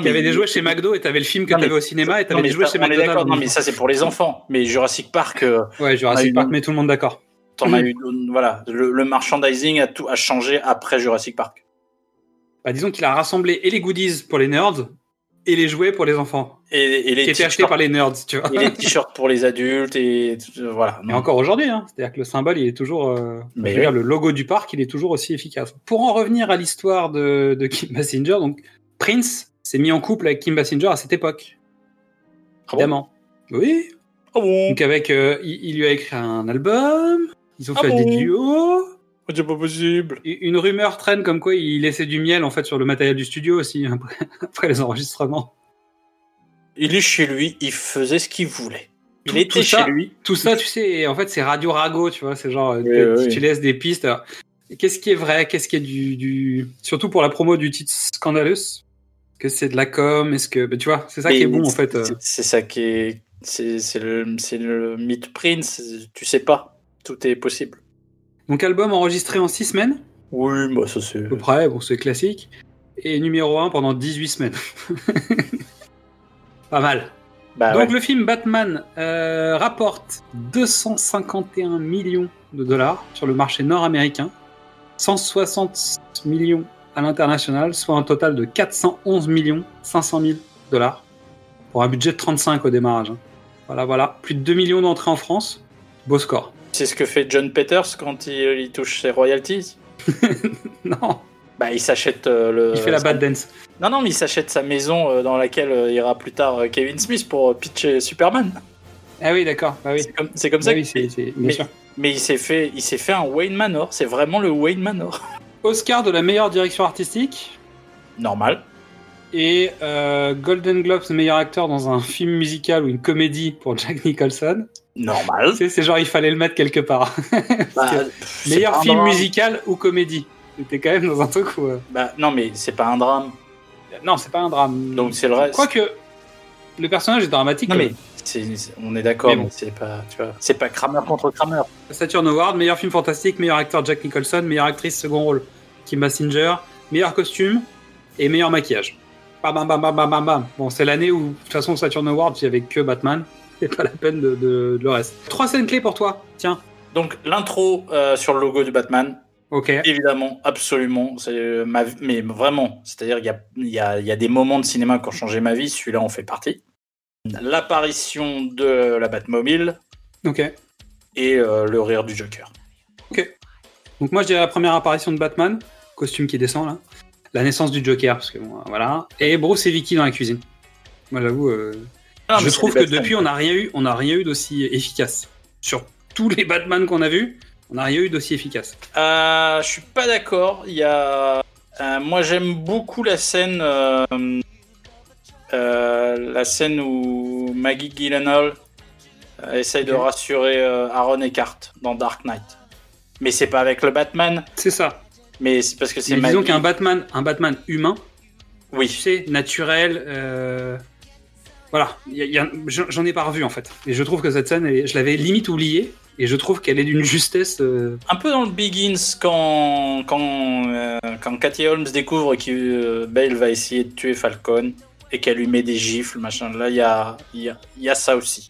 Il y avait des jouets chez McDo et t'avais le film que mais- t'avais au cinéma et t'avais mais des jouets chez on est d'accord. McDonald's. Non, mais ça, c'est pour les enfants. Mais Jurassic Park, euh, Ouais, Jurassic Park, met tout le monde d'accord. t'en as eu. Voilà. Le, le merchandising a, tout, a changé après Jurassic Park. Bah, disons qu'il a rassemblé et les goodies pour les nerds et les jouets pour les enfants. Et, et les qui étaient achetés t-shirts par les nerds, tu vois. et les t-shirts pour les adultes. Et euh, voilà. Et encore aujourd'hui, hein. c'est-à-dire que le symbole, il est toujours. euh, Mais oui. le logo du parc, il est toujours aussi efficace. Pour en revenir à l'histoire de, de Kim Basinger, donc Prince s'est mis en couple avec Kim Basinger à cette époque. Ah bon? Évidemment. Oui. Ah bon? Donc avec, euh, il, il lui a écrit un album. Ils ont Ah fait bon? des duos. C'est pas possible. Une rumeur traîne comme quoi il laissait du miel en fait sur le matériel du studio aussi après, après les enregistrements. Il est chez lui, il faisait ce qu'il voulait. Il Tout- était tout chez ça- lui. Tout ça, tu sais, en fait, c'est radio rago, tu vois, c'est genre, Oui, tu, oui. tu laisses des pistes. Qu'est-ce qui est vrai? Qu'est-ce qui est du, du. Surtout pour la promo du titre Scandalous? Que c'est de la com? Est-ce que. bah, tu vois, c'est ça qui est bon en fait. c'est- ça qui est. C'est c'est le, c'est le mythe Prince. Tu sais pas. Tout est possible. Donc, album enregistré en 6 semaines, Oui, bah ça c'est. à peu près, bon, c'est classique. Et numéro 1 pendant 18 semaines. Pas mal. Bah Donc ouais. le film Batman euh, rapporte 251 millions de dollars sur le marché nord-américain, 160 millions à l'international, soit un total de 411 millions 500 000 dollars pour un budget de 35 au démarrage. hein. Voilà, voilà. Plus de 2 millions d'entrées en France. Beau score. C'est ce que fait John Peters quand il, il touche ses royalties. Non, Bah, il s'achète euh, le. il fait la bad dance. Non, non, mais il s'achète sa maison euh, dans laquelle euh, ira plus tard Kevin Smith pour pitcher Superman. Ah oui, d'accord. Bah oui. C'est comme, ça. Bah oui, c'est, bien mais, sûr. mais il s'est fait, il s'est fait un Wayne Manor. C'est vraiment le Wayne Manor. Oscar de la meilleure direction artistique Normal. et Golden Globes meilleur acteur dans un film musical ou une comédie pour Jack Nicholson. Normal. C'est genre il fallait le mettre quelque part. Bah, meilleur film drame. musical ou comédie. C'était quand même dans un truc où. euh, Bah, non, mais c'est pas un drame. Non, c'est pas un drame. Donc c'est le reste. Quoique, le personnage est dramatique. Non mais on est d'accord, bon. c'est pas, tu vois, c'est pas Kramer contre Kramer. Saturn Award, meilleur film fantastique, meilleur acteur Jack Nicholson, meilleure actrice second rôle Kim Basinger, meilleur costume et meilleur maquillage. Bam bam bam bam bam bam. Bon, c'est l'année où, de toute façon, Saturn Award, il y avait que Batman. C'est pas la peine de, de- de le reste. Trois scènes clés pour toi. Tiens. Donc l'intro euh, sur le logo du Batman, Ok. évidemment, absolument, c'est euh, ma, mais vraiment, c'est-à-dire qu'il y a, il y, a, il y a des moments de cinéma qui ont changé ma vie. Celui-là en fait partie. L'apparition de la Batmobile Ok. et euh, le rire du Joker. Donc moi, je dirais la première apparition de Batman, costume qui descend là. La naissance du Joker, parce que bon, voilà. Et Bruce et Vicky dans la cuisine. Moi, j'avoue, euh, Ah, je trouve que Batman. depuis, on n'a rien eu, on n'a rien eu d'aussi efficace. Sur tous les Batman qu'on a vus, on n'a rien eu d'aussi efficace. Euh, je suis pas d'accord. Il y a, euh, moi j'aime beaucoup la scène, euh, euh, la scène où Maggie Gyllenhaal essaye de rassurer euh, Aaron Eckhart dans Dark Knight. Mais c'est pas avec le Batman. C'est ça. Mais c'est parce que c'est disons qu'un Batman, un Batman humain, tu Oui. sais, naturel. Voilà, j'en ai pas revu en fait. Et je trouve que cette scène, elle je l'avais limite oubliée. Et je trouve qu'elle est d'une justesse. euh, Un peu dans le Begins quand quand euh, quand Cathy Holmes découvre que euh, Bale va essayer de tuer Falcon et qu'elle lui met des gifles, machin. Là il y a y a, y a ça aussi.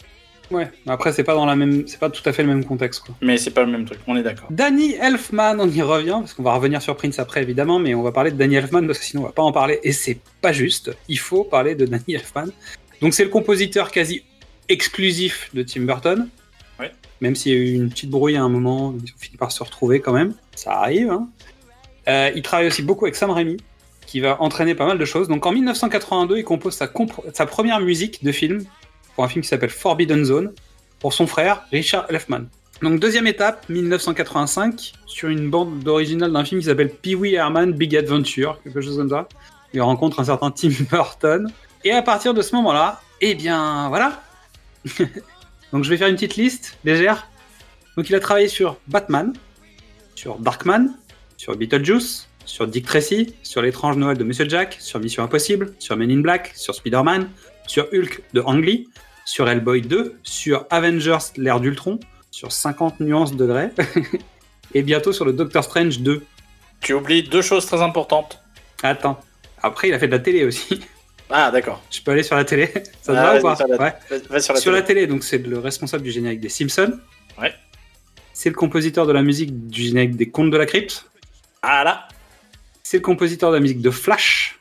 Ouais. Après, c'est pas dans la même, c'est pas tout à fait le même contexte. Quoi. Mais c'est pas le même truc. On est d'accord. Danny Elfman, on y revient, parce qu'on va revenir sur Prince après évidemment, mais on va parler de Danny Elfman parce que sinon on va pas en parler, et c'est pas juste. Il faut parler de Danny Elfman. Donc c'est le compositeur quasi exclusif de Tim Burton. Ouais. Même s'il y a eu une petite brouille à un moment, ils ont fini par se retrouver quand même. Ça arrive. hein. Euh, il travaille aussi beaucoup avec Sam Raimi, qui va entraîner pas mal de choses. Donc en 1982, il compose sa, comp- sa première musique de film pour un film qui s'appelle Forbidden Zone pour son frère Richard Elfman. Donc deuxième étape, 1985, sur une bande originale d'un film qui s'appelle Pee-wee Herman Big Adventure, quelque chose comme ça. Il rencontre un certain Tim Burton. Et à partir de ce moment-là, eh bien voilà. Donc je vais faire une petite liste légère. Donc il a travaillé sur Batman, sur Darkman, sur Beetlejuice, sur Dick Tracy, sur l'étrange Noël de Monsieur Jack, sur Mission Impossible, sur Men in Black, sur Spider-Man, sur Hulk de Ang Lee, sur Hellboy 2, sur Avengers l'ère d'Ultron, sur 50 nuances de grès, et bientôt sur le Doctor Strange 2. Tu oublies deux choses très importantes. Attends. Après, il a fait de la télé aussi. Ah, d'accord. Je peux aller sur la télé Ça te Ah, va ou pas sur la- Ouais. Va, sur la Sur la télé. donc c'est le responsable du générique des Simpsons. Ouais. C'est le compositeur de la musique du générique des Contes de la Crypte. Ah là. C'est le compositeur de la musique de Flash.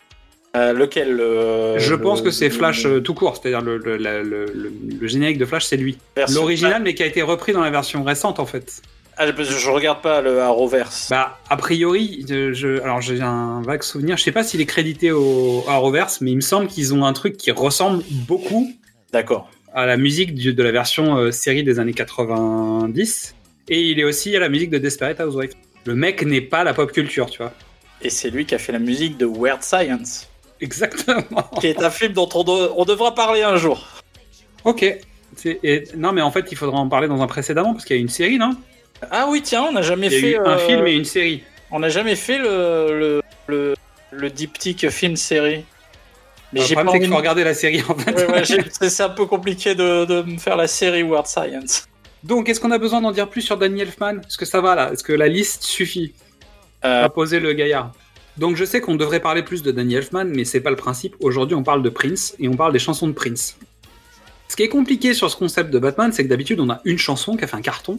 Euh, lequel euh, Je le- pense que c'est Flash euh, tout court, c'est-à-dire le, le- le- générique de Flash, c'est lui. L'original, mais qui a été repris dans la version récente en fait. Ah, je, je regarde pas le Arrowverse. Bah, a priori, je, alors j'ai un vague souvenir, je sais pas s'il est crédité au Arrowverse, mais il me semble qu'ils ont un truc qui ressemble beaucoup D'accord. à la musique du- de la version euh, série des années 90. Et il est aussi à la musique de Desperate Housewives. Le mec n'est pas la pop culture, tu vois. Et c'est lui qui a fait la musique de Weird Science, Exactement. qui est un film dont on, on devra parler un jour. Ok. Et- non, mais en fait, il faudra en parler dans un précédemment, parce qu'il y a une série, non? Ah oui, tiens, on n'a jamais Il y a fait eu un euh, film et une série. On n'a jamais fait le le, le, le diptyque film série. Mais Le j'ai pas envie. de- regarder la série, en fait. Ouais, ouais, j'ai- c'est un peu compliqué de, de me faire la série Weird Science. Donc, est-ce qu'on a besoin d'en dire plus sur Danny Elfman? Est-ce que ça va, là Est-ce que la liste suffit? Euh, à poser le gaillard Donc, je sais qu'on devrait parler plus de Danny Elfman, mais c'est pas le principe. Aujourd'hui, on parle de Prince, et on parle des chansons de Prince. Ce qui est compliqué sur ce concept de Batman, c'est que d'habitude, on a une chanson qui a fait un carton,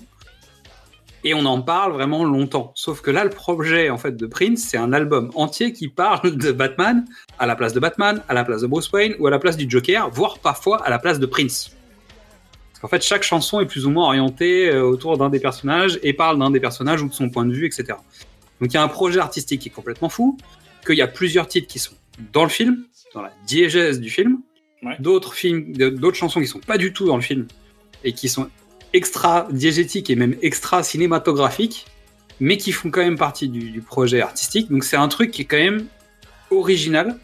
et on en parle vraiment longtemps. Sauf que là, le projet en fait de Prince, c'est un album entier qui parle de Batman à la place de Batman, à la place de Bruce Wayne ou à la place du Joker, voire parfois à la place de Prince. En fait, chaque chanson est plus ou moins orientée euh, autour d'un des personnages et parle d'un des personnages ou de son point de vue, etc. Donc il y a un projet artistique qui est complètement fou, qu'il y a plusieurs titres qui sont dans le film, dans la diégèse du film, Ouais. d'autres films, d'autres chansons qui sont pas du tout dans le film et qui sont extra diégétiques et même extra cinématographiques, mais qui font quand même partie du, du projet artistique. Donc c'est un truc qui est quand même original.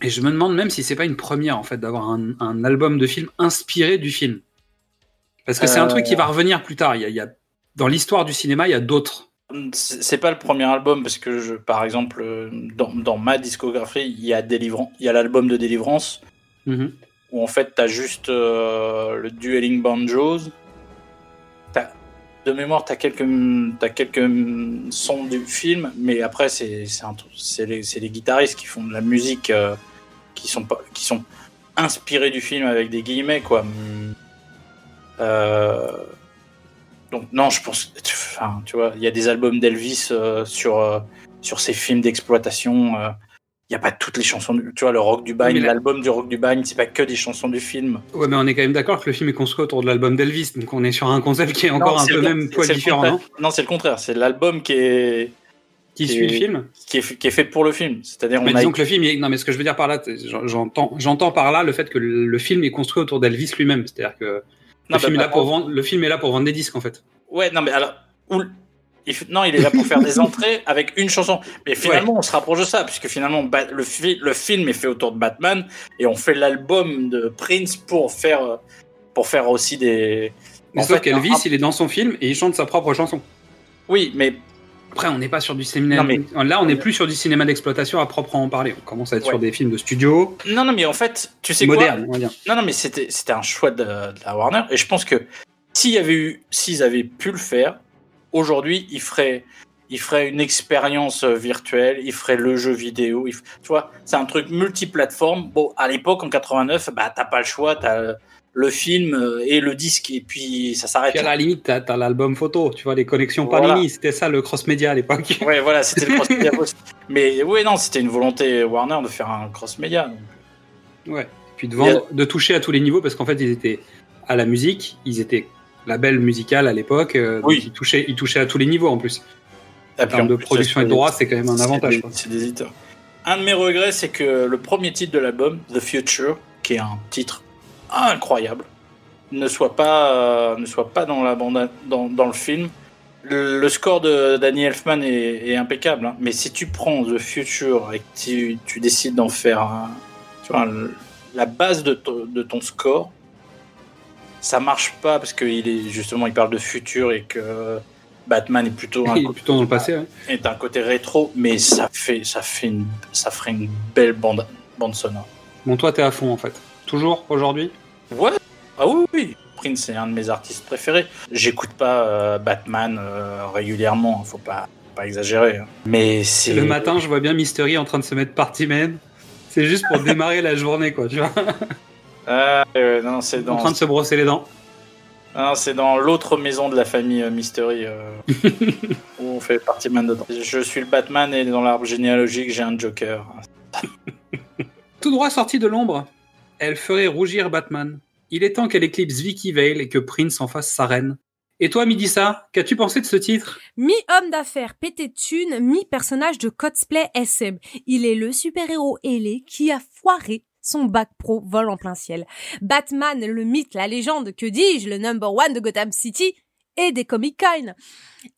Et je me demande même si c'est pas une première en fait d'avoir un, un album de film inspiré du film. Parce que c'est un Euh. truc qui va revenir plus tard. Il y a, il y a- dans l'histoire du cinéma, il y a d'autres. C'est pas le premier album parce que je, par exemple, euh, dans, dans ma discographie, il y a Délivran- il y a l'album de Délivrance Mhm. où en fait t'as juste euh, le dueling banjos. De mémoire, t'as quelques t'as quelques sons du film, mais après c'est les, les guitaristes qui font de la musique euh, qui sont pas qui sont inspirés du film avec des guillemets quoi. Euh, donc non, je pense, enfin, tu vois, il y a des albums d'Elvis euh, sur euh, sur ces films d'exploitation. Il y a pas toutes les chansons, du- tu vois, le rock du bagne, l'album du rock du bagne, c'est pas que des chansons du film. Ouais, mais on est quand même d'accord que le film est construit autour de l'album d'Elvis, donc on est sur un concept qui est encore Non, un peu même poil différent, non Non, c'est le contraire. C'est l'album qui est Qui Qui suit est- le film qui est, qui est fait pour le film. C'est-à-dire, Mais on a disons que le film, est- non, mais ce que je veux dire par là, j'entends, j'entends par là le fait que le, film est construit autour d'Elvis lui-même. C'est-à-dire que le, Non, film bah, est là pour bah, vendre, le film est là pour vendre des disques, en fait. Ouais, non, mais alors, où il non, il est là pour faire des entrées avec une chanson. Mais finalement, on se rapproche de ça, puisque finalement, le, fi- le film est fait autour de Batman, et on fait l'album de Prince pour faire, euh, pour faire aussi des. Mais En sauf qu'Elvis, un- il est dans son film et il chante sa propre chanson. Oui, mais Après, on n'est pas sur du cinéma. Mais- Là, on n'est plus sur du cinéma d'exploitation à proprement parler. On commence à être Ouais. sur des films de studio non, non, mais en fait, tu sais modernes, quoi on va dire. Non, non, mais c'était c'était un choix de, de la Warner, et je pense que s'il y avait eu, s'ils avaient pu le faire, aujourd'hui, ils feraient une expérience euh, virtuelle, ils feraient le jeu vidéo, f- tu vois, c'est un truc multiplateforme. Bon, à l'époque, en 89, bah t'as pas le choix, t'as le film euh, et le disque, et puis ça s'arrête. À la limite, t'as as, l'album photo, tu vois, les connexions Voilà. Panini, c'était ça le cross-média à l'époque. Ouais, voilà, c'était le cross-média. mais ouais, non, c'était une volonté Warner de faire un cross-média. Ouais. Puis de, vendre, de toucher à tous les niveaux parce qu'en fait, ils étaient à la musique, ils étaient label musical à l'époque, euh, Oui. ils touchaient, ils touchaient à tous les niveaux en plus. En termes de plus, production et de c'est- droit, c'est quand même un avantage. C'est des éditeurs. Un de mes regrets, c'est que le premier titre de l'album, The Future, qui est un titre incroyable, ne soit pas, euh, ne soit pas dans, la bande, dans, dans le film. Le, le score de Danny Elfman est, est impeccable, hein. mais si tu prends The Future et que tu, tu décides d'en faire tu vois, le- la base de, de ton score, ça marche pas parce qu'il est justement il parle de futur et que Batman est plutôt un Il est plutôt dans le passé. ouais. est un côté rétro, mais ça fait, ça fait une, ça ferait une belle bande, bande sonore. Bon, toi, t'es à fond en fait. Toujours aujourd'hui? Ouais. Ah oui, oui. Prince est un de mes artistes préférés. J'écoute pas euh, Batman euh, régulièrement, faut pas, pas exagérer. hein. Mais c'est Le matin, je vois bien Mystery en train de se mettre party man. C'est juste pour démarrer la journée, quoi, tu vois. Ah, euh, non, c'est En dans, train de se brosser les dents. non, c'est dans l'autre maison de la famille euh, Mystery euh, où on fait partie man dedans. Je suis le Batman et dans l'arbre généalogique, j'ai un Joker. Tout droit sorti de l'ombre, elle ferait rougir Batman. Il est temps qu'elle éclipse Vicky Vale et que Prince en fasse sa reine. Et toi, Midissa, qu'as-tu pensé de ce titre? Mi-homme d'affaires pété de thunes, mi-personnage de cosplay SM. Il est le super-héros ailé qui a foiré son bac pro vol en plein ciel. Batman, le mythe, la légende, que dis-je, le number one de Gotham City et des Comic Con.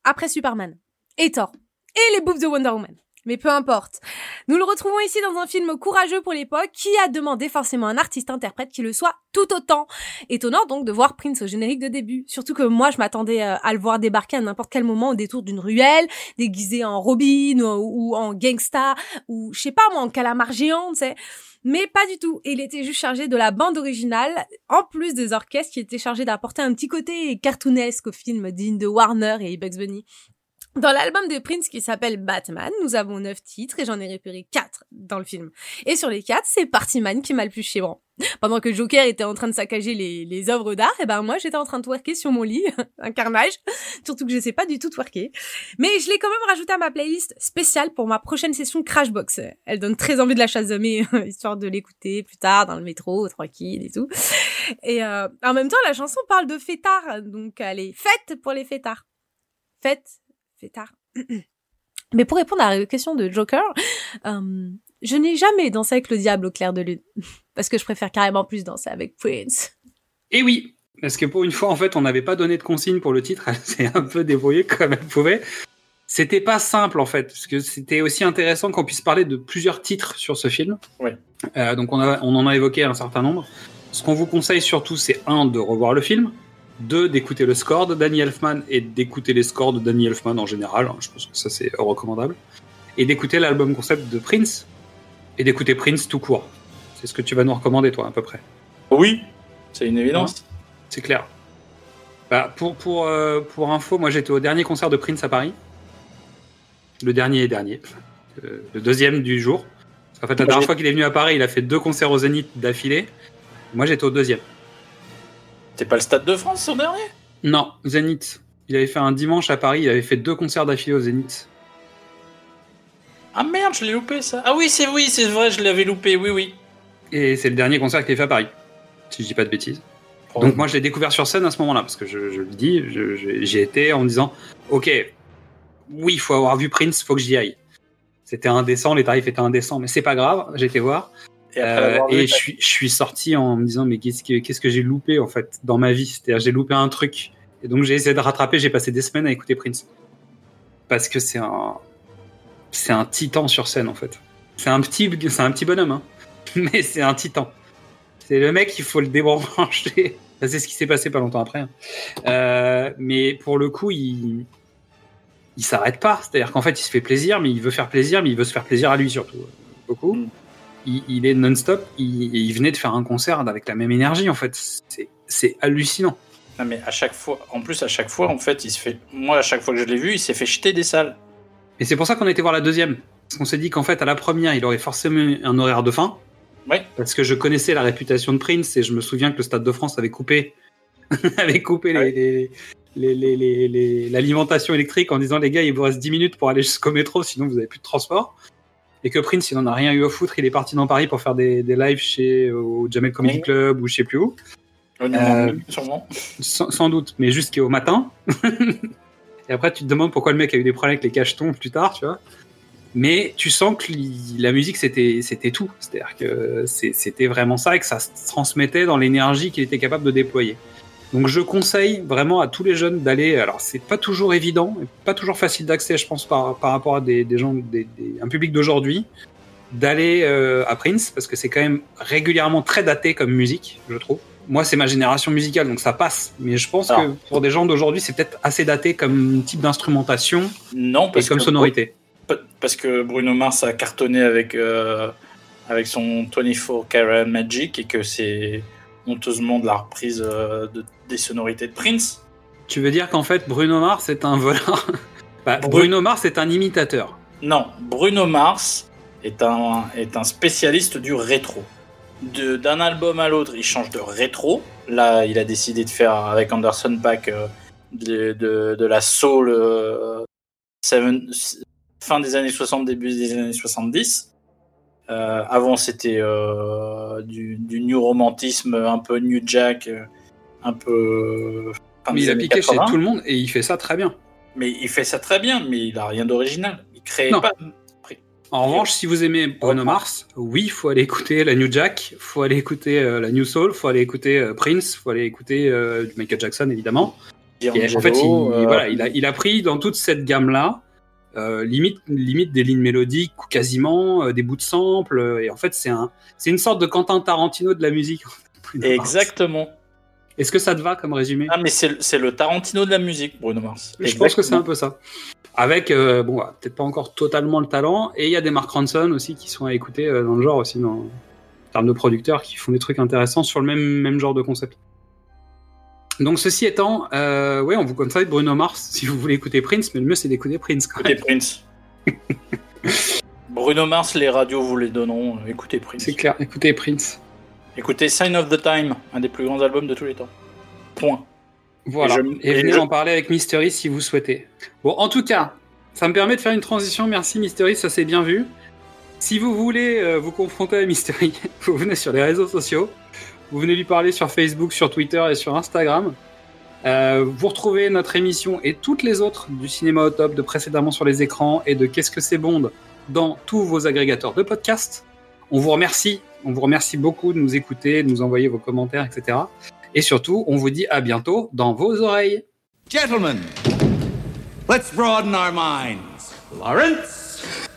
Après Superman et Thor et les boobs de Wonder Woman. Mais peu importe. Nous le retrouvons ici dans un film courageux pour l'époque qui a demandé forcément un artiste-interprète qui le soit tout autant. Étonnant donc de voir Prince au générique de début. Surtout que moi je m'attendais euh, à le voir débarquer à n'importe quel moment au détour d'une ruelle, déguisé en Robin ou, en gangsta ou je sais pas moi en calamar géant, tu sais. Mais pas du tout. Il était juste chargé de la bande originale, en plus des orchestres qui étaient chargés d'apporter un petit côté cartoonesque au film digne de Warner et Bugs Bunny. Dans l'album de Prince qui s'appelle Batman, nous avons neuf titres et j'en ai repéré quatre dans le film. Et sur les quatre, c'est Partyman qui m'a le plus chébrant. Pendant que Joker était en train de saccager les, les œuvres d'art, et ben moi j'étais en train de twerker sur mon lit, un carnage. Surtout que je sais pas du tout twerker. Mais je l'ai quand même rajouté à ma playlist spéciale pour ma prochaine session Crashbox. Elle donne très envie de la chasamer, histoire de l'écouter plus tard dans le métro, tranquille et tout. Et euh, en même temps, la chanson parle de fêtards, donc elle est faite pour les fêtards. Fête tard. Mais pour répondre à la question de Joker, euh, je n'ai jamais dansé avec le diable au clair de lune. Parce que je préfère carrément plus danser avec Prince. Et oui, parce que pour une fois, en fait, on n'avait pas donné de consigne pour le titre. Elle s'est un peu débrouillée comme elle pouvait. C'était pas simple, en fait, parce que c'était aussi intéressant qu'on puisse parler de plusieurs titres sur ce film. Ouais. Euh, donc, on, a, on en a évoqué un certain nombre. Ce qu'on vous conseille surtout, c'est un, de revoir le film. Deux, d'écouter le score de Danny Elfman et d'écouter les scores de Danny Elfman en général. hein, Je pense que ça, c'est recommandable. Et d'écouter l'album concept de Prince. Et d'écouter Prince tout court. C'est ce que tu vas nous recommander, toi, à peu près. Oui, c'est une évidence. C'est clair. Bah, pour, pour, euh, pour info, moi j'étais au dernier concert de Prince à Paris. Le dernier et dernier. Euh, le deuxième du jour. Qu'en fait, la Moi, dernière fois qu'il est venu à Paris, il a fait deux concerts au Zénith d'affilée. Moi j'étais au deuxième. C'est pas le Stade de France son dernier? Non, Zénith. Il avait fait un dimanche à Paris, il avait fait deux concerts d'affilée au Zénith. Ah merde, je l'ai loupé ça. Ah oui, c'est oui, c'est vrai, je l'avais loupé, oui, oui. Et c'est le dernier concert qu'il a fait à Paris. Si je dis pas de bêtises. Donc moi je l'ai découvert sur scène à ce moment-là, parce que je, je le dis, j'y étais en me disant, ok, oui, il faut avoir vu Prince, faut que j'y aille. C'était indécent, les tarifs étaient indécents, mais c'est pas grave, j'ai été voir. Et Euh, et je suis, je suis sorti en me disant, mais qu'est-ce que, qu'est-ce que j'ai loupé en fait dans ma vie? C'est-à-dire, j'ai loupé un truc. Et donc j'ai essayé de rattraper, j'ai passé des semaines à écouter Prince. Parce que c'est un, c'est un titan sur scène en fait. C'est un petit, c'est un petit bonhomme, hein. mais c'est un titan. C'est le mec, il faut le débrancher. C'est ce qui s'est passé pas longtemps après. hein. Euh, mais pour le coup, il, il s'arrête pas. C'est-à-dire qu'en fait, il se fait plaisir, mais il veut faire plaisir, mais il veut se faire plaisir à lui surtout. Beaucoup. Il, il est non-stop. Il, il venait de faire un concert avec la même énergie, en fait. C'est- hallucinant. Non, mais à chaque fois, en plus, à chaque fois, en fait, il se fait. Moi, à chaque fois que je l'ai vu, il s'est fait jeter des salles. Et c'est pour ça qu'on a été voir la deuxième. Parce qu'on s'est dit qu'en fait, à la première, il aurait forcément un horaire de fin. Ouais. Parce que je connaissais la réputation de Prince et je me souviens que le Stade de France avait coupé, avait coupé l'alimentation électrique en disant les gars, il vous reste 10 minutes pour aller jusqu'au métro, sinon vous avez plus de transport. Et que Prince, il en a rien eu à foutre, il est parti dans Paris pour faire des, des lives chez au Jamel Comedy Oui. Club ou je sais plus où. Au Euh, sûrement. Sans, sans doute, mais jusqu'au matin. et après, tu te demandes pourquoi le mec a eu des problèmes avec les cachetons plus tard, tu vois. Mais tu sens que la musique, c'était c'était tout. C'est-à-dire que c'était vraiment ça et que ça se transmettait dans l'énergie qu'il était capable de déployer. Donc je conseille vraiment à tous les jeunes d'aller. Alors c'est pas toujours évident, pas toujours facile d'accès, je pense, par, par rapport à des, des gens, des, des- un public d'aujourd'hui, d'aller euh, à Prince parce que c'est quand même régulièrement très daté comme musique, je trouve. Moi, c'est ma génération musicale, donc ça passe. Mais je pense Alors. que pour des gens d'aujourd'hui, c'est peut-être assez daté comme type d'instrumentation Non, et comme que, sonorité. parce que Bruno Mars a cartonné avec, euh, avec son 24 Karat Magic et que c'est honteusement de la reprise euh, de- des sonorités de Prince. Tu veux dire qu'en fait, Bruno Mars est un voleur Bah, Bru- Bruno Mars est un imitateur. Non, Bruno Mars est un, est un spécialiste du rétro. De- D'un album à l'autre, il change de rétro. Là, il a décidé de faire avec Anderson Paak euh, de, de, de la soul euh, seven- fin des années 60, début des années 70. Euh, avant, c'était euh, du, du new romantisme, un peu new jack, un peu. Mais il a piqué 80. chez tout le monde et il fait ça très bien. Mais il fait ça très bien, mais il a rien d'original. Il crée Non. pas. En revanche, si vous aimez Bruno Mars, oui, faut aller écouter la New Jack, faut aller écouter euh, la New Soul, faut aller écouter euh, Prince, faut aller écouter euh, Michael Jackson évidemment. Et en fait, il, euh, voilà, il, a, il a pris dans toute cette gamme-là, euh, limite, limite des lignes mélodiques, ou quasiment des bouts de samples. Et en fait, c'est un, c'est une sorte de Quentin Tarantino de la musique. Bruno Mars. Est-ce que ça te va comme résumé Ah, mais c'est le- Tarantino de la musique, Bruno Mars. Je pense que c'est un peu ça. Avec, euh, bon, peut-être pas encore totalement le talent, et il y a des Mark Ronson aussi qui sont à écouter euh, dans le genre aussi, dans, en termes de producteurs qui font des trucs intéressants sur le même, même genre de concept. Donc ceci étant, euh, ouais, on vous conseille Bruno Mars si vous voulez écouter Prince, mais le mieux c'est d'écouter Prince quand même. Écoutez Prince. Bruno Mars, les radios vous les donneront. Écoutez Prince. C'est clair, écoutez Prince. Écoutez Sign of the Time, un des plus grands albums de tous les temps. Point. Voilà. Et venez je- en parler avec Mystery si vous souhaitez. Bon, en tout cas, ça me permet de faire une transition. Merci Mystery, ça s'est bien vu. Si vous voulez euh, vous confronter à Mystery, vous venez sur les réseaux sociaux. Vous venez lui parler sur Facebook, sur Twitter et sur Instagram. Euh, vous retrouvez notre émission et toutes les autres du cinéma au top de précédemment sur les écrans et de Qu'est-ce que c'est Bond dans tous vos agrégateurs de podcasts. On vous remercie, on vous remercie beaucoup de nous écouter, de nous envoyer vos commentaires, etc. Et surtout, on vous dit à bientôt dans vos oreilles. Gentlemen, let's broaden our minds. Lawrence?